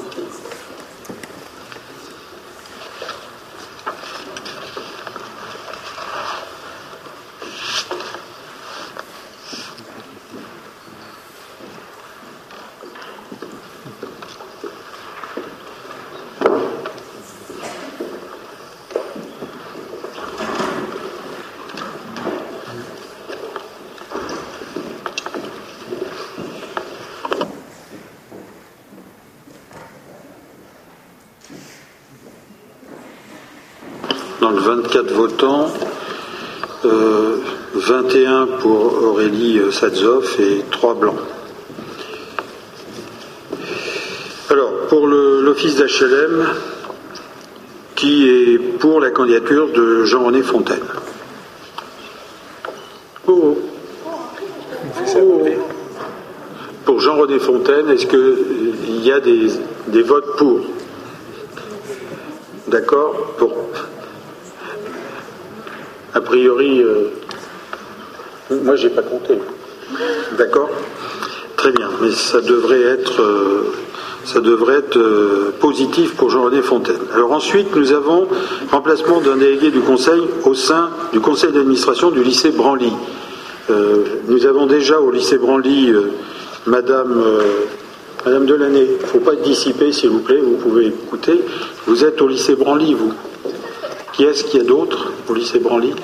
parle 24 votants, 21 pour Aurélie Sadzov et 3 blancs. Alors, pour l'office d'HLM, qui est pour la candidature de Jean-René Fontaine oh. Pour Jean-René Fontaine, est-ce qu'il y a des, votes pour? D'accord Pour. A priori, euh, moi j'ai pas compté. D'accord Très bien, mais ça devrait être. Euh, ça devrait être euh, positif pour Jean-René Fontaine. Alors ensuite, nous avons remplacement d'un délégué du Conseil au sein du Conseil d'administration du lycée Branly. Euh, nous avons déjà au lycée Branly Madame, Madame Delaney. Il ne faut pas dissipé, s'il vous plaît, vous pouvez écouter. Vous êtes au lycée Branly, vous. Qui est-ce qu'il y a d'autre au lycée Branly?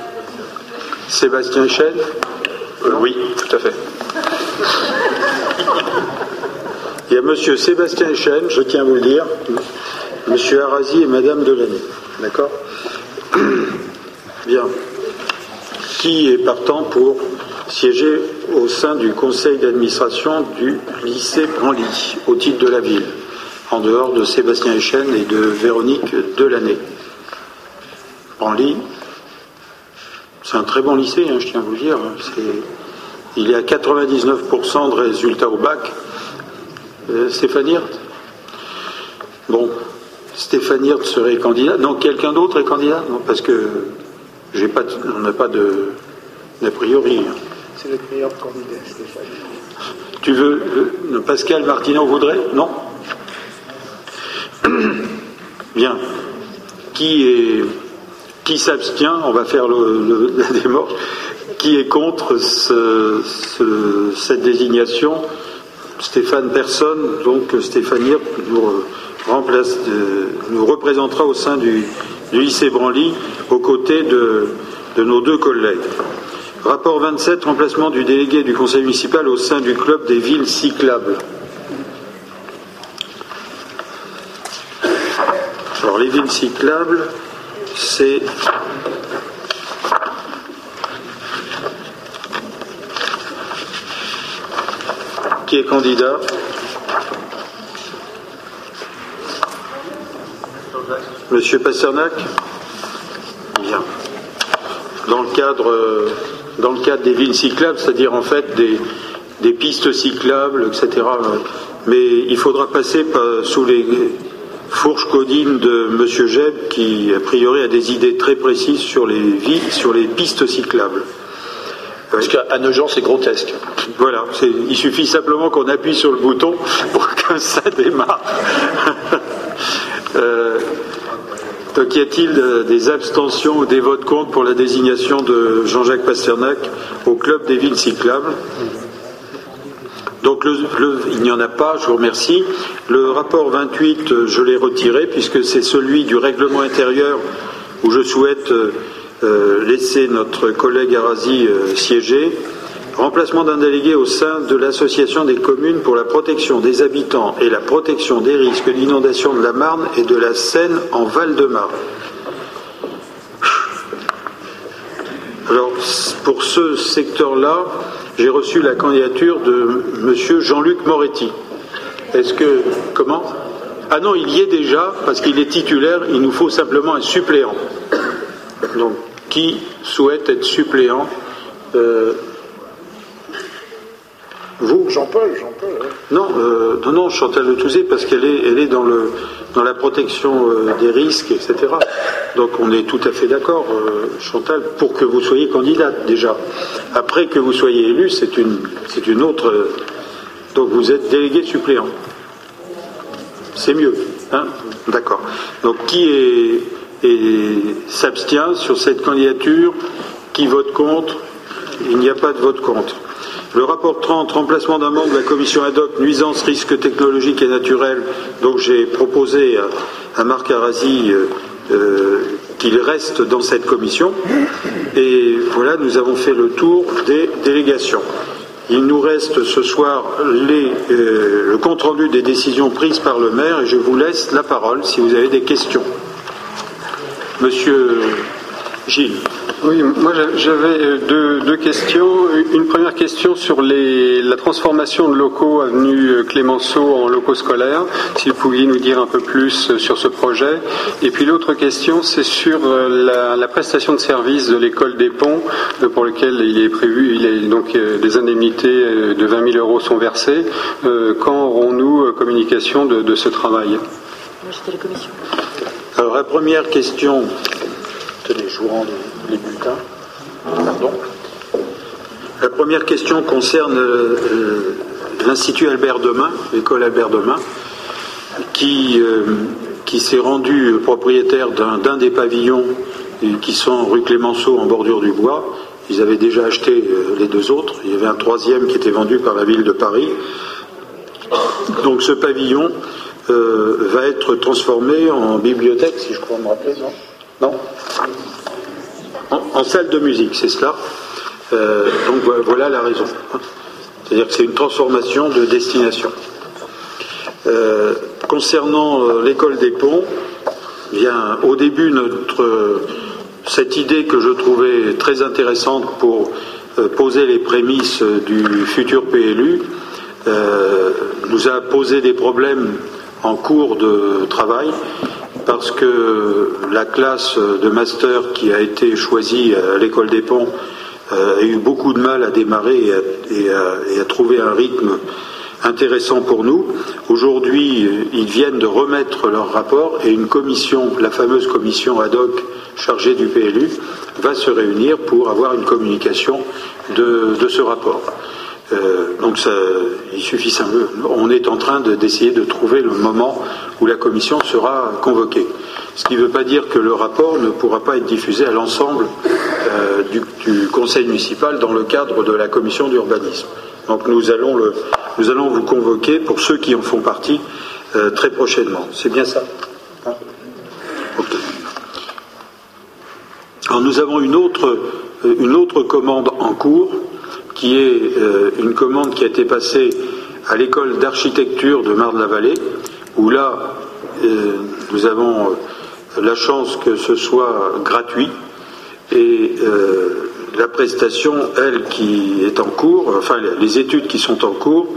Sébastien Chêne Oui, tout à fait. Il y a M. Sébastien Chen, je tiens à vous le dire, M. Arasi et Mme Delaney. D'accord Bien. Qui est partant pour siéger au sein du conseil d'administration du lycée Branly, au titre de la ville, en dehors de Sébastien Echen et de Véronique Delaney? Branly, c'est un très bon lycée, hein, je tiens à vous le dire. Il est à 99% de résultats au bac. Euh, Stéphane Hirt Bon, Stéphane Hirt serait candidat. Non, quelqu'un d'autre est candidat? Non, parce que j'ai pas, on n'a pas de d'a priori. C'est le meilleur candidat, Stéphane. Tu veux euh, Pascal Martineau voudrait? Non Bien. Qui est qui s'abstient On va faire la démarche. Qui est contre cette désignation? Stéphane Personne, donc Stéphane nous, remplace, euh, nous représentera au sein du, lycée Branly aux côtés de, nos deux collègues. Rapport 27, remplacement du délégué du conseil municipal au sein du club des villes cyclables. Alors les villes cyclables, c'est Qui est candidat? Monsieur Pasternak? Bien. Dans le cadre, dans le cadre des villes cyclables, c'est-à-dire en fait des, pistes cyclables, etc. Mais il faudra passer sous les fourches codines de Monsieur Jeb, qui a priori a des idées très précises sur les, villes, sur les pistes cyclables. Parce qu'à Nogent, c'est grotesque. Voilà, il suffit simplement qu'on appuie sur le bouton pour que ça démarre. euh, donc, y a-t-il des abstentions ou des votes contre pour la désignation de Jean-Jacques Pasternak au club des villes cyclables? Donc il n'y en a pas, je vous remercie. Le rapport 28, je l'ai retiré puisque c'est celui du règlement intérieur où je souhaite euh, euh, laisser notre collègue Arasi euh, siéger. Remplacement d'un délégué au sein de l'Association des communes pour la protection des habitants et la protection des risques d'inondation de la Marne et de la Seine en Val-de-Marne. Alors, pour ce secteur-là, j'ai reçu la candidature de M. Jean-Luc Moretti. Est-ce que. Comment? Ah non, il y est déjà, parce qu'il est titulaire, il nous faut simplement un suppléant. Donc, qui souhaite être suppléant. Euh, vous Jean-Paul, Jean-Paul. Non, euh, non, non, Chantal Le parce qu'elle est, elle est dans, le, dans la protection euh, des risques, etc. Donc on est tout à fait d'accord, Chantal, pour que vous soyez candidate déjà. Après que vous soyez élu, c'est une, c'est une autre. donc vous êtes délégué suppléant. C'est mieux, hein D'accord. Donc qui s'abstient sur cette candidature? Qui vote contre? Il n'y a pas de vote contre. Le rapport 30, remplacement d'un membre de la commission ad hoc, nuisance, risques technologiques et naturels. Donc j'ai proposé à, Marc Arasi euh, euh, qu'il reste dans cette commission. Et voilà, nous avons fait le tour des délégations. Il nous reste ce soir euh, le compte-rendu des décisions prises par le maire et je vous laisse la parole si vous avez des questions. Monsieur Gilles. Oui, moi j'avais euh, deux, deux, questions. Une première question sur les, la transformation de locaux avenue euh, Clémenceau en locaux scolaires, si vous pouviez nous dire un peu plus euh, sur ce projet. Et puis l'autre question, c'est sur la, la, prestation de service de l'école des ponts, pour lequel il est prévu, il est, donc des indemnités de 20 000 euros sont versées. Quand aurons-nous communication de, de ce travail? Alors la première question, tenez, je vous rends les bulletins. Pardon. La première question concerne euh, l'Institut Albert Demain, l'école Albert Demain, qui, euh, qui s'est rendu propriétaire d'un des pavillons qui sont rue Clémenceau en bordure du bois. Ils avaient déjà acheté euh, les deux autres. Il y avait un troisième qui était vendu par la ville de Paris. Donc ce pavillon va être transformé en bibliothèque, si je crois me rappeler, non? Non? En, salle de musique, c'est cela. Euh, donc voilà la raison. C'est-à-dire que c'est une transformation de destination. Euh, concernant euh, l'école des ponts, bien, au début, cette idée que je trouvais très intéressante pour poser les prémices du futur PLU nous a posé des problèmes en cours de travail parce que la classe de master qui a été choisie à l'école des ponts euh, a eu beaucoup de mal à démarrer et à, trouver un rythme intéressant pour nous. Aujourd'hui, ils viennent de remettre leur rapport et une commission, la fameuse commission ad hoc chargée du PLU, va se réunir pour avoir une communication de, ce rapport. Euh, donc il suffit simplement. On est en train d'essayer de trouver le moment où la commission sera convoquée. Ce qui ne veut pas dire que le rapport ne pourra pas être diffusé à l'ensemble euh, du, conseil municipal dans le cadre de la commission d'urbanisme. Donc nous allons, vous convoquer pour ceux qui en font partie euh, très prochainement. C'est bien ça hein Alors nous avons une autre commande en cours qui est une commande qui a été passée à l'école d'architecture de Marne-la-Vallée où là, euh, nous avons euh, la chance que ce soit gratuit et euh, la prestation, elle, qui est en cours, enfin les études qui sont en cours,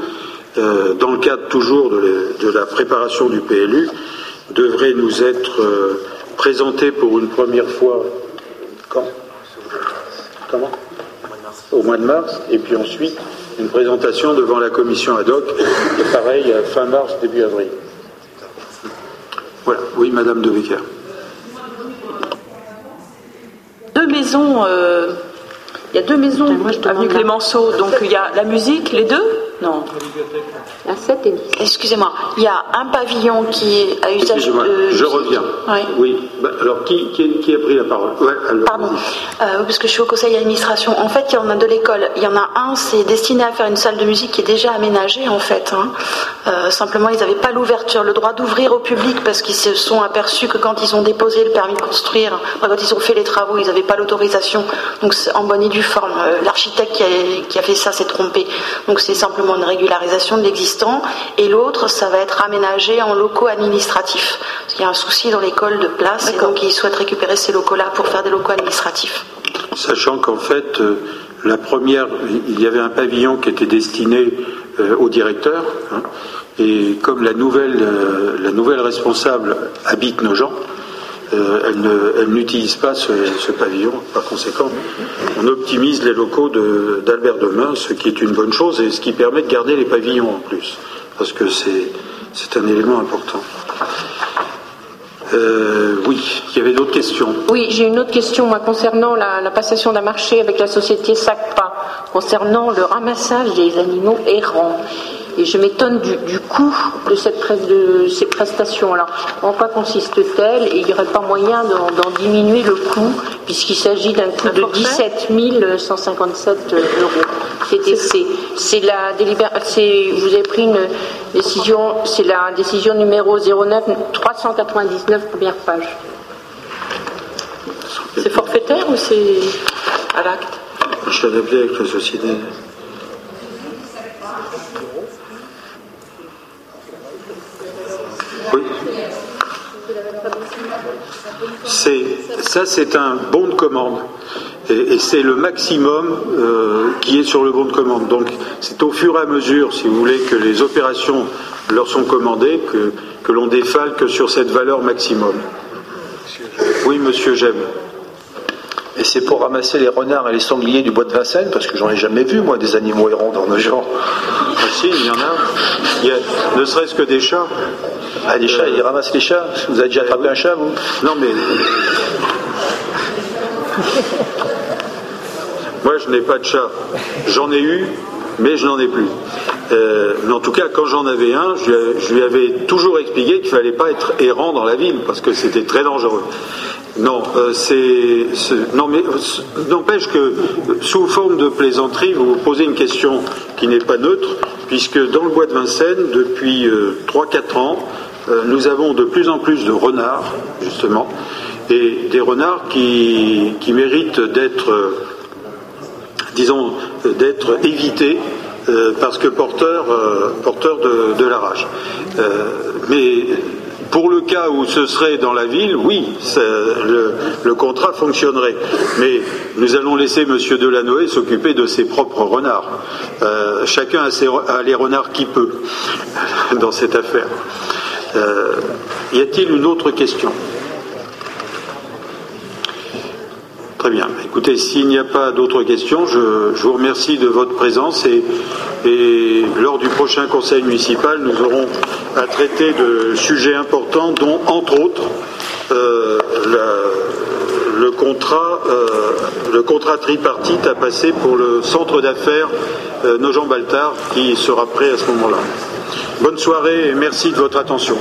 dans le cadre toujours de, la préparation du PLU, devraient nous être présentées pour une première fois quand? Comment? Au mois de mars, et puis ensuite une présentation devant la commission ad hoc, et pareil, fin mars, début avril. Voilà, oui, Madame de Becker. Deux maisons, euh, il y a deux maisons avenue Clémenceau, donc il y a la musique, les deux? Non. La 7 et 10. Excusez-moi, il y a un pavillon qui a usage de. Je reviens. Oui. Bah, alors, qui, qui, a pris la parole Pardon. Euh, parce que je suis au conseil d'administration. En fait, il y en a de l'école. Il y en a un, c'est destiné à faire une salle de musique qui est déjà aménagée, en fait. Hein. Euh, simplement, ils n'avaient pas l'ouverture, le droit d'ouvrir au public parce qu'ils se sont aperçus que quand ils ont déposé le permis de construire, quand ils ont fait les travaux, ils n'avaient pas l'autorisation. Donc, en bonne et due forme. Euh, l'architecte qui a fait ça s'est trompé. Donc, c'est simplement une régularisation de l'existence et l'autre, ça va être aménagé en locaux administratifs. Parce qu'il y a un souci dans l'école de place, et donc ils souhaitent récupérer ces locaux-là pour faire des locaux administratifs. Sachant qu'en fait, euh, la première, il y avait un pavillon qui était destiné euh, au directeur, hein, et comme la nouvelle, euh, la nouvelle responsable habite nos gens, elle n'utilise pas ce, pavillon. Par conséquent, on optimise les locaux d'Albert Demain, ce qui est une bonne chose et ce qui permet de garder les pavillons en plus, parce que c'est un élément important. Euh, oui, il y avait d'autres questions. Oui, j'ai une autre question concernant la, passation d'un marché avec la société SACPA, concernant le ramassage des animaux errants. Et je m'étonne du, coût de, cette, de ces prestations. Alors, en quoi consiste-t-elle Et il n'y aurait pas moyen d'en diminuer le coût, puisqu'il s'agit d'un coût de 17 157 euros TTC. C'est la vous avez pris une décision, c'est la décision numéro 09 399, première page. C'est forfaitaire ou c'est à l'acte? Je suis adapté avec la société. C'est ça, c'est un bon de commande. Et, c'est le maximum euh, qui est sur le bon de commande. Donc c'est au fur et à mesure, si vous voulez, que les opérations leur sont commandées, que, que l'on défalque sur cette valeur maximum. Oui, monsieur Gem. Et c'est pour ramasser les renards et les sangliers du bois de Vincennes, parce que j'en ai jamais vu, moi, des animaux errants dans nos gens. Ah si, il y en a. Il y a ne serait-ce que des chats. Ah, des chats, ils ramassent les chats Vous avez déjà attrapé un chat, vous? Non, mais. Moi, je n'ai pas de chat. J'en ai eu, mais je n'en ai plus. Euh, mais en tout cas, quand j'en avais un, je, lui- avais toujours expliqué qu'il ne fallait pas être errant dans la ville, parce que c'était très dangereux. Non, euh, c'est, non, mais n'empêche que sous forme de plaisanterie, vous vous posez une question qui n'est pas neutre, puisque dans le bois de Vincennes, depuis 3-4 ans, euh, nous avons de plus en plus de renards, justement, et des renards qui, qui méritent d'être, disons, euh, d'être évités. euh, parce que porteurs euh, de, la rage. Mais pour le cas où ce serait dans la ville, oui, le, contrat fonctionnerait. Mais nous allons laisser M. Delanoë s'occuper de ses propres renards. Chacun a, les renards qu'il peut dans cette affaire. Y a-t-il une autre question? Très bien. Écoutez, s'il n'y a pas d'autres questions, je, vous remercie de votre présence et, lors du prochain conseil municipal, nous aurons à traiter de sujets importants, dont entre autres euh, le contrat, euh, le contrat tripartite à passer pour le centre d'affaires euh, Nogent-Baltard, qui sera prêt à ce moment-là. Bonne soirée et merci de votre attention.